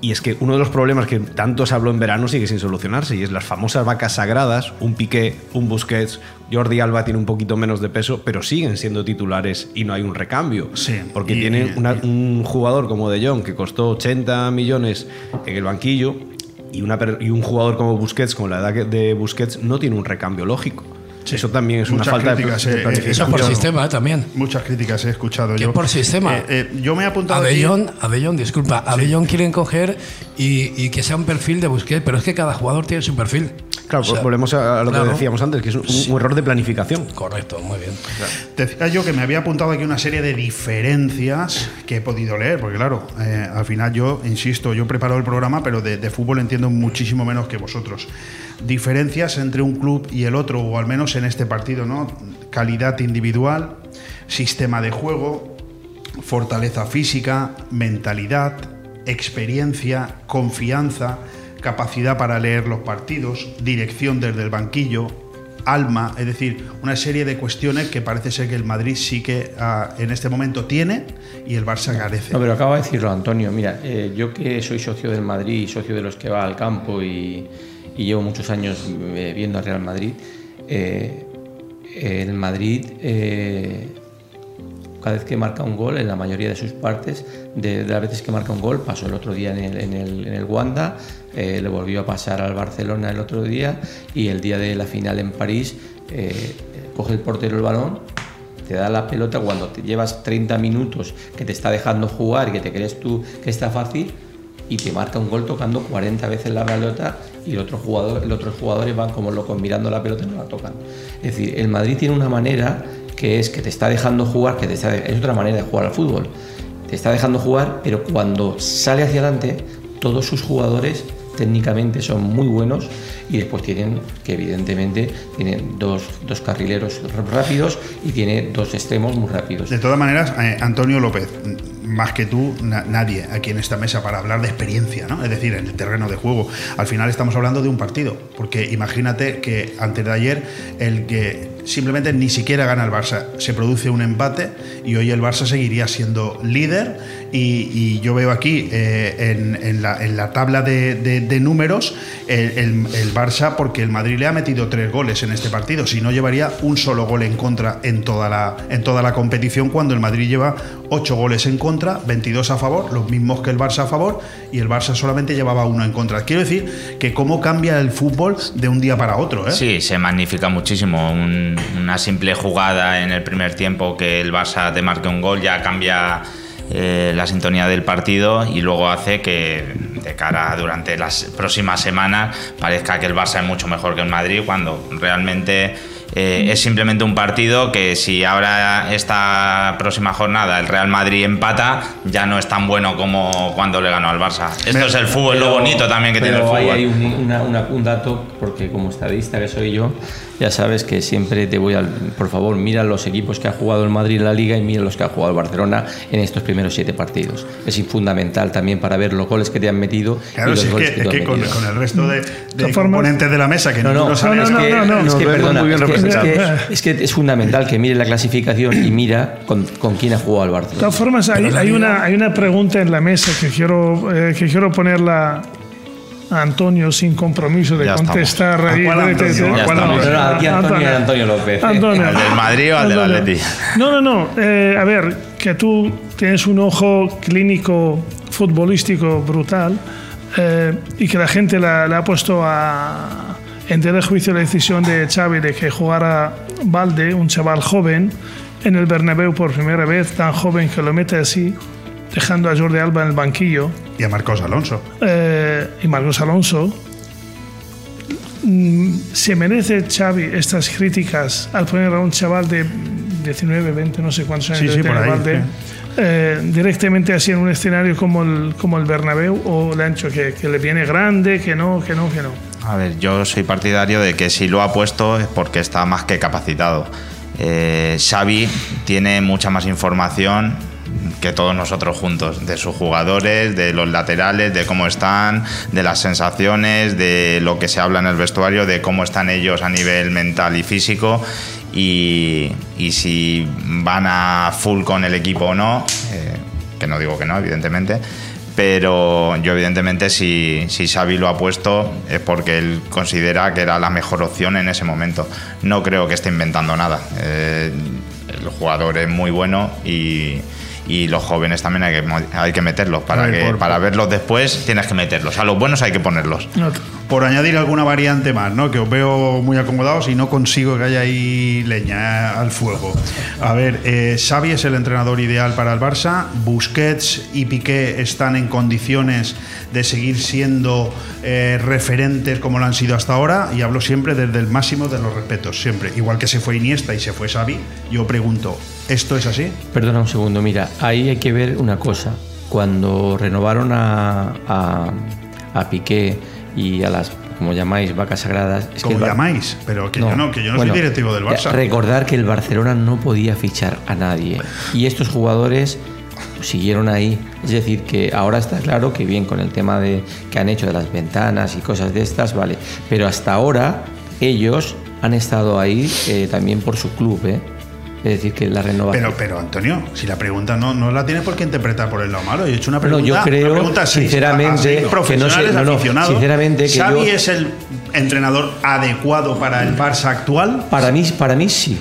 Y es que uno de los problemas que tanto se habló en verano sigue sin solucionarse, y es las famosas vacas sagradas, un Piqué, un Busquets, Jordi Alba tiene un poquito menos de peso, pero siguen siendo titulares y no hay un recambio. Sí, Porque y- tienen una- un jugador como De Jong que costó 80 millones en el banquillo y, una y un jugador como Busquets, con la edad de Busquets, no tiene un recambio lógico. Eso también es una Muchas falta de, críticas, de eh, planificación. Eso por sistema ¿eh? también. Muchas críticas he escuchado yo. por sistema. Eh, eh, yo me he apuntado A aquí- Bellón, a Bellón, disculpa, a Bellón quieren coger y, y que sea un perfil de Busquets, pero es que cada jugador tiene su perfil. Claro, O sea, volvemos a lo claro. que decíamos antes, que es un, un error de planificación. Correcto, muy bien. Te decía yo que me había apuntado aquí una serie de diferencias que he podido leer, porque claro, eh, al final yo, insisto, yo he preparado el programa, pero de, de fútbol entiendo muchísimo menos que vosotros. Diferencias entre un club y el otro, o al menos en este partido, ¿no? Calidad individual, sistema de juego, fortaleza física, mentalidad, experiencia, confianza, capacidad para leer los partidos, dirección desde el banquillo, alma, es decir, una serie de cuestiones que parece ser que el Madrid sí que ah, en este momento tiene y el Barça carece. No, pero acaba de decirlo Antonio. Mira, eh, yo que soy socio del Madrid y socio de los que va al campo y, y llevo muchos años eh, viendo al Real Madrid, eh, el Madrid eh, cada vez que marca un gol, en la mayoría de sus partes, de, de las veces que marca un gol, pasó el otro día en el, en el, en el Wanda, eh, le volvió a pasar al Barcelona el otro día y el día de la final en París eh, coge el portero el balón, te da la pelota cuando te llevas 30 minutos que te está dejando jugar y que te crees tú que está fácil y te marca un gol tocando 40 veces la pelota y el otro jugador, los otros jugadores van como locos mirando la pelota y no la tocan. Es decir, el Madrid tiene una manera que es que te está dejando jugar, que te está, es otra manera de jugar al fútbol. Te está dejando jugar, pero cuando sale hacia adelante, todos sus jugadores técnicamente son muy buenos y después tienen que evidentemente tienen dos, dos carrileros rápidos y tiene dos extremos muy rápidos. De todas maneras, eh, Antonio López, más que tú, na- nadie aquí en esta mesa para hablar de experiencia, ¿no? Es decir, en el terreno de juego. Al final estamos hablando de un partido, porque imagínate que antes de ayer el que simplemente ni siquiera gana el Barça, se produce un empate y hoy el Barça seguiría siendo líder y, yo veo aquí eh, en, la, tabla de, números el Barça porque el Madrid le ha metido tres goles en este partido, si no llevaría un solo gol en contra en toda la, en toda la competición cuando el Madrid lleva ocho goles en contra, 22 a favor, los mismos que el Barça a favor y el Barça solamente llevaba uno en contra. Quiero decir que cómo cambia el fútbol de un día para otro, ¿eh? Sí, se magnifica muchísimo. Un- una simple jugada en el primer tiempo que el Barça te marque un gol ya cambia eh, la sintonía del partido y luego hace que de cara durante las próximas semanas parezca que el Barça es mucho mejor que el Madrid cuando realmente eh, es simplemente un partido que si ahora esta próxima jornada el Real Madrid empata ya no es tan bueno como cuando le ganó al Barça. Esto es el fútbol, lo Pero- bonito también que tiene el pero fútbol. ahí hay un, una- una- un dato, porque como estadista que soy yo, ya sabes que siempre te voy al. Por favor, mira los equipos que ha jugado el Madrid en la Liga y mira los que ha jugado el Barcelona en estos primeros siete partidos. Es fundamental también para ver los goles que te han metido. Claro, y los si es goles que, que, es que has con, el resto de, de componentes de la mesa que No, no, no, sabes es que, no, no. es que, perdona, es que- es representados. que- es que es fundamental que mire la clasificación y mira con, con quién ha jugado el De Barcelona. todas formas, hay, hay una, hay una pregunta en la mesa que quiero, eh, que quiero ponerla Antonio sin compromiso de Ya contestar. ¿A ahí. cuál Antonio? ¿cuál. Antonio? Antonio Antonio López. Antonio. ¿Al del Madrid o al del. Atleti? No, no, no. eh, a ver, que tú tienes un ojo clínico futbolístico brutal eh, y que la gente la, la ha puesto a, en tela juicio la decisión de Xavi de que jugara Valde, un chaval joven, en el Bernabéu por primera vez, tan joven que lo mete así, dejando a Jordi Alba en el banquillo y a Marcos Alonso. eh, y Marcos Alonso. Mm, ¿Se merece Xavi estas críticas al poner a un chaval de 19, 20, no sé cuántos años Sí, sí, por ahí, Valde, sí. eh, directamente así en un escenario como el, como el Bernabéu o le han dicho que, que le viene grande, que no, que no, que no? A ver, yo soy partidario de que si lo ha puesto es porque está más que capacitado. Eh, Xavi tiene mucha más información que todos nosotros juntos, de sus jugadores, de los laterales, de cómo están, de las sensaciones, de lo que se habla en el vestuario, de cómo están ellos a nivel mental y físico y, y si van a full con el equipo o no, eh, que no digo que no, evidentemente, pero yo evidentemente si, si Xavi lo ha puesto es porque él considera que era la mejor opción en ese momento. No creo que esté inventando nada. Eh, el jugador es muy bueno y, y los jóvenes también hay que, hay que meterlos. Para, ver, que, por- para verlos después tienes que meterlos. A los buenos hay que ponerlos. Por añadir alguna variante más, ¿no? Que os veo muy acomodados y no consigo que haya ahí leña eh, al fuego. A ver, eh, Xavi es el entrenador ideal para el Barça. Busquets y Piqué están en condiciones de seguir siendo eh, referentes como lo han sido hasta ahora. Y hablo siempre desde el máximo de los respetos, siempre. Igual que se fue Iniesta y se fue Xavi, yo pregunto, ¿esto es así? Perdona un segundo, mira, ahí hay que ver una cosa. Cuando renovaron a, a, a Piqué y a las, como llamáis, vacas sagradas... Es Como llamáis, pero que yo no, que yo no soy directivo del Barça. Recordar que el Barcelona no podía fichar a nadie. Y estos jugadores siguieron ahí. Es decir, que ahora está claro que bien con el tema de que han hecho de las ventanas y cosas de estas, vale. Pero hasta ahora ellos han estado ahí eh, también por su club, ¿eh? Es decir, que la renovación... Pero, pero Antonio, si la pregunta no, no la tienes por qué interpretar por el lado malo. Yo he hecho una No, pregunta. yo creo, una pregunta a seis- sinceramente, que no sé- no, no, sinceramente, que ¿Xavi yo- es el entrenador adecuado para el Barça actual? Para mí, para mí sí.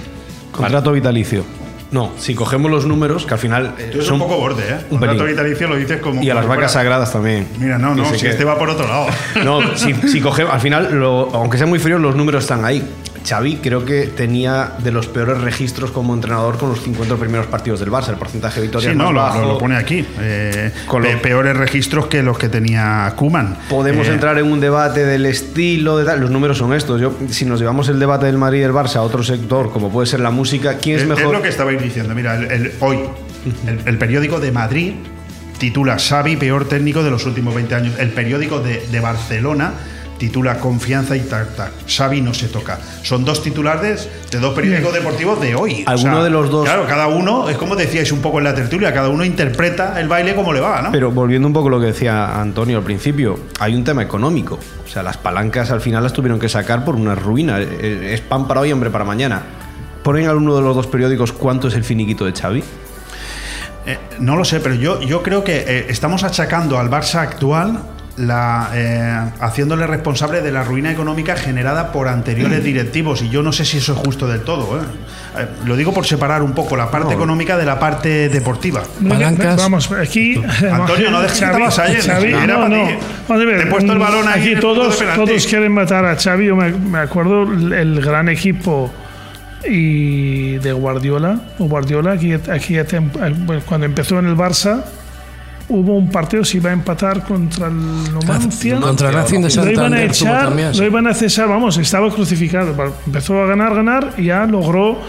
Contrato vitalicio. No, si cogemos los números, que al final eh, Tú eres son un poco borde, ¿eh? un Contrato vitalicio lo dices como. Y a las vacas fuera- sagradas también. Mira, no, no, sé si que- este va por otro lado. No, si, si cogemos, al final, lo- aunque sea muy frío, los números están ahí. Xavi creo que tenía de los peores registros como entrenador con los 50 primeros partidos del Barça. El porcentaje de victorias Sí, más no, lo, bajo. lo- pone aquí. Eh, Con lo- pe- peores registros que los que tenía Kuman. Podemos Eh, entrar en un debate del estilo, de tal. Los números son estos. Yo, si nos llevamos el debate del Madrid y del Barça a otro sector, como puede ser la música, ¿quién es, Es, mejor? lo que estabais diciendo. Mira, el- el- hoy, el, el periódico de Madrid titula Xavi, peor técnico de los últimos 20 años. El periódico de, de Barcelona titula Confianza y tac. Xavi no se toca. Son dos titulares de dos periódicos deportivos de hoy. Alguno de los dos- Claro, cada uno, es como decíais un poco en la tertulia, cada uno interpreta el baile como le va, ¿no? Pero volviendo un poco a lo que decía Antonio al principio, hay un tema económico. O sea, las palancas al final las tuvieron que sacar por una ruina. Eh, Es pan para hoy, hambre para mañana. Ponen a uno de los dos periódicos cuánto es el finiquito de Xavi. Eh, no lo sé, pero yo, yo creo que eh, estamos achacando al Barça actual la, eh, haciéndole responsable de la ruina económica generada por anteriores directivos y yo no sé si eso es justo del todo. ¿eh? Eh, lo digo por separar un poco la parte económica de la parte deportiva. Vamos, aquí. Antonio, no dejes que te vas ayer. Xavi, no, no. ti. Vamos a ver, Te he puesto el balón Aquí todos, todos quieren matar a Xavi. Yo me, me acuerdo el, gran equipo y de Guardiola. O Guardiola, aquí, aquí bueno, cuando empezó en el Barça. Hubo un partido, se iba a empatar contra el Numancia. Contra el Racing de Lo iban a Santander echar, también, sí. lo iban a cesar, vamos, estaba crucificado. Empezó a ganar, ganar y ya logró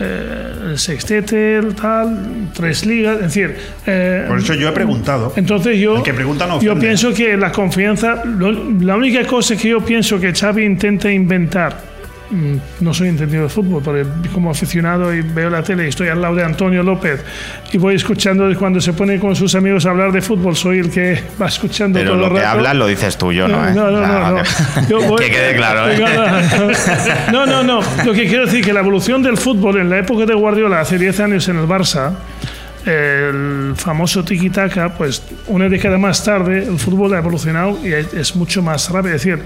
eh, el sextete, el tal, tres ligas, es decir... eh, Por eso yo he preguntado. entonces yo, El que pregunta no yo pienso que la confianza, lo- la única cosa que yo pienso que Xavi intenta inventar, no soy entendido de fútbol, pero como aficionado y veo la tele y estoy al lado de Antonio López y voy escuchando cuando se pone con sus amigos a hablar de fútbol, soy el que va escuchando Pero todo lo el que rato. hablas lo dices tú, yo no, ¿eh? No, no, no, no. que- Yo voy- que quede claro, ¿eh? No, no, no. Lo que quiero decir es que la evolución del fútbol en la época de Guardiola, hace 10 años en el Barça, el famoso tiki-taka, pues una década más tarde el fútbol ha evolucionado y es mucho más rápido. Es decir,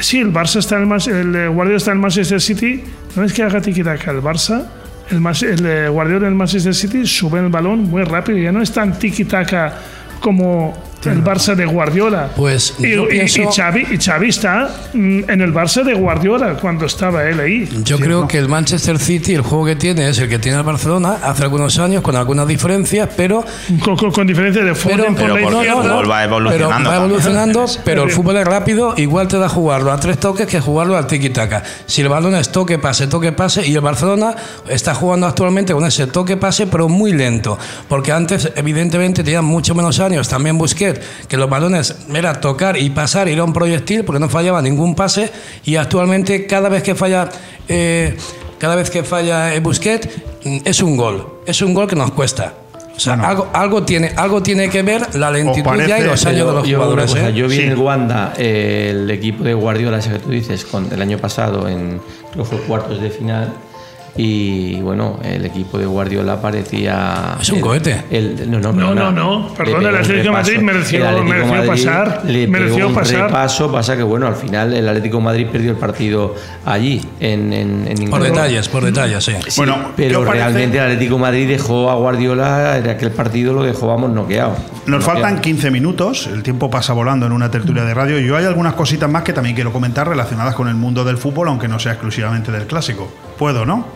sí, el Barça está en el, Mas- el eh, Guardiola está en el Manchester City, no es que haga tiki-taka el Barça. El, Mas- el eh, Guardiola en el Manchester City sube el balón muy rápido, ya no es tan tiki-taka como el Barça de Guardiola. Pues y, yo y- pienso- y Xavi, y Xavi está mm, en el Barça de Guardiola cuando estaba él ahí. Yo creo que el Manchester City, el juego que tiene es el que tiene el Barcelona hace algunos años, con algunas diferencias, pero. Con, con- con diferencia de por Pero la porque izquierda. el fútbol va evolucionando Pero va también. evolucionando, pero el fútbol es rápido, igual te da jugarlo a tres toques que jugarlo al tiki-taka. Si el balón es toque, pase, toque, pase, y el Barcelona está jugando actualmente con ese toque, pase, pero muy lento. Porque antes, evidentemente, tenían mucho menos años, también Que los balones era tocar y pasar, ir a un proyectil, porque no fallaba ningún pase, y actualmente cada vez que falla. eh, cada vez que falla Busquets mm, es un gol, es un gol que nos cuesta. O sea, algo, algo, tiene, algo tiene que ver la lentitud ya y los años de los Yo, jugadores. cosa, ¿eh? yo vi Sí. en el Wanda eh, el equipo de Guardiola, ese que tú dices, con, el año pasado, en fue cuartos de final. Y bueno, el equipo de Guardiola parecía. Es un el- cohete. el- no, no, No, perdona. no, no. Pegó el Atlético. Madrid mereció- El Atlético mereció Madrid pasar, Le mereció pegó un pasar. repaso, pasa que bueno, al final el Atlético de Madrid perdió el partido allí, en, en, en Por Inglaterra. detalles, por detalles, sí. Sí, pero realmente el Atlético de Madrid dejó a Guardiola en aquel partido lo dejó vamos noqueado. Nos Noqueado. faltan 15 minutos, el tiempo pasa volando en una tertulia de radio y yo hay algunas cositas más que también quiero comentar relacionadas con el mundo del fútbol, aunque no sea exclusivamente del clásico. ¿Puedo, no?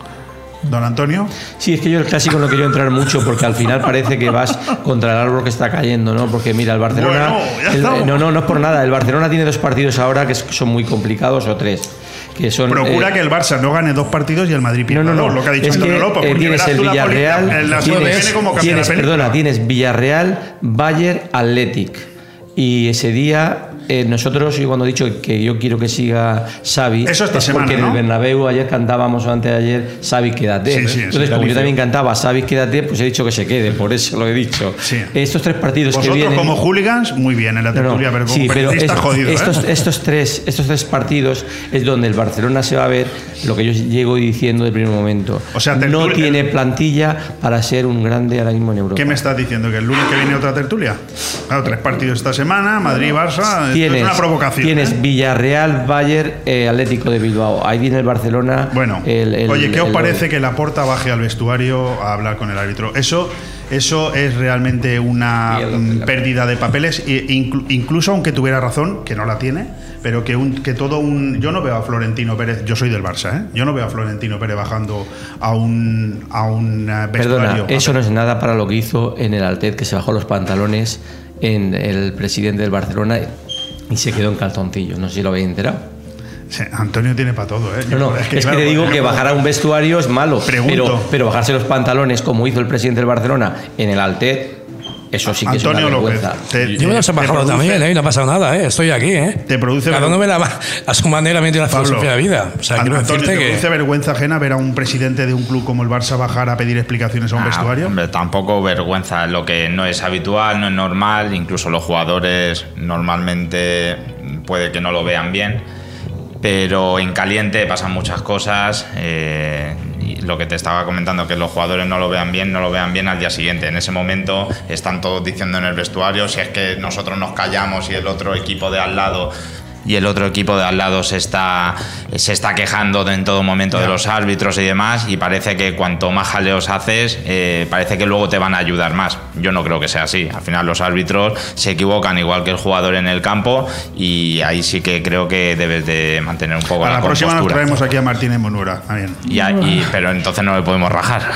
Don Antonio. Sí, es que yo el clásico no quiero entrar mucho porque al final parece que vas contra el árbol que está cayendo, ¿no? Porque mira, el Barcelona. Bueno, el- no, no, no es por nada. El Barcelona tiene dos partidos ahora que son muy complicados o tres. Que son, Procura eh, que el Barça no gane dos partidos y el Madrid pierda no, no, no. lo que ha dicho es Antonio López. porque tienes el Villarreal, en la tienes, como tienes- perdona, tienes Villarreal, Bayern, Athletic. Y ese día eh, nosotros, yo cuando he dicho que yo quiero que siga Xavi, Eso esta es semana, porque en el Bernabéu ayer cantábamos o antes de ayer Xavi quédate. Sí, sí, Entonces, como yo también cantaba Xavi quédate, pues he dicho que se quede, por eso lo he dicho. Estos tres partidos que Vosotros vienen como hooligans, muy bien en la no. tertulia, pero como pero es- jodido. ¿eh? estos, estos, tres, estos tres partidos es donde el Barcelona se va a ver lo que yo llego diciendo del primer momento. O sea, no tiene plantilla para ser un grande ahora mismo en Europa. ¿Qué me estás diciendo? ¿Que el lunes que viene otra tertulia? Claro, tres partidos esta semana, Madrid, Barça. esto Tienes, es una provocación. tienes ¿eh? Villarreal, Bayern, eh, Atlético de Bilbao. Ahí viene el Barcelona. Bueno, el- el- Oye, ¿qué os parece que la porta baje al vestuario a hablar con el árbitro? Eso, eso es realmente una mm, pérdida de papeles, e inclu- incluso aunque tuviera razón, que no la tiene, pero que, un, que todo un... Yo no veo a Florentino Pérez, yo soy del Barça, ¿eh? Yo no veo a Florentino Pérez bajando a un, a un eh, vestuario. Perdona, eso no es nada para lo que hizo en el Altet, que se bajó los pantalones en el presidente del Barcelona y se quedó en calzoncillo. No sé si lo habéis enterado. Antonio tiene para todo, ¿eh? No, no, es que, claro, te digo que bajar a un vestuario es malo. Pregunto. Pero, pero bajarse los pantalones, como hizo el presidente del Barcelona en el Altet, Eso sí que Antonio es una López. te- Yo me los he bajado también, ¿eh? No ha pasado nada, ¿eh? Estoy aquí, ¿eh? Te produce Cada uno la va a su manera me la Pablo, filosofía de vida. O sea, quiero Antonio, decirte ¿te que. produce vergüenza ajena ver a un presidente de un club como el Barça bajar a pedir explicaciones a un Ah, vestuario? Hombre, tampoco vergüenza, lo que no es habitual, no es normal, incluso los jugadores normalmente puede que no lo vean bien, pero en caliente pasan muchas cosas. eh, lo que te estaba comentando, que los jugadores no lo vean bien, no lo vean bien al día siguiente. En ese momento están todos diciendo en el vestuario, si es que nosotros nos callamos y el otro equipo de al lado y el otro equipo de al lado se está, se está quejando de- en todo momento de los árbitros y demás y parece que cuanto más jaleos haces, eh, parece que luego te van a ayudar más. Yo no creo que sea así. Al final los árbitros se equivocan igual que el jugador en el campo y ahí sí que creo que debes de mantener un poco a la, la próxima nos compostura. traemos aquí a Martínez Monura. Ah, bien. Y pero entonces no le podemos rajar.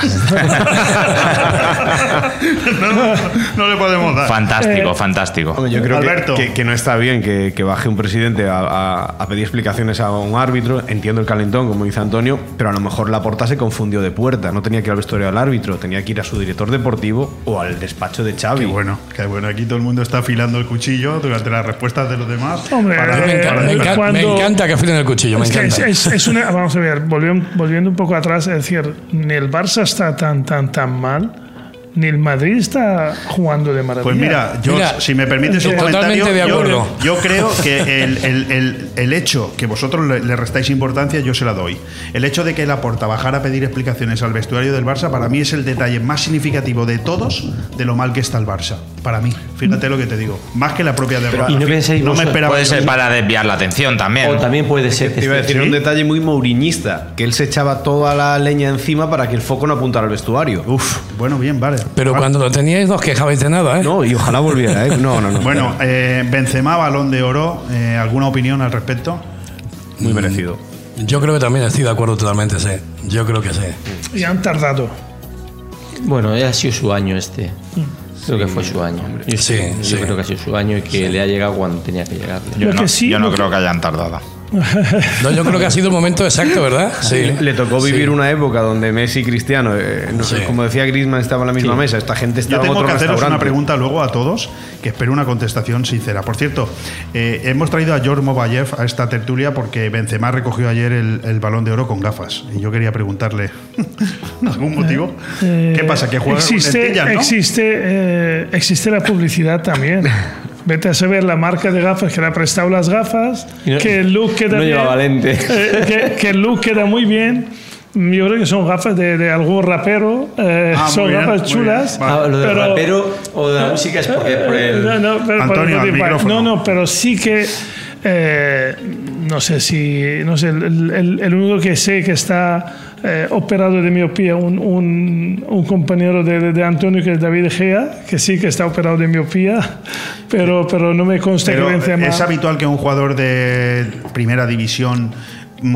no, no le podemos dar. fantástico, fantástico. Hombre, yo creo que- Alberto. que, que no está bien que, que baje un presidente a, a- a pedir explicaciones a un árbitro. Entiendo el calentón, como dice Antonio, pero a lo mejor la porta se confundió de puerta. No tenía que ir al vestuario al árbitro, tenía que ir a su director deportivo o al despacho de Xavi. Qué bueno, qué bueno. Aquí todo el mundo está afilando el cuchillo durante las respuestas de los demás. Hombre, para- me, encanta, me encanta- cuando- me encanta que afilen el cuchillo, me Es que encanta. es, es- es una, vamos a ver, volviendo, volviendo un poco atrás, es decir, ni el Barça está tan, tan, tan mal, ni el Madrid está jugando de maravilla. Pues mira, yo, Mira, si me permites un totalmente comentario, de yo- acuerdo. Yo, creo que el, el- el- el hecho que vosotros le, le restáis importancia, yo se la doy. El hecho de que Laporta bajara a pedir explicaciones al vestuario del Barça, para mí es el detalle más significativo de todos de lo mal que está el Barça. Para mí, fíjate lo que te digo. Más que la propia derrota. y no pensáis no me esperaba Puede ser para desviar la atención también. O también puede ser que Te iba a decir un detalle muy mouriñista, que él se echaba toda la leña encima para que el foco no apuntara al vestuario. Uf, bueno, bien, vale. Pero cuando lo teníais no os quejabais de nada, ¿eh? No, y ojalá volviera, ¿eh? No, no, no. Bueno, eh, Benzema, balón de oro. eh, ¿Alguna opinión al respecto? muy merecido. Yo creo que también estoy de acuerdo totalmente, sí. Yo creo que sí. Y han tardado. Bueno, ha sido su año este. Creo que fue su año. Yo, Sí, yo sí. creo que ha sido su año y que le ha llegado cuando tenía que llegar. Yo no, que sí- yo no lo que- creo que hayan tardado. No, yo creo que ha sido el momento exacto, ¿verdad? Sí. Le tocó vivir Sí. una época donde Messi y Cristiano, eh, no sé, como decía Griezmann, estaba en la misma Sí. mesa. Esta gente Yo estaba en tengo otro que haceros una pregunta luego a todos, que espero una contestación sincera. Por cierto, eh, hemos traído a George Mobayev a esta tertulia porque Benzema recogió ayer el, el balón de oro con gafas. Y yo quería preguntarle, ¿algún motivo? Eh, ¿Qué pasa? ¿Que juega con existe, no? existe, eh, existe la publicidad también. Vete a saber la marca de gafas que le ha prestado las gafas, no- que el look queda no bien, llevaba lente. eh, que, que el look queda muy bien. Yo creo que son gafas de, de algún rapero, eh, Ah, muy son bien, gafas muy chulas. bien. Ah, lo del pero- rapero o de la música es porque por el. No, no, pero- Antonio, micrófono. no, no, pero sí que eh, no sé si no sé el, el- el único que sé que está eh, operado de miopía un, un, un compañero de, de- de Antonio que es David Gea que sí que está operado de miopía pero pero no me consta Pero, que ¿Es habitual que un jugador de primera división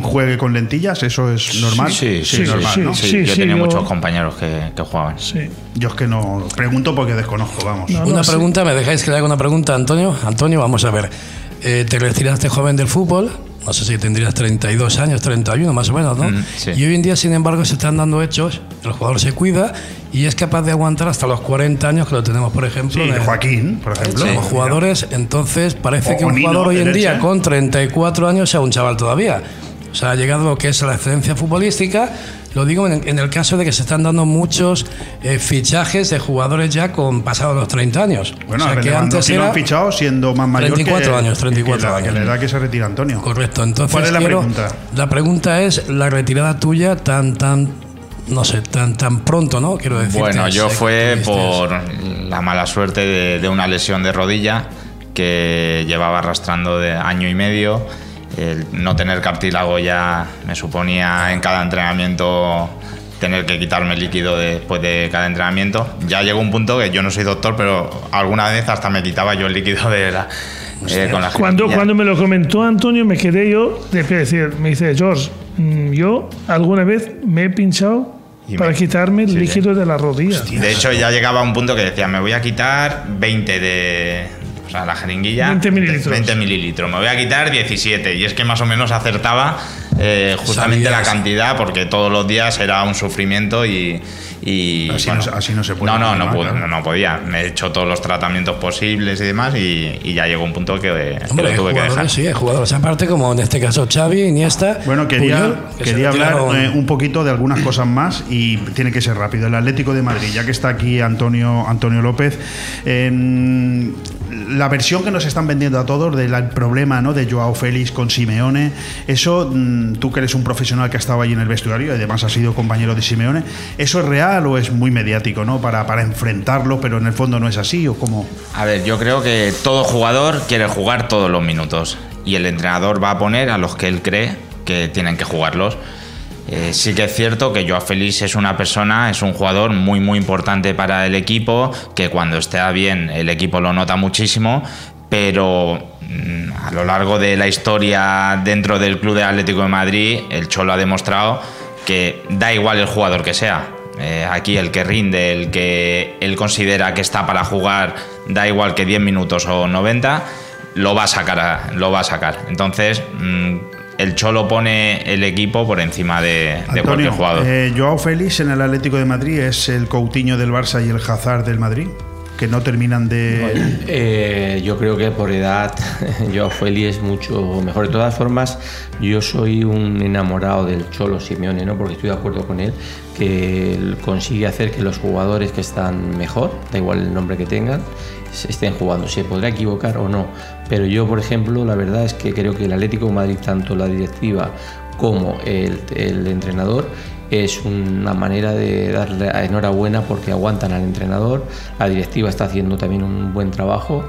juegue con lentillas? ¿Eso es normal? Sí, sí, sí. normal, sí, ¿no? sí. Sí, Yo sí, tenía yo- muchos compañeros que, que jugaban. sí. Yo es que no pregunto porque desconozco, vamos. No, Una no, sí. pregunta, ¿me dejáis que le haga una pregunta, Antonio? Antonio, vamos a ver. Eh, te retiraste joven del fútbol, no sé si tendrías 32 años, 31 más o menos, ¿no? Mm, sí. Y hoy en día, sin embargo, se están dando hechos, el jugador se cuida y es capaz de aguantar hasta los 40 años, que lo tenemos, por ejemplo, Sí, en el- Joaquín, por ejemplo. como jugadores, entonces parece O que un Nino, jugador hoy en día con 34 años sea un chaval todavía. O sea, ha llegado lo que es la excelencia futbolística. Lo digo en, en el caso de que se están dando muchos eh, fichajes de jugadores ya con pasados los 30 años. Bueno, o sea, que antes Lewandowski lo era... han fichado siendo más mayor 34 que, años, 34 que la, años. que la edad que se retira Antonio. Correcto, entonces ¿Cuál es la quiero- pregunta? La pregunta es la retirada tuya tan, tan, no sé, tan, tan pronto, ¿no? Quiero decir. Bueno, yo fue por la mala suerte de, de una lesión de rodilla que llevaba arrastrando de año y medio. El no tener cartílago ya me suponía en cada entrenamiento tener que quitarme líquido después de cada entrenamiento. Ya llegó un punto que yo no soy doctor, pero alguna vez hasta me quitaba yo el líquido de la, eh, con la cuando, cuando me lo comentó Antonio me quedé yo de decir me dice George mm, yo alguna vez me he pinchado Y para me- quitarme el sí, líquido de la rodilla De hecho, ya llegaba a un punto que decía, me voy a quitar 20 de... O sea, la jeringuilla... 20 mililitros. 20 mililitros. Me voy a quitar 17. Y es que más o menos acertaba eh, justamente Sabías. la cantidad, porque todos los días era un sufrimiento y. y, Así no se- así no se puede No, no, no, claro. no, no podía. Me he hecho todos los tratamientos posibles y demás, y, y ya llegó un punto que, que Hombre, lo hay tuve que dejar. jugadores, sí, jugadores aparte, como en este caso Xavi, Iniesta. Bueno, quería, Puyol, que quería hablar eh, un poquito de algunas cosas más y tiene que ser rápido. El Atlético de Madrid, ya que está aquí Antonio, Antonio López, eh, la versión que nos están vendiendo a todos del problema ¿no? de Joao Félix con Simeone, eso, mm, tú que eres un profesional que ha estado ahí en el vestuario y además has sido compañero de Simeone, ¿eso es real o es muy mediático ¿no? para, para enfrentarlo, pero en el fondo no es así o cómo? A ver, yo creo que todo jugador quiere jugar todos los minutos y el entrenador va a poner a los que él cree que tienen que jugarlos. Eh, sí que es cierto que Joao Félix es una persona, es un jugador muy muy importante para el equipo, que cuando esté bien el equipo lo nota muchísimo, pero a lo largo de la historia dentro del Club de Atlético de Madrid, el Cholo ha demostrado que da igual el jugador que sea. Eh, aquí el que rinde, el que él considera que está para jugar, da igual que 10 minutos o 90, lo va a sacar. lo va a sacar. Entonces, mm, el Cholo pone el equipo por encima de, de cualquier jugador. eh, Joao Félix en el Atlético de Madrid es el Coutinho del Barça y el Hazard del Madrid, que no terminan de... Eh, yo creo que por edad Joao Félix es mucho mejor. De todas formas, yo soy un enamorado del Cholo Simeone, ¿no? porque estoy de acuerdo con él, que consigue hacer que los jugadores que están mejor, da igual el nombre que tengan, se estén jugando. Se podrá equivocar o no, pero yo, por ejemplo, la verdad es que creo que el Atlético Madrid, tanto la directiva como el entrenador, es una manera de darle enhorabuena porque aguantan al entrenador, la directiva está haciendo también un buen trabajo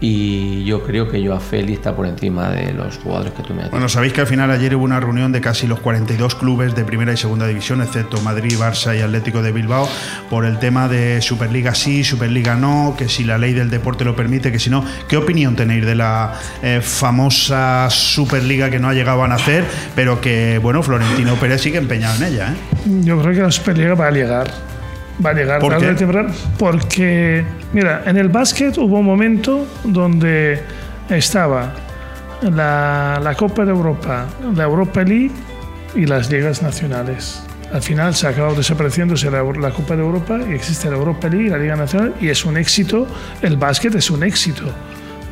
y yo creo que Joao Félix está por encima de los jugadores que tú me has dicho. Bueno, sabéis que al final ayer hubo una reunión de casi los 42 clubes de primera y segunda división, excepto Madrid, Barça y Atlético de Bilbao, por el tema de Superliga sí, Superliga no, que si la ley del deporte lo permite, que si no. ¿Qué opinión tenéis de la eh, famosa Superliga que no ha llegado a nacer, pero que, bueno, Florentino Pérez sigue empeñado en ella? ¿eh? Yo creo que la Superliga va a llegar. Va a llegar ¿Por tarde qué? o temprano. Porque, mira, en el básquet hubo un momento donde estaba la, la Copa de Europa, la Europa League y las ligas nacionales. Al final se ha acabado desapareciéndose la, la Copa de Europa y existe la Europa League la Liga Nacional y es un éxito. El básquet es un éxito.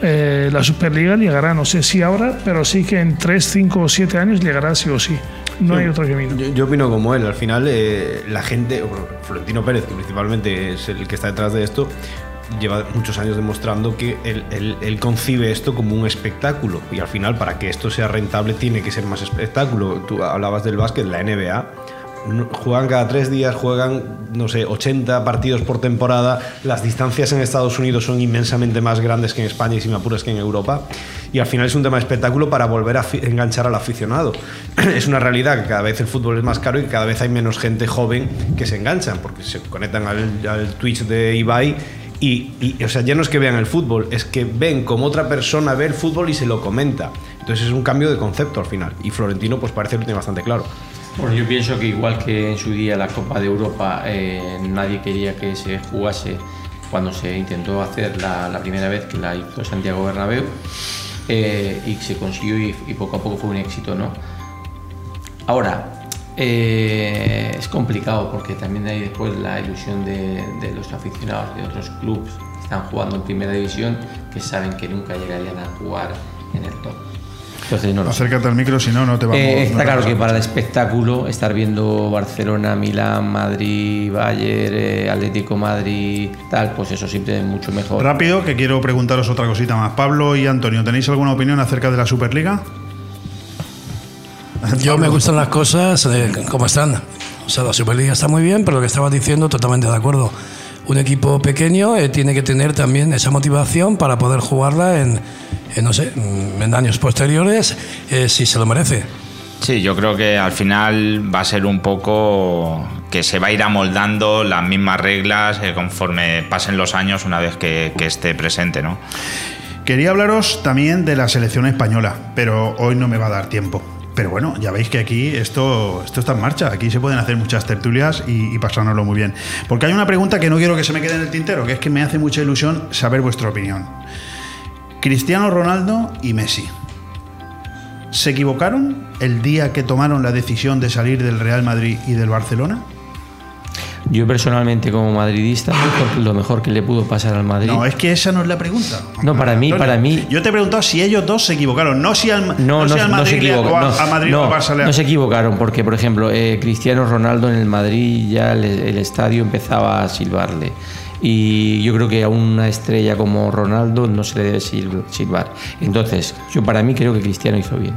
Eh, la Superliga llegará, no sé si ahora, pero sí que en 3, 5 o 7 años llegará sí o sí. No hay otro camino. Yo, yo opino como él. Al final, eh, la gente, Florentino Pérez, que principalmente es el que está detrás de esto, lleva muchos años demostrando que él, él- él concibe esto como un espectáculo. Y al final, para que esto sea rentable, tiene que ser más espectáculo. Tú hablabas del básquet, la NBA. Juegan cada tres días, juegan, no sé, 80 partidos por temporada. Las distancias en Estados Unidos son inmensamente más grandes que en España y, si me apuras, que en Europa. Y al final es un tema de espectáculo para volver a enganchar al aficionado. es una realidad que cada vez el fútbol es más caro y cada vez hay menos gente joven que se enganchan, porque se conectan al, al Twitch de Ibai. Y, y, o sea, ya no es que vean el fútbol, es que ven como otra persona ve el fútbol y se lo comenta. Entonces es un cambio de concepto al final. Y Florentino, pues parece que lo tiene bastante claro. Bueno, yo pienso que igual que en su día la Copa de Europa eh, nadie quería que se jugase cuando se intentó hacer la, primera vez que la hizo Santiago Bernabéu eh, y se consiguió y, y poco a poco fue un éxito, ¿no? Ahora, eh, es complicado porque también hay después la ilusión de, de los aficionados de otros clubes que están jugando en primera división que saben que nunca llegarían a jugar en el top. Entonces, no lo sé. Acércate al micro, si no, no te vamos Eh, no está claro que para el espectáculo, estar viendo Barcelona, Milán, Madrid, Bayern, eh, Atlético Madrid, tal, pues eso siempre es mucho mejor. Rápido, que quiero preguntaros otra cosita más. Pablo y Antonio, ¿tenéis alguna opinión acerca de la Superliga? Yo me gustan las cosas eh, como están. O sea, la Superliga está muy bien, pero lo que estabas diciendo, totalmente de acuerdo. Un equipo pequeño eh, tiene que tener también esa motivación para poder jugarla en, en, no sé, mm, en años posteriores, eh, si se lo merece. Sí, yo creo que al final va a ser un poco que se va a ir amoldando las mismas reglas eh, conforme pasen los años una vez que, que esté presente, ¿no? Quería hablaros también de la selección española, pero hoy no me va a dar tiempo. Pero bueno, ya veis que aquí esto, esto está en marcha. Aquí se pueden hacer muchas tertulias y, y pasárnoslo muy bien. Porque hay una pregunta que no quiero que se me quede en el tintero, que es que me hace mucha ilusión saber vuestra opinión. Cristiano Ronaldo y Messi. ¿Se equivocaron el día que tomaron la decisión de salir del Real Madrid y del Barcelona? Yo personalmente como madridista, mejor- lo mejor que le pudo pasar al Madrid. No, es que esa no es la pregunta. No, para mí, Antonio, para mí, Yo te he preguntado si ellos dos se equivocaron, no si al, no, no, si al no Madrid se equivocaron. a, a Madrid no, no se equivocaron porque, por ejemplo, eh, Cristiano Ronaldo en el Madrid ya el, el estadio empezaba a silbarle. Y yo creo que a una estrella como Ronaldo no se le debe sil- silbar. Entonces, yo para mí creo que Cristiano hizo bien.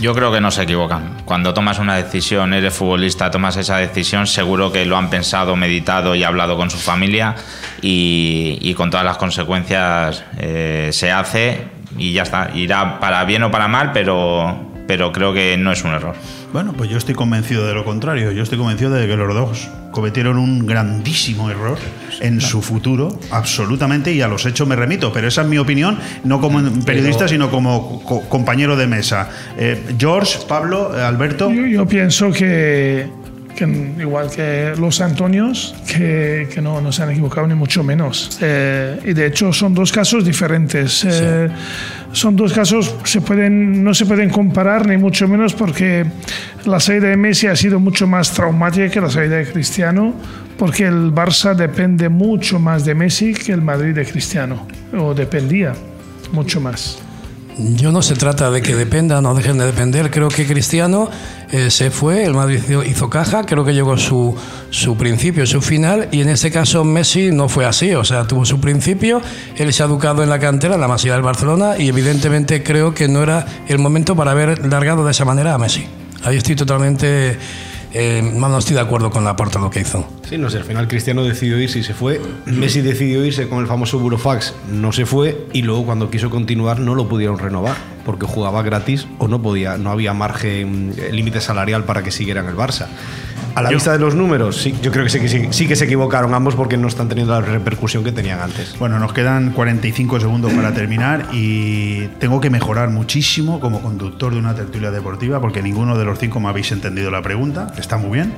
Yo creo que no se equivocan. Cuando tomas una decisión, eres futbolista, tomas esa decisión, seguro que lo han pensado, meditado y hablado con su familia y, y con todas las consecuencias eh, se hace y ya está. Irá para bien o para mal, pero, pero creo que no es un error. Bueno, pues yo estoy convencido de lo contrario. Yo estoy convencido de que los dos cometieron un grandísimo error en su futuro, absolutamente, y a los hechos me remito. Pero esa es mi opinión, no como periodista, sino como co- compañero de mesa. Eh, George, Pablo, Alberto. Yo, yo pienso que, que igual que los Antonios, que, que no, no se han equivocado ni mucho menos. Eh, y de hecho son dos casos diferentes. Eh, Son dos casos se pueden, no se pueden comparar ni mucho menos porque la salida de Messi ha sido mucho más traumática que la salida de Cristiano, porque el Barça depende mucho más de Messi que el Madrid de Cristiano, o dependía mucho más. Yo no se trata de que dependan o dejen de depender. Creo que Cristiano eh, se fue, el Madrid hizo, caja, creo que llegó su, su principio, su final, y en este caso Messi no fue así. O sea, tuvo su principio, él se ha educado en la cantera, en la masía del Barcelona, y evidentemente creo que no era el momento para haber largado de esa manera a Messi. Ahí estoy totalmente. Eh, no estoy de acuerdo con la porta lo que hizo. Sí, no sé, al final Cristiano decidió irse y se fue. Messi decidió irse con el famoso Burofax, no se fue y luego cuando quiso continuar no lo pudieron renovar porque jugaba gratis o no podía, no había margen, eh, límite salarial para que siguiera en el Barça. A la Yo- vista de los números, sí, yo creo que sí, que sí, sí que se equivocaron ambos porque no están teniendo la repercusión que tenían antes. Bueno, nos quedan 45 segundos para terminar y tengo que mejorar muchísimo como conductor de una tertulia deportiva porque ninguno de los cinco me habéis entendido la pregunta, está muy bien,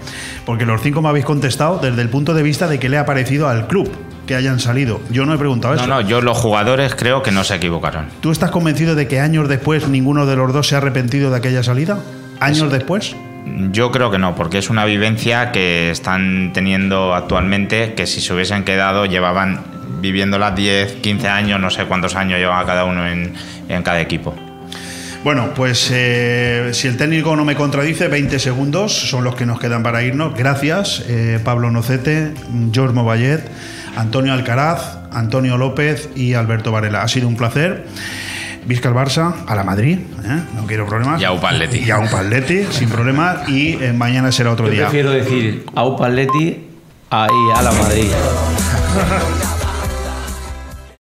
porque los cinco me habéis contestado desde el punto de vista de que le ha parecido al club que hayan salido. Yo no he preguntado No, eso. no, yo los jugadores creo que no se equivocaron. ¿Tú estás convencido de que años después ninguno de los dos se ha arrepentido de aquella salida? ¿Años después? Yo creo que no, porque es una vivencia que están teniendo actualmente que si se hubiesen quedado llevaban viviéndola 10, 15 años, no sé cuántos años llevaba cada uno en, cada equipo. Bueno, pues eh, si el técnico no me contradice, 20 segundos son los que nos quedan para irnos. Gracias, eh, Pablo Nocete, George Movallet, Antonio Alcaraz, Antonio López y Alberto Varela. Ha sido un placer. Visca el Barça, a la Madrid, ¿eh? no quiero problemas. Y a Upaletti. Y a Upaletti, sin problemas. Y eh, mañana será otro Yo día. prefiero decir a Upaletti y a la Madrid.